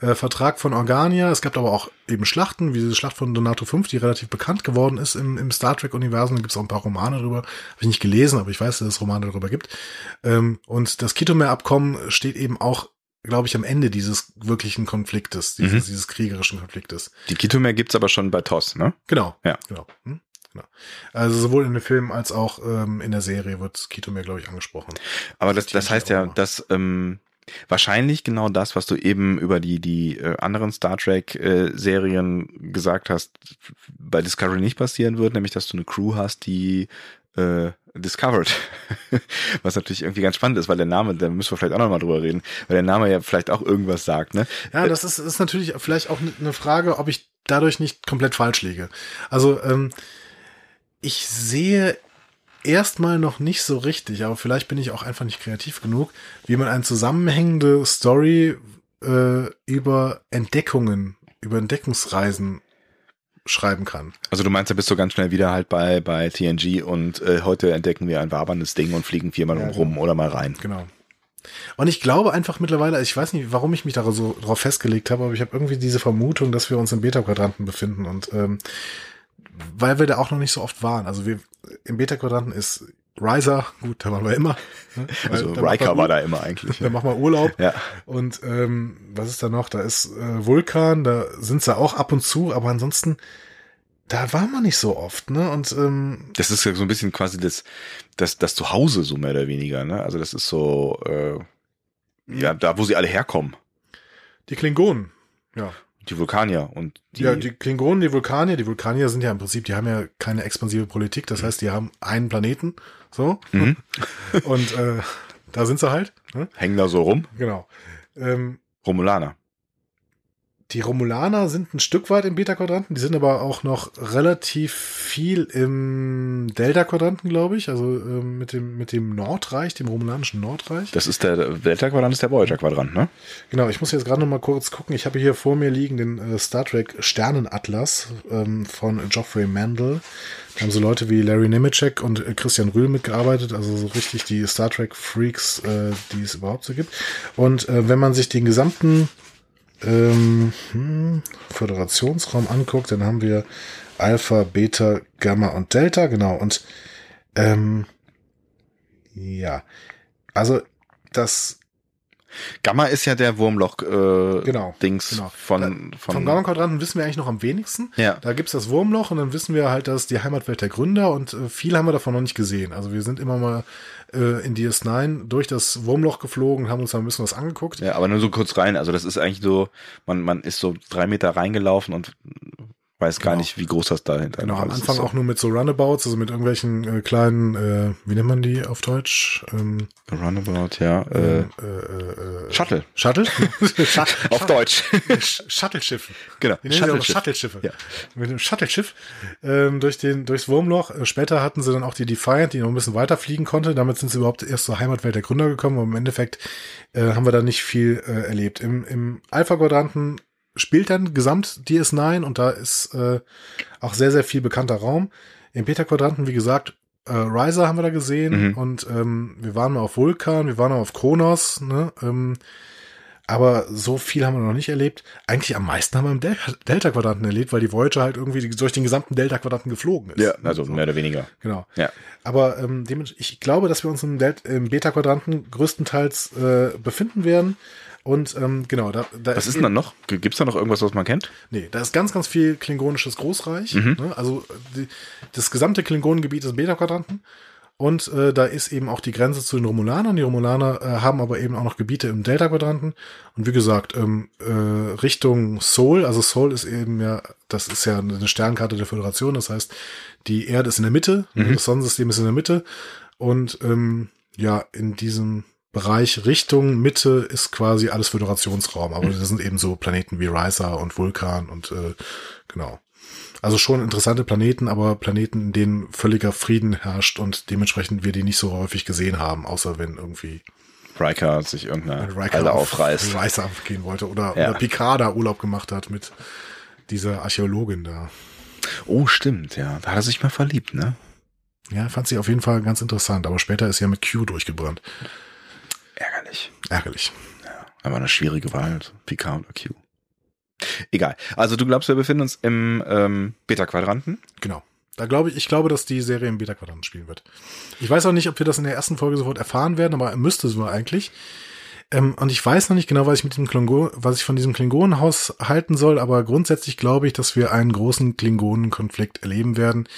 äh, Vertrag von Organia. Es gab aber auch eben Schlachten, wie diese Schlacht von Donato 5, die relativ bekannt geworden ist im, im Star Trek-Universum. Da gibt es auch ein paar Romane darüber. Habe ich nicht gelesen, aber ich weiß, dass es Romane darüber gibt. Ähm, und das Kitomer-Abkommen steht eben auch glaube ich, am Ende dieses wirklichen Konfliktes, dieses, mhm. dieses kriegerischen Konfliktes. Die Kitomer gibt's aber schon bei TOS, ne? Genau. Ja. Genau. Hm? genau. Also sowohl in den Filmen als auch ähm, in der Serie wird Kitomer, glaube ich, angesprochen. Aber das, das heißt ja, dass ähm, Wahrscheinlich genau das, was du eben über die, die äh, anderen Star Trek-Serien äh, gesagt hast, bei Discovery nicht passieren wird, nämlich dass du eine Crew hast, die äh, Discovered. Was natürlich irgendwie ganz spannend ist, weil der Name, da müssen wir vielleicht auch nochmal drüber reden, weil der Name ja vielleicht auch irgendwas sagt, ne? Ja, das ist, ist natürlich vielleicht auch eine Frage, ob ich dadurch nicht komplett falsch liege. Also, ähm, ich sehe erstmal noch nicht so richtig, aber vielleicht bin ich auch einfach nicht kreativ genug, wie man eine zusammenhängende Story äh, über Entdeckungen, über Entdeckungsreisen schreiben kann. Also du meinst, da bist du ganz schnell wieder halt bei, bei TNG und äh, heute entdecken wir ein waberndes Ding und fliegen viermal ja, rum genau. oder mal rein. Genau. Und ich glaube einfach mittlerweile, ich weiß nicht, warum ich mich da so drauf festgelegt habe, aber ich habe irgendwie diese Vermutung, dass wir uns im Beta-Quadranten befinden und ähm, weil wir da auch noch nicht so oft waren. Also wir im Beta-Quadranten ist Riser, gut, da waren wir immer. Ne? Also Riker war da immer eigentlich. Da machen wir Urlaub. Ja. Und ähm, was ist da noch? Da ist äh, Vulkan, da sind sie auch ab und zu, aber ansonsten, da war man nicht so oft, ne? Und ähm, das ist ja so ein bisschen quasi das, das, das Zuhause, so mehr oder weniger, ne? Also das ist so, äh, ja, da wo sie alle herkommen. Die Klingonen, ja. Die Vulkanier und die. Ja, die Klingonen, die Vulkanier. Die Vulkanier sind ja im Prinzip, die haben ja keine expansive Politik. Das mhm. heißt, die haben einen Planeten. So. Mhm. Und äh, da sind sie halt. Ne? Hängen da so rum. Genau. Ähm, Romulaner. Die Romulaner sind ein Stück weit im Beta-Quadranten, die sind aber auch noch relativ viel im Delta-Quadranten, glaube ich, also ähm, mit, dem, mit dem Nordreich, dem romulanischen Nordreich. Das ist der Delta-Quadrant, ist der Voyager-Quadrant, ne? Genau, ich muss jetzt gerade noch mal kurz gucken. Ich habe hier vor mir liegen den äh, Star Trek Sternenatlas ähm, von Geoffrey Mandel. Da haben so Leute wie Larry Nemeczek und äh, Christian Rühl mitgearbeitet, also so richtig die Star Trek Freaks, äh, die es überhaupt so gibt. Und äh, wenn man sich den gesamten ähm, hm, Föderationsraum anguckt, dann haben wir Alpha, Beta, Gamma und Delta, genau. Und ähm, ja, also das Gamma ist ja der Wurmloch äh, Genau, Dings genau. von, von Vom Gamma-Quadranten wissen wir eigentlich noch am wenigsten. Ja. Da gibt's das Wurmloch und dann wissen wir halt, dass die Heimatwelt der Gründer und äh, viel haben wir davon noch nicht gesehen. Also wir sind immer mal äh, in DS9 durch das Wurmloch geflogen, haben uns da ein bisschen was angeguckt. Ja, aber nur so kurz rein. Also das ist eigentlich so, man, man ist so drei Meter reingelaufen und weiß gar Genau. nicht, wie groß das dahinter Genau, am alles Anfang ist. auch nur mit so Runabouts, also mit irgendwelchen äh, kleinen, äh, wie nennt man die auf Deutsch? Ähm, Roundabout, ja. Äh, äh, äh, äh, Shuttle. Shuttle? Shut- Auf Deutsch. Sch- Shuttle-Schiffen. Genau, Die nennen Shuttle-Schiff. Shuttle-Schiffe. Ja. Mit dem Shuttle-Schiff ähm, durch den, durchs Wurmloch. Äh, Später hatten sie dann auch die Defiant, die noch ein bisschen weiter fliegen konnte. Damit sind sie überhaupt erst zur Heimatwelt der Gründer gekommen. Und im Endeffekt äh, haben wir da nicht viel äh, erlebt. Im, im Alpha-Quadranten spielt dann gesamt DS9 und da ist äh, auch sehr, sehr viel bekannter Raum. Im Beta-Quadranten, wie gesagt, äh, Riser haben wir da gesehen Mhm. und ähm, wir waren mal auf Vulkan, wir waren mal auf Kronos, ne? Ähm, aber so viel haben wir noch nicht erlebt. Eigentlich am meisten haben wir im Del Delta-Quadranten erlebt, weil die Voyager halt irgendwie durch den gesamten Delta-Quadranten geflogen ist. Ja, also mehr oder weniger. Genau. Ja. Aber ähm, ich glaube, dass wir uns im, Del im Beta-Quadranten größtenteils äh, befinden werden. Und ähm, genau, da, da Was ist denn da noch? Gibt's da noch irgendwas, was man kennt? Nee, da ist ganz, ganz viel klingonisches Großreich. Mhm. Ne? Also die, das gesamte Klingonengebiet ist Beta-Quadranten. Und äh, da ist eben auch die Grenze zu den Romulanern. Die Romulaner äh, haben aber eben auch noch Gebiete im Delta-Quadranten. Und wie gesagt, ähm, äh, Richtung Sol, also Sol ist eben ja, das ist ja eine Sternkarte der Föderation. Das heißt, die Erde ist in der Mitte, Mhm. das Sonnensystem ist in der Mitte. Und ähm, ja, in diesem Bereich Richtung Mitte ist quasi alles Föderationsraum. Aber das sind eben so Planeten wie Risa und Vulkan und äh, genau. Also schon interessante Planeten, aber Planeten, in denen völliger Frieden herrscht und dementsprechend wir die nicht so häufig gesehen haben, außer wenn irgendwie Riker sich irgendeine Riker Halle auf aufreißt. Risa gehen wollte oder, Ja. oder Picard da Urlaub gemacht hat mit dieser Archäologin da. Oh, stimmt, ja. Da hat er sich mal verliebt, ne? Ja, fand sie auf jeden Fall ganz interessant, aber später ist sie ja mit Q durchgebrannt. Ärgerlich. Ärgerlich. Aber eine schwierige Wahl. Picard oder Q. Egal. Also du glaubst, wir befinden uns im ähm, Beta-Quadranten? Genau. Da glaube ich, ich glaube, dass die Serie im Beta-Quadranten spielen wird. Ich weiß auch nicht, ob wir das in der ersten Folge sofort erfahren werden, aber müsste so eigentlich. Ähm, und ich weiß noch nicht genau, was ich mit dem Klingon, was ich von diesem Klingonenhaus halten soll, aber grundsätzlich glaube ich, dass wir einen großen Klingonenkonflikt erleben werden,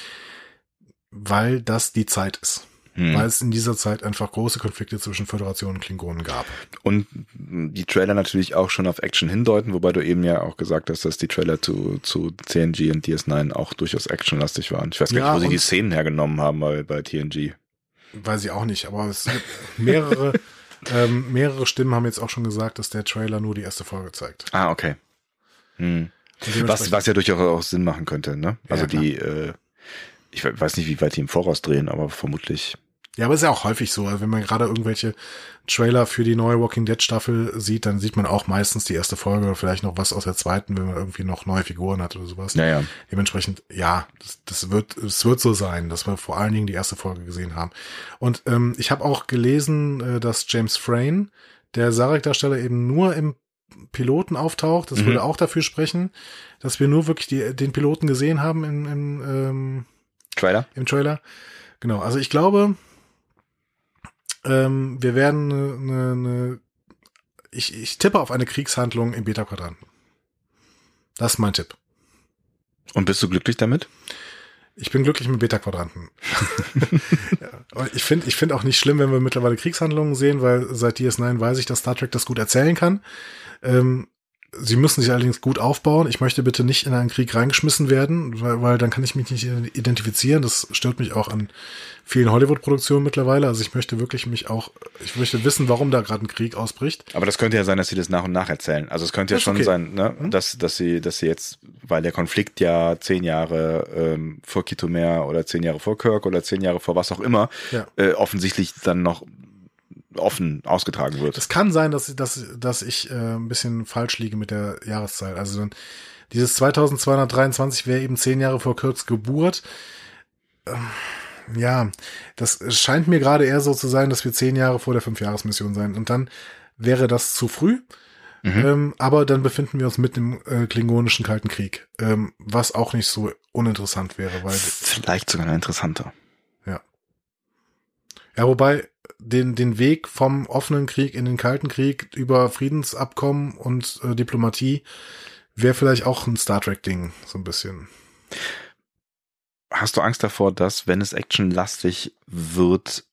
weil das die Zeit ist. Hm. Weil es in dieser Zeit einfach große Konflikte zwischen Föderation und Klingonen gab. Und die Trailer natürlich auch schon auf Action hindeuten, wobei du eben ja auch gesagt hast, dass die Trailer zu, zu CNG und DS9 auch durchaus actionlastig waren. Ich weiß gar Ja, nicht, wo sie die Szenen hergenommen haben bei, bei TNG. Weiß ich auch nicht, aber es gibt mehrere, ähm, mehrere Stimmen haben jetzt auch schon gesagt, dass der Trailer nur die erste Folge zeigt. Ah, okay. Hm. Was, was ja durchaus auch Sinn machen könnte, ne? Also Ja, die, äh, ich we- weiß nicht, wie weit die im Voraus drehen, aber vermutlich. Ja, aber ist ja auch häufig so. Also wenn man gerade irgendwelche Trailer für die neue Walking Dead Staffel sieht, dann sieht man auch meistens die erste Folge oder vielleicht noch was aus der zweiten, wenn man irgendwie noch neue Figuren hat oder sowas. Naja. Dementsprechend, ja, das, das wird, es wird so sein, dass wir vor allen Dingen die erste Folge gesehen haben. Und ähm, ich habe auch gelesen, äh, dass James Frayne, der Sarek-Darsteller, eben nur im Piloten auftaucht. Das Mhm. würde auch dafür sprechen, dass wir nur wirklich die, den Piloten gesehen haben im, im, ähm, Trailer? im Trailer. Genau, also ich glaube, ähm, wir werden eine, eine, ich, ich tippe auf eine Kriegshandlung im Beta-Quadranten. Das ist mein Tipp. Und bist du glücklich damit? Ich bin glücklich mit Beta-Quadranten. ja. Ich finde ich finde auch nicht schlimm, wenn wir mittlerweile Kriegshandlungen sehen, weil seit DS9 weiß ich, dass Star Trek das gut erzählen kann. Ähm, Sie müssen sich allerdings gut aufbauen. Ich möchte bitte nicht in einen Krieg reingeschmissen werden, weil, weil dann kann ich mich nicht identifizieren. Das stört mich auch an vielen Hollywood-Produktionen mittlerweile. Also ich möchte wirklich mich auch, ich möchte wissen, warum da gerade ein Krieg ausbricht. Aber das könnte ja sein, dass sie das nach und nach erzählen. Also es könnte ja schon okay. sein, ne, mhm. dass, dass sie, dass sie jetzt, weil der Konflikt ja zehn Jahre ähm, vor Kitomer oder zehn Jahre vor Kirk oder zehn Jahre vor was auch immer, ja. äh, offensichtlich dann noch offen ausgetragen wird. Es kann sein, dass, dass, dass ich äh, ein bisschen falsch liege mit der Jahreszahl. Also dann, dieses 2223 wäre eben zehn Jahre vor Kirks Geburt. Ähm, ja, das scheint mir gerade eher so zu sein, dass wir zehn Jahre vor der Fünfjahresmission sein. Und dann wäre das zu früh. Mhm. Ähm, aber dann befinden wir uns mitten im äh, klingonischen Kalten Krieg, ähm, was auch nicht so uninteressant wäre, weil vielleicht sogar interessanter. Ja. Ja, wobei den, den Weg vom offenen Krieg in den Kalten Krieg über Friedensabkommen und äh, Diplomatie wäre vielleicht auch ein Star Trek-Ding, so ein bisschen. Hast du Angst davor, dass, wenn es actionlastig wird,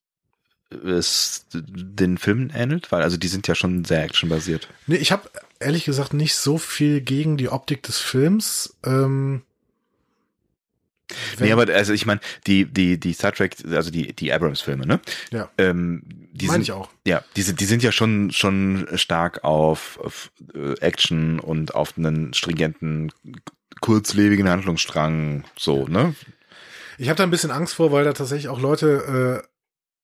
es den Filmen ähnelt? Weil, also die sind ja schon sehr actionbasiert. Nee, ich habe ehrlich gesagt nicht so viel gegen die Optik des Films. Ähm, nee, aber also ich meine, die, die, die Star Trek, also die, die Abrams-Filme, ne? Ja. Ähm, die Meine sind, ich auch. Ja, die, sind, die sind ja schon, schon stark auf, auf äh, Action und auf einen stringenten, kurzlebigen Handlungsstrang, so, ne? Ich habe da ein bisschen Angst vor, weil da tatsächlich auch Leute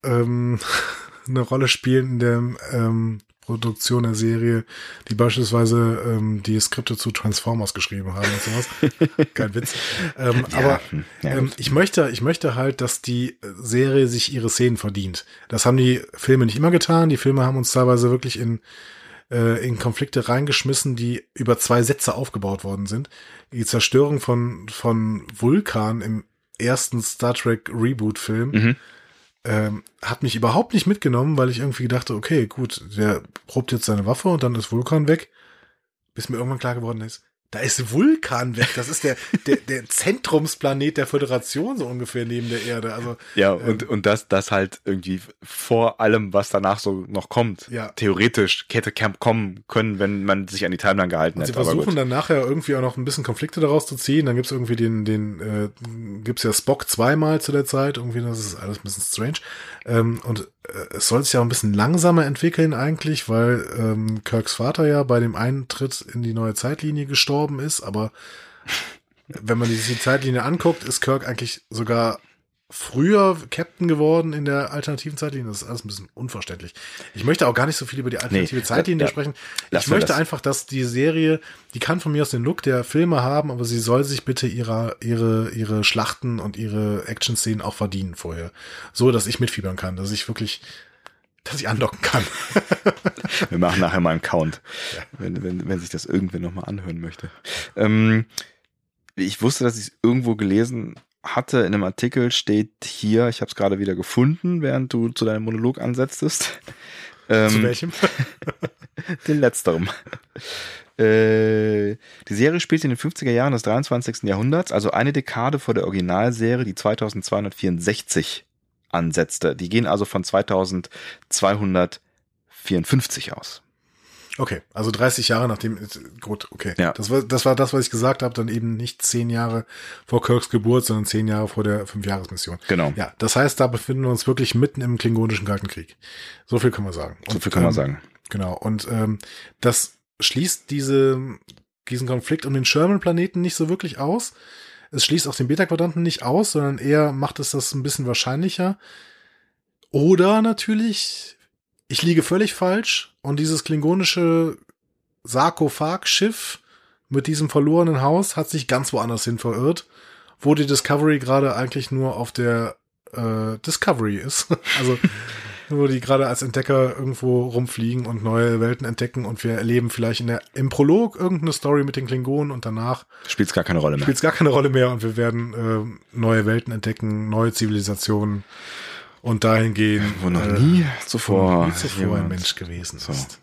äh, ähm, eine Rolle spielen in der ähm, Produktion der Serie, die beispielsweise ähm, die Skripte zu Transformers geschrieben haben und sowas. Kein Witz. Ähm, ja, aber hm, ähm, ich möchte, ich möchte halt, dass die Serie sich ihre Szenen verdient. Das haben die Filme nicht immer getan. Die Filme haben uns teilweise wirklich in äh, in Konflikte reingeschmissen, die über zwei Sätze aufgebaut worden sind. Die Zerstörung von von Vulkan im ersten Star Trek Reboot-Film mhm ähm, hat mich überhaupt nicht mitgenommen, weil ich irgendwie dachte, okay, gut, der probt jetzt seine Waffe und dann ist Vulkan weg, bis mir irgendwann klar geworden ist, da ist Vulkan weg. Das ist der, der, der Zentrumsplanet der Föderation so ungefähr neben der Erde. Also ja und ähm, und das das halt irgendwie vor allem, was danach so noch kommt. Ja. Theoretisch hätte Camp kommen können, wenn man sich an die Timeline gehalten hätte. Sie versuchen dann nachher irgendwie auch noch ein bisschen Konflikte daraus zu ziehen. Dann gibt's irgendwie den den äh, gibt's ja Spock zweimal zu der Zeit. Irgendwie das ist alles ein bisschen strange. Ähm, und es soll sich ja ein bisschen langsamer entwickeln eigentlich, weil ähm, Kirks Vater ja bei dem Eintritt in die neue Zeitlinie gestorben ist, aber wenn man sich die Zeitlinie anguckt, ist Kirk eigentlich sogar früher Captain geworden in der alternativen Zeitlinie. Das ist alles ein bisschen unverständlich. Ich möchte auch gar nicht so viel über die alternative nee, Zeitlinie ja, sprechen. Ich möchte das. einfach, dass die Serie, die kann von mir aus den Look der Filme haben, aber sie soll sich bitte ihre, ihre, ihre Schlachten und ihre Action-Szenen auch verdienen vorher. So, dass ich mitfiebern kann, dass ich wirklich, dass ich andocken kann. Wir machen nachher mal einen Count, ja. wenn, wenn, wenn sich das irgendwer nochmal anhören möchte. Ähm, ich wusste, dass ich es irgendwo gelesen hatte in einem Artikel steht hier, ich habe es gerade wieder gefunden, während du zu deinem Monolog ansetztest. Ähm, zu welchem? den letzterem. Äh, die Serie spielt in den 50er Jahren des 23. Jahrhunderts, also eine Dekade vor der Originalserie, die 2264 ansetzte. Die gehen also von 2254 aus. Okay, also 30 Jahre nachdem, gut, okay. Ja. Das war, das war das, was ich gesagt habe, dann eben nicht zehn Jahre vor Kirks Geburt, sondern zehn Jahre vor der Fünfjahresmission. Genau. Ja, das heißt, da befinden wir uns wirklich mitten im klingonischen Kalten Krieg. So viel können wir sagen. Und, so viel können wir ähm, sagen. Genau. Und ähm, das schließt diese, diesen Konflikt um den Sherman-Planeten nicht so wirklich aus. Es schließt auch den Beta-Quadranten nicht aus, sondern eher macht es das ein bisschen wahrscheinlicher. Oder natürlich ich liege völlig falsch und dieses klingonische Sarkophag-Schiff mit diesem verlorenen Haus hat sich ganz woanders hin verirrt, wo die Discovery gerade eigentlich nur auf der äh, Discovery ist. also wo die gerade als Entdecker irgendwo rumfliegen und neue Welten entdecken und wir erleben vielleicht in der, im Prolog irgendeine Story mit den Klingonen und danach spielt es gar keine Rolle mehr. Spielt es gar keine Rolle mehr und wir werden äh, neue Welten entdecken, neue Zivilisationen und dahin gehen. Wo noch äh, nie zuvor, nie zuvor ein Mensch gewesen so. ist.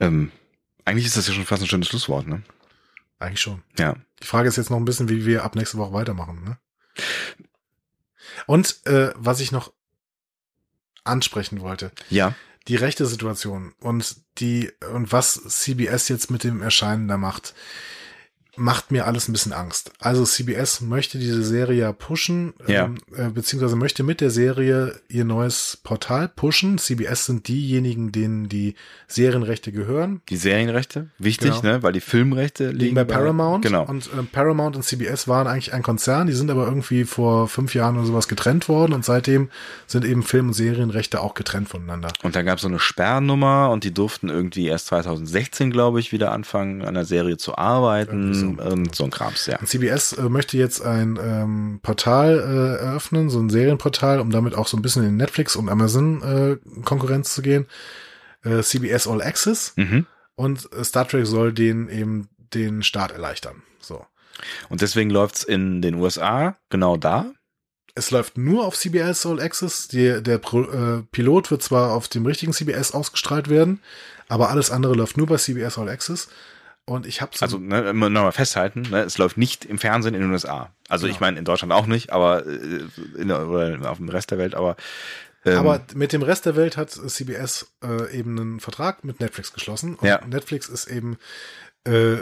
Ähm, eigentlich ist das ja schon fast ein schönes Schlusswort, ne? Eigentlich schon. Ja. Die Frage ist jetzt noch ein bisschen, wie wir ab nächste Woche weitermachen, ne? Und äh, was ich noch ansprechen wollte. Ja. die rechte Situation und die und was CBS jetzt mit dem Erscheinen da macht, macht mir alles ein bisschen Angst. Also CBS möchte diese Serie ja pushen, Ja. ähm, äh, beziehungsweise möchte mit der Serie ihr neues Portal pushen. CBS sind diejenigen, denen die Serienrechte gehören. Die Serienrechte, wichtig, Genau. ne? Weil die Filmrechte liegen, liegen bei Paramount. Genau. Und ähm, Paramount und CBS waren eigentlich ein Konzern, die sind aber irgendwie vor fünf Jahren oder sowas getrennt worden und seitdem sind eben Film- und Serienrechte auch getrennt voneinander. Und dann gab es so eine Sperrnummer und die durften irgendwie erst 2016, glaube ich, wieder anfangen, an der Serie zu arbeiten Und so ein Krams, ja. CBS äh, möchte jetzt ein ähm, Portal äh, eröffnen, so ein Serienportal, um damit auch so ein bisschen in Netflix und Amazon äh, Konkurrenz zu gehen. Äh, CBS All Access Mhm. und äh, Star Trek soll den eben den Start erleichtern. So. Und deswegen läuft's in den USA genau da. Es läuft nur auf CBS All Access. Die, der Pro, äh, Pilot wird zwar auf dem richtigen CBS ausgestrahlt werden, aber alles andere läuft nur bei CBS All Access. Und ich habe so Also ne, immer noch mal festhalten, ne, es läuft nicht im Fernsehen in den USA. Also Genau. ich meine in Deutschland auch nicht, aber äh, in der, oder auf dem Rest der Welt, aber ähm, Aber mit dem Rest der Welt hat CBS äh, eben einen Vertrag mit Netflix geschlossen. Und Ja. Netflix ist eben äh,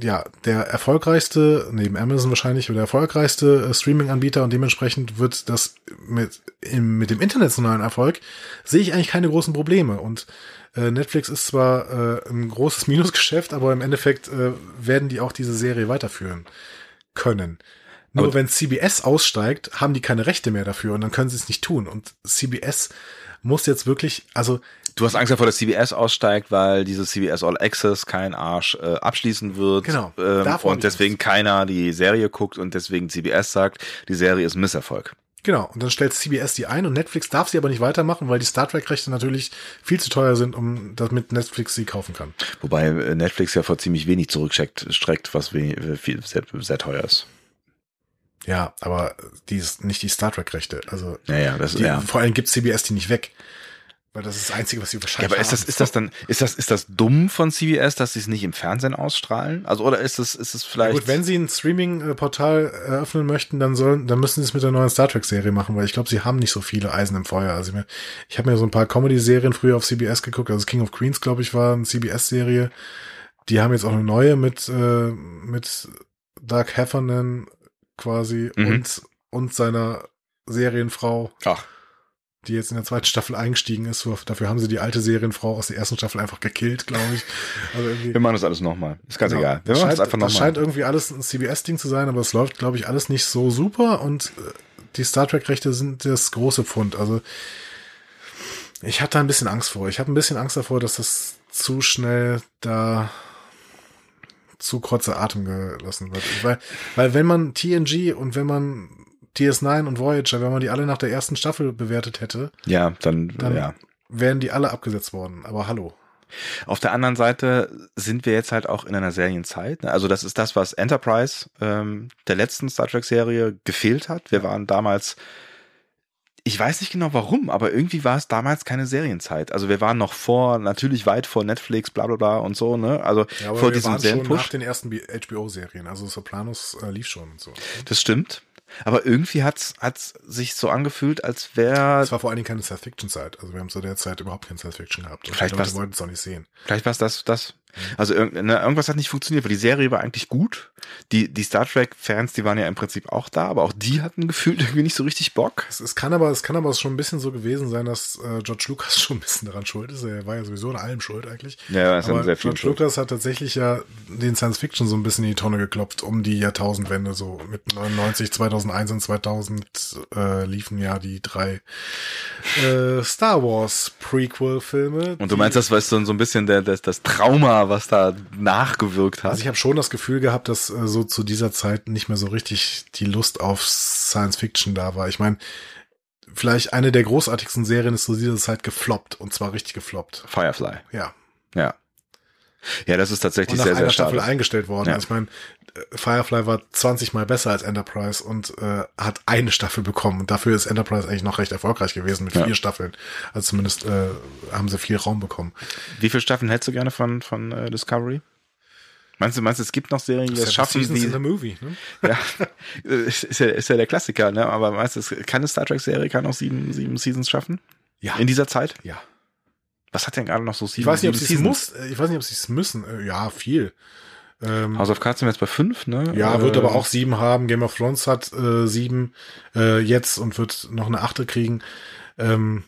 ja der erfolgreichste, neben Amazon wahrscheinlich, oder der erfolgreichste äh, Streaming-Anbieter und dementsprechend wird das mit, im, mit dem internationalen Erfolg sehe ich eigentlich keine großen Probleme. Und äh, Netflix ist zwar äh, ein großes Minusgeschäft, aber im Endeffekt äh, werden die auch diese Serie weiterführen können. Nur Aber- wenn CBS aussteigt, haben die keine Rechte mehr dafür und dann können sie es nicht tun. Und CBS muss jetzt wirklich, also du hast Angst davor, dass CBS aussteigt, weil dieses CBS All Access kein Arsch äh, abschließen wird. Genau, Ähm, und deswegen keiner die Serie guckt und deswegen CBS sagt, die Serie ist ein Misserfolg. Genau, und dann stellt CBS die ein und Netflix darf sie aber nicht weitermachen, weil die Star Trek-Rechte natürlich viel zu teuer sind, um damit Netflix sie kaufen kann. Wobei äh, Netflix ja vor ziemlich wenig zurückstreckt, streckt, was äh, viel, sehr, sehr teuer ist. Ja, aber die ist nicht die Star Trek-Rechte. Also Ja, ja, das die, ja. vor allem gibt CBS die nicht weg. Weil das ist das Einzige, was sie Ja, wahrscheinlich aber ist das, ist das dann, ist das, ist das dumm von CBS, dass sie es nicht im Fernsehen ausstrahlen? Also, oder ist es, ist es Ja, vielleicht. Gut, wenn sie ein Streaming-Portal eröffnen möchten, dann sollen, dann müssen sie es mit der neuen Star Trek-Serie machen, weil ich glaube, sie haben nicht so viele Eisen im Feuer. Also ich, ich habe mir so ein paar Comedy-Serien früher auf CBS geguckt, also King of Queens, glaube ich, war eine CBS-Serie. Die haben jetzt auch eine neue mit, äh, mit Doug Heffernan quasi Mhm. und, und seiner Serienfrau, Ach, die jetzt in der zweiten Staffel eingestiegen ist. Dafür haben sie die alte Serienfrau aus der ersten Staffel einfach gekillt, glaube ich. Also wir machen das alles nochmal. Ist ganz Genau. egal. Wir Das machen scheint, das einfach das nochmal. scheint irgendwie alles ein CBS-Ding zu sein, aber es läuft, glaube ich, alles nicht so super und äh, die Star Trek-Rechte sind das große Pfund. Also ich hatte da ein bisschen Angst vor. Ich habe ein bisschen Angst davor, dass das zu schnell da zu kurzer Atem gelassen wird. Weil, weil wenn man TNG und wenn man DS9 und Voyager, wenn man die alle nach der ersten Staffel bewertet hätte, Ja, dann, Dann- ja. wären die alle abgesetzt worden. Aber hallo. Auf der anderen Seite sind wir jetzt halt auch in einer Serienzeit. ne? Also das ist das, was Enterprise ähm, der letzten Star Trek Serie gefehlt hat. Wir waren damals, ich weiß nicht genau warum, aber irgendwie war es damals keine Serienzeit. Also wir waren noch vor, natürlich weit vor Netflix, bla bla bla und so, ne? Also Ja, aber vor wir diesem waren schon nach den ersten HBO-Serien. Also Sopranos äh, lief schon und so. Das stimmt. Aber irgendwie hat's hat's sich so angefühlt, als wäre Es war vor allen Dingen keine Science-Fiction-Zeit. Also wir haben zu der Zeit überhaupt keine Science-Fiction gehabt. Und Vielleicht die Leute wollten es auch nicht sehen. Vielleicht war es das, das. Also irgend, ne, irgendwas hat nicht funktioniert, weil die Serie war eigentlich gut. Die, die Star Trek-Fans, die waren ja im Prinzip auch da, aber auch die hatten gefühlt irgendwie nicht so richtig Bock. Es, es kann aber, es kann aber schon ein bisschen so gewesen sein, dass äh, George Lucas schon ein bisschen daran schuld ist. Er war ja sowieso an allem schuld eigentlich. Ja, es aber sehr viel George Lucas hat tatsächlich ja den Science-Fiction so ein bisschen in die Tonne geklopft um die Jahrtausendwende. So mit 99, 2001 und 2000 äh, liefen ja die drei äh, Star Wars Prequel-Filme. Und du meinst, das war so, so ein bisschen der, das, das Trauma, was da nachgewirkt hat? Also ich habe schon das Gefühl gehabt, dass äh, so zu dieser Zeit nicht mehr so richtig die Lust auf Science Fiction da war. Ich meine, vielleicht eine der großartigsten Serien ist zu dieser Zeit gefloppt und zwar richtig gefloppt. Firefly. Ja. Ja. Ja, das ist Und tatsächlich nach sehr, sehr einer Staffel schade. eingestellt worden. Ja. Also ich meine, Firefly war 20 mal besser als Enterprise und äh, hat eine Staffel bekommen. Und dafür ist Enterprise eigentlich noch recht erfolgreich gewesen mit Ja. vier Staffeln. Also zumindest äh, haben sie viel Raum bekommen. Wie viele Staffeln hättest du gerne von, von äh, Discovery? Meinst du, meinst du, es gibt noch Serien, die das Seven schaffen? Seasons in Wie, the Movie. Ne? ja, ist, ist, ja, ist ja der Klassiker, ne? Aber meinst du, kann eine Star Trek-Serie kann auch sieben, sieben Seasons schaffen? Ja. In dieser Zeit? ja. Was hat denn gerade noch so Ich weiß nicht, ob sieben sie es muss, äh, ich weiß nicht, ob sie es müssen. Äh, Ja, viel. Ähm, House of Cards sind wir jetzt bei fünf, ne? ja, wird Äh, aber auch sieben haben. Game of Thrones hat äh, sieben äh, jetzt und wird noch eine achte kriegen. Ähm,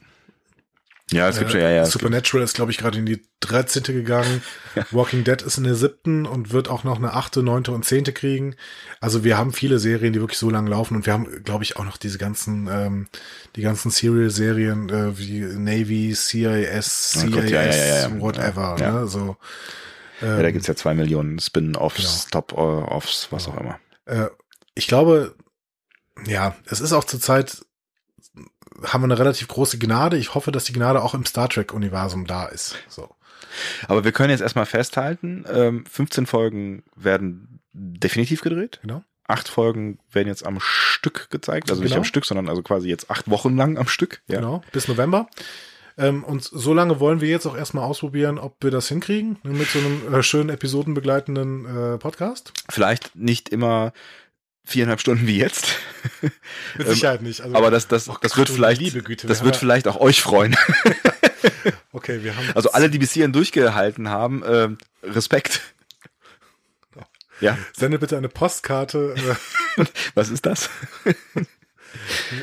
Ja, es gibt schon, ja, ja. Supernatural ist, glaube ich, gerade in die 13. gegangen. Walking Dead ist in der siebten und wird auch noch eine achte, neunte und zehnte kriegen. Also wir haben viele Serien, die wirklich so lang laufen und wir haben, glaube ich, auch noch diese ganzen, ähm, die ganzen Serial-Serien äh, wie Navy, CIS, Oh CIS, Gott, ja, ja, ja, ja. whatever. Ja. Ne? So, ja, da gibt's ja zwei Millionen Spin-Offs, Genau. Top-Offs, was auch immer. äh, ich glaube, ja, es ist auch zurzeit haben wir eine relativ große Gnade. Ich hoffe, dass die Gnade auch im Star Trek-Universum da ist. So. Aber wir können jetzt erstmal festhalten, ähm, 15 Folgen werden definitiv gedreht. Genau. Acht Folgen werden jetzt am Stück gezeigt. Also nicht Genau. am Stück, sondern also quasi jetzt acht Wochen lang am Stück. Ja. Genau, bis November. Ähm, und so lange wollen wir jetzt auch erstmal ausprobieren, ob wir das hinkriegen, ne, mit so einem äh, schönen episodenbegleitenden äh, Podcast. Vielleicht nicht immer viereinhalb Stunden wie jetzt. Mit Sicherheit nicht. Also, Aber das, das, Oh das wird vielleicht, Güte, das wird vielleicht auch euch freuen. okay, wir haben Also alle, die bis hierhin durchgehalten haben, ähm, Respekt. Ja, sende bitte eine Postkarte. Äh, was ist das?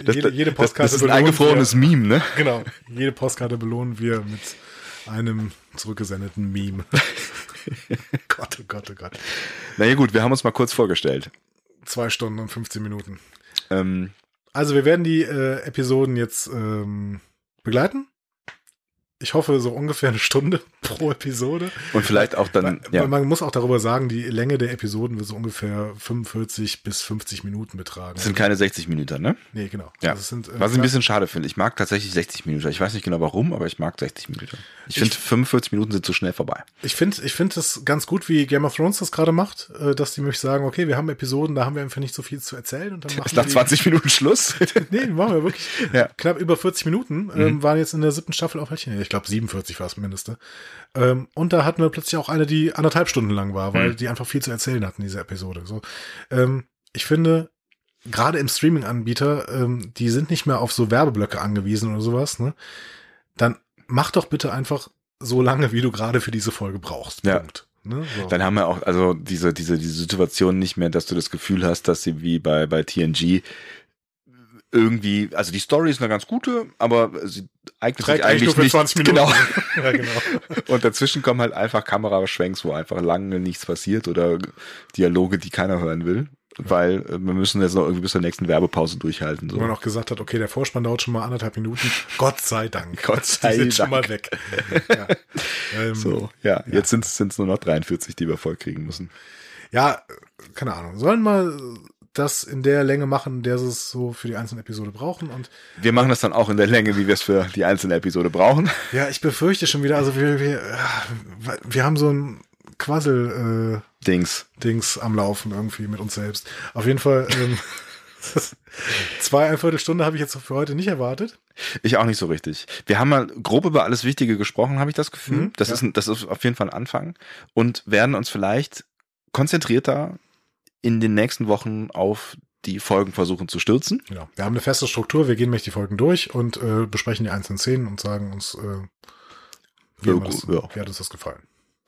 Das, jede, jede Postkarte das ist ein belohnen eingefrorenes wir, Meme, ne? Genau, jede Postkarte belohnen wir mit einem zurückgesendeten Meme. Gott, oh Gott, oh Gott. Na ja gut, wir haben uns mal kurz vorgestellt. Zwei Stunden und 15 Minuten. Ähm, Also wir werden die äh, Episoden jetzt ähm, begleiten. Ich hoffe, so ungefähr eine Stunde pro Episode. und vielleicht auch dann, ja, man muss auch darüber sagen, die Länge der Episoden wird so ungefähr 45 bis 50 Minuten betragen. das sind keine 60 Minuten, ne? nee, genau. Ja. Also sind, äh, Was ich ein bisschen schade finde. Ich mag tatsächlich 60 Minuten. Ich weiß nicht genau warum, aber ich mag 60 Minuten. Ich finde, 45 Minuten sind zu schnell vorbei. Ich finde ich finde es ganz gut, wie Game of Thrones das gerade macht, äh, dass die nämlich sagen, okay, wir haben Episoden, da haben wir einfach nicht so viel zu erzählen und dann machen Ist nach wir die- 20 Minuten Schluss. Nee, machen wir wirklich Ja. knapp über 40 Minuten. Ähm, waren jetzt in der siebten Staffel auf welche? Ich glaube 47 war es mindestens. Ähm, und da hatten wir plötzlich auch eine, die anderthalb Stunden lang war, weil Mhm. die einfach viel zu erzählen hatten, diese Episode. So, ähm, ich finde, gerade im Streaming-Anbieter, ähm, die sind nicht mehr auf so Werbeblöcke angewiesen oder sowas, ne? Dann mach doch bitte einfach so lange, wie du gerade für diese Folge brauchst. Ja. Punkt. Ne? So. Dann haben wir auch also diese, diese, diese Situation nicht mehr, dass du das Gefühl hast, dass sie wie bei, bei TNG irgendwie, also die Story ist eine ganz gute, aber sie eignet Trägt sich eigentlich nur für nicht. 20 Minuten. Genau. ja, genau. Und dazwischen kommen halt einfach Kameraschwenks, wo einfach lange nichts passiert oder Dialoge, die keiner hören will. Weil äh, wir müssen jetzt noch irgendwie bis zur nächsten Werbepause durchhalten. Wo man So. auch gesagt hat, okay, der Vorspann dauert schon mal anderthalb Minuten. Gott sei Dank. Gott sei Die sind schon Dank. mal weg. Ja, ähm, So, ja, jetzt sind es nur noch 43, die wir vollkriegen müssen. ja, keine Ahnung. Sollen mal das in der Länge machen, der sie es so für die einzelne Episode brauchen. Und Wir machen das dann auch in der Länge, wie wir es für die einzelne Episode brauchen. ja, ich befürchte schon wieder, also wir, wir, wir haben so ein Quassel, äh, Dings. Dings am Laufen irgendwie mit uns selbst. Auf jeden Fall, ähm, zwei, ein Viertelstunde habe ich jetzt für heute nicht erwartet. Ich auch nicht so richtig. Wir haben mal grob über alles Wichtige gesprochen, habe ich das Gefühl. Mhm, das, ja. ist, das ist auf jeden Fall ein Anfang. Und werden uns vielleicht konzentrierter in den nächsten Wochen auf die Folgen versuchen zu stürzen. Genau. Wir haben eine feste Struktur, wir gehen nämlich die Folgen durch und äh, besprechen die einzelnen Szenen und sagen uns, äh, wie, Ja, wir das, gut, ja. wie hat uns das gefallen.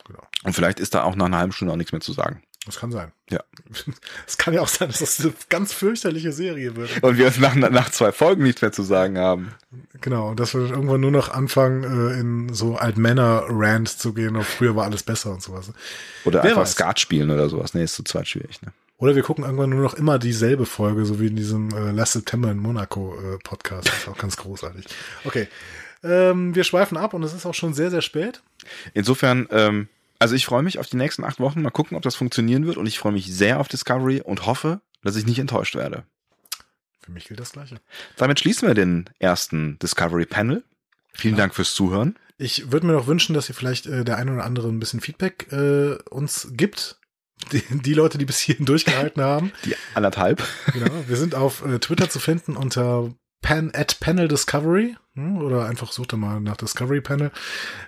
Genau. Und vielleicht ist da auch nach einer halben Stunde auch nichts mehr zu sagen. Das kann sein. Ja. Es kann ja auch sein, dass das eine ganz fürchterliche Serie wird. Und wir uns nach, nach zwei Folgen nichts mehr zu sagen haben. Genau, und dass wir irgendwann nur noch anfangen, äh, in so Altmänner-Rant zu gehen und früher war alles besser und sowas. Oder Wer einfach weiß. Skat spielen oder sowas. Nee, ist zu zweit schwierig. Ne? Oder wir gucken irgendwann nur noch immer dieselbe Folge, so wie in diesem äh, Last September in Monaco äh, Podcast. Das ist auch ganz großartig. Okay. Ähm, wir schweifen ab und es ist auch schon sehr, sehr spät. Insofern, ähm, also ich freue mich auf die nächsten acht Wochen. Mal gucken, ob das funktionieren wird. Und ich freue mich sehr auf Discovery und hoffe, dass ich nicht enttäuscht werde. Für mich gilt das Gleiche. Damit schließen wir den ersten Discovery Panel. Vielen Dank fürs Zuhören. Ich würde mir noch wünschen, dass ihr vielleicht äh, der eine oder andere ein bisschen Feedback äh, uns gibt. Die, die Leute, die bis hierhin durchgehalten haben. Die anderthalb. Genau. Wir sind auf äh, Twitter zu finden unter pan, at Panel Discovery hm, oder einfach sucht da mal nach Discovery Panel.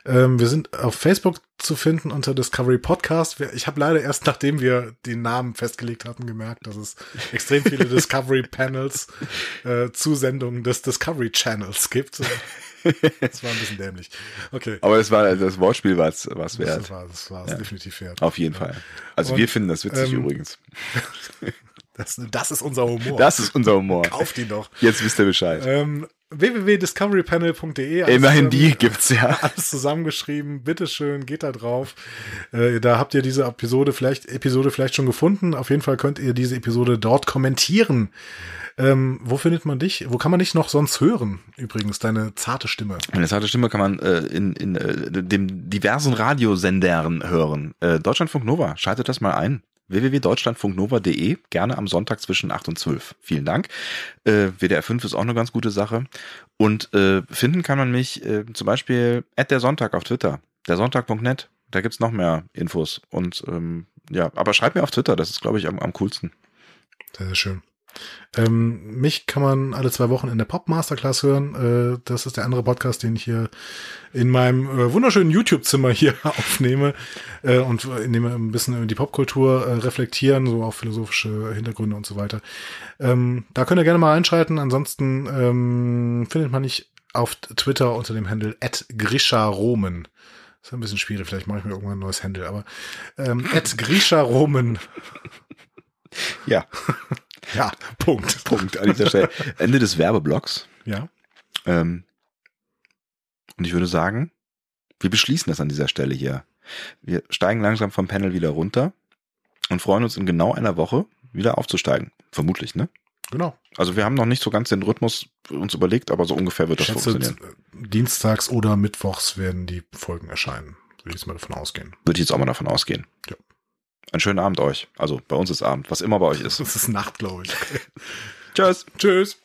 Ähm, wir sind auf Facebook zu finden unter Discovery Podcast. Ich habe leider erst nachdem wir den Namen festgelegt hatten gemerkt, dass es extrem viele Discovery Panels, äh, Zusendungen des Discovery Channels gibt. das war ein bisschen dämlich. Okay. Aber das war das Wortspiel war es wert. Das war das war es Ja. definitiv wert. Auf jeden Fall. Also Und, wir finden das witzig ähm, übrigens. Das, das ist unser Humor. Das ist unser Humor. Kauft ihn doch. Jetzt wisst ihr Bescheid. Ähm, www.discoverypanel.de. Immerhin die zusammen- gibt's ja. Alles zusammengeschrieben. Bitteschön, geht da drauf. Äh, da habt ihr diese Episode vielleicht, Episode vielleicht schon gefunden. Auf jeden Fall könnt ihr diese Episode dort kommentieren. Ähm, wo findet man dich? Wo kann man dich noch sonst hören? Übrigens, deine zarte Stimme. Meine zarte Stimme kann man äh, in, in äh, dem diversen Radiosendern hören. Äh, Deutschlandfunk Nova, schaltet das mal ein. www.deutschlandfunknova.de, gerne am Sonntag zwischen 8 und 12. Vielen Dank. Äh, WDR 5 ist auch eine ganz gute Sache. Und äh, finden kann man mich äh, zum Beispiel at der Sonntag auf Twitter, dersonntag.net. Da gibt's noch mehr Infos. Und ähm, ja, aber schreibt mir auf Twitter, das ist, glaube ich, am, am coolsten. Sehr, sehr schön. Ähm, mich kann man alle zwei Wochen in der Pop Masterclass hören. Äh, das ist der andere Podcast, den ich hier in meinem äh, wunderschönen YouTube-Zimmer hier aufnehme äh, und in dem wir ein bisschen über die Popkultur äh, reflektieren, so auch philosophische Hintergründe und so weiter. Ähm, da könnt ihr gerne mal einschalten. Ansonsten ähm, findet man mich auf Twitter unter dem Handle @grisha_roman. Ist ein bisschen schwierig, vielleicht mache ich mir irgendwann ein neues Handle, aber ähm, @grisha_roman. Ja, Ja, Punkt. Punkt an dieser Stelle. Ende des Werbeblocks. Ja. Ähm, und ich würde sagen, wir beschließen das an dieser Stelle hier. Wir steigen langsam vom Panel wieder runter und freuen uns in genau einer Woche wieder aufzusteigen. Vermutlich, ne? Genau. Also wir haben noch nicht so ganz den Rhythmus uns überlegt, aber so ungefähr wird das schätze, funktionieren. dienstags oder mittwochs werden die Folgen erscheinen. Würde ich jetzt mal davon ausgehen. Würde ich jetzt auch mal davon ausgehen. Ja. Einen schönen Abend euch. Also bei uns ist Abend, was immer bei euch ist. Das ist Nacht, glaube ich. Tschüss. Tschüss.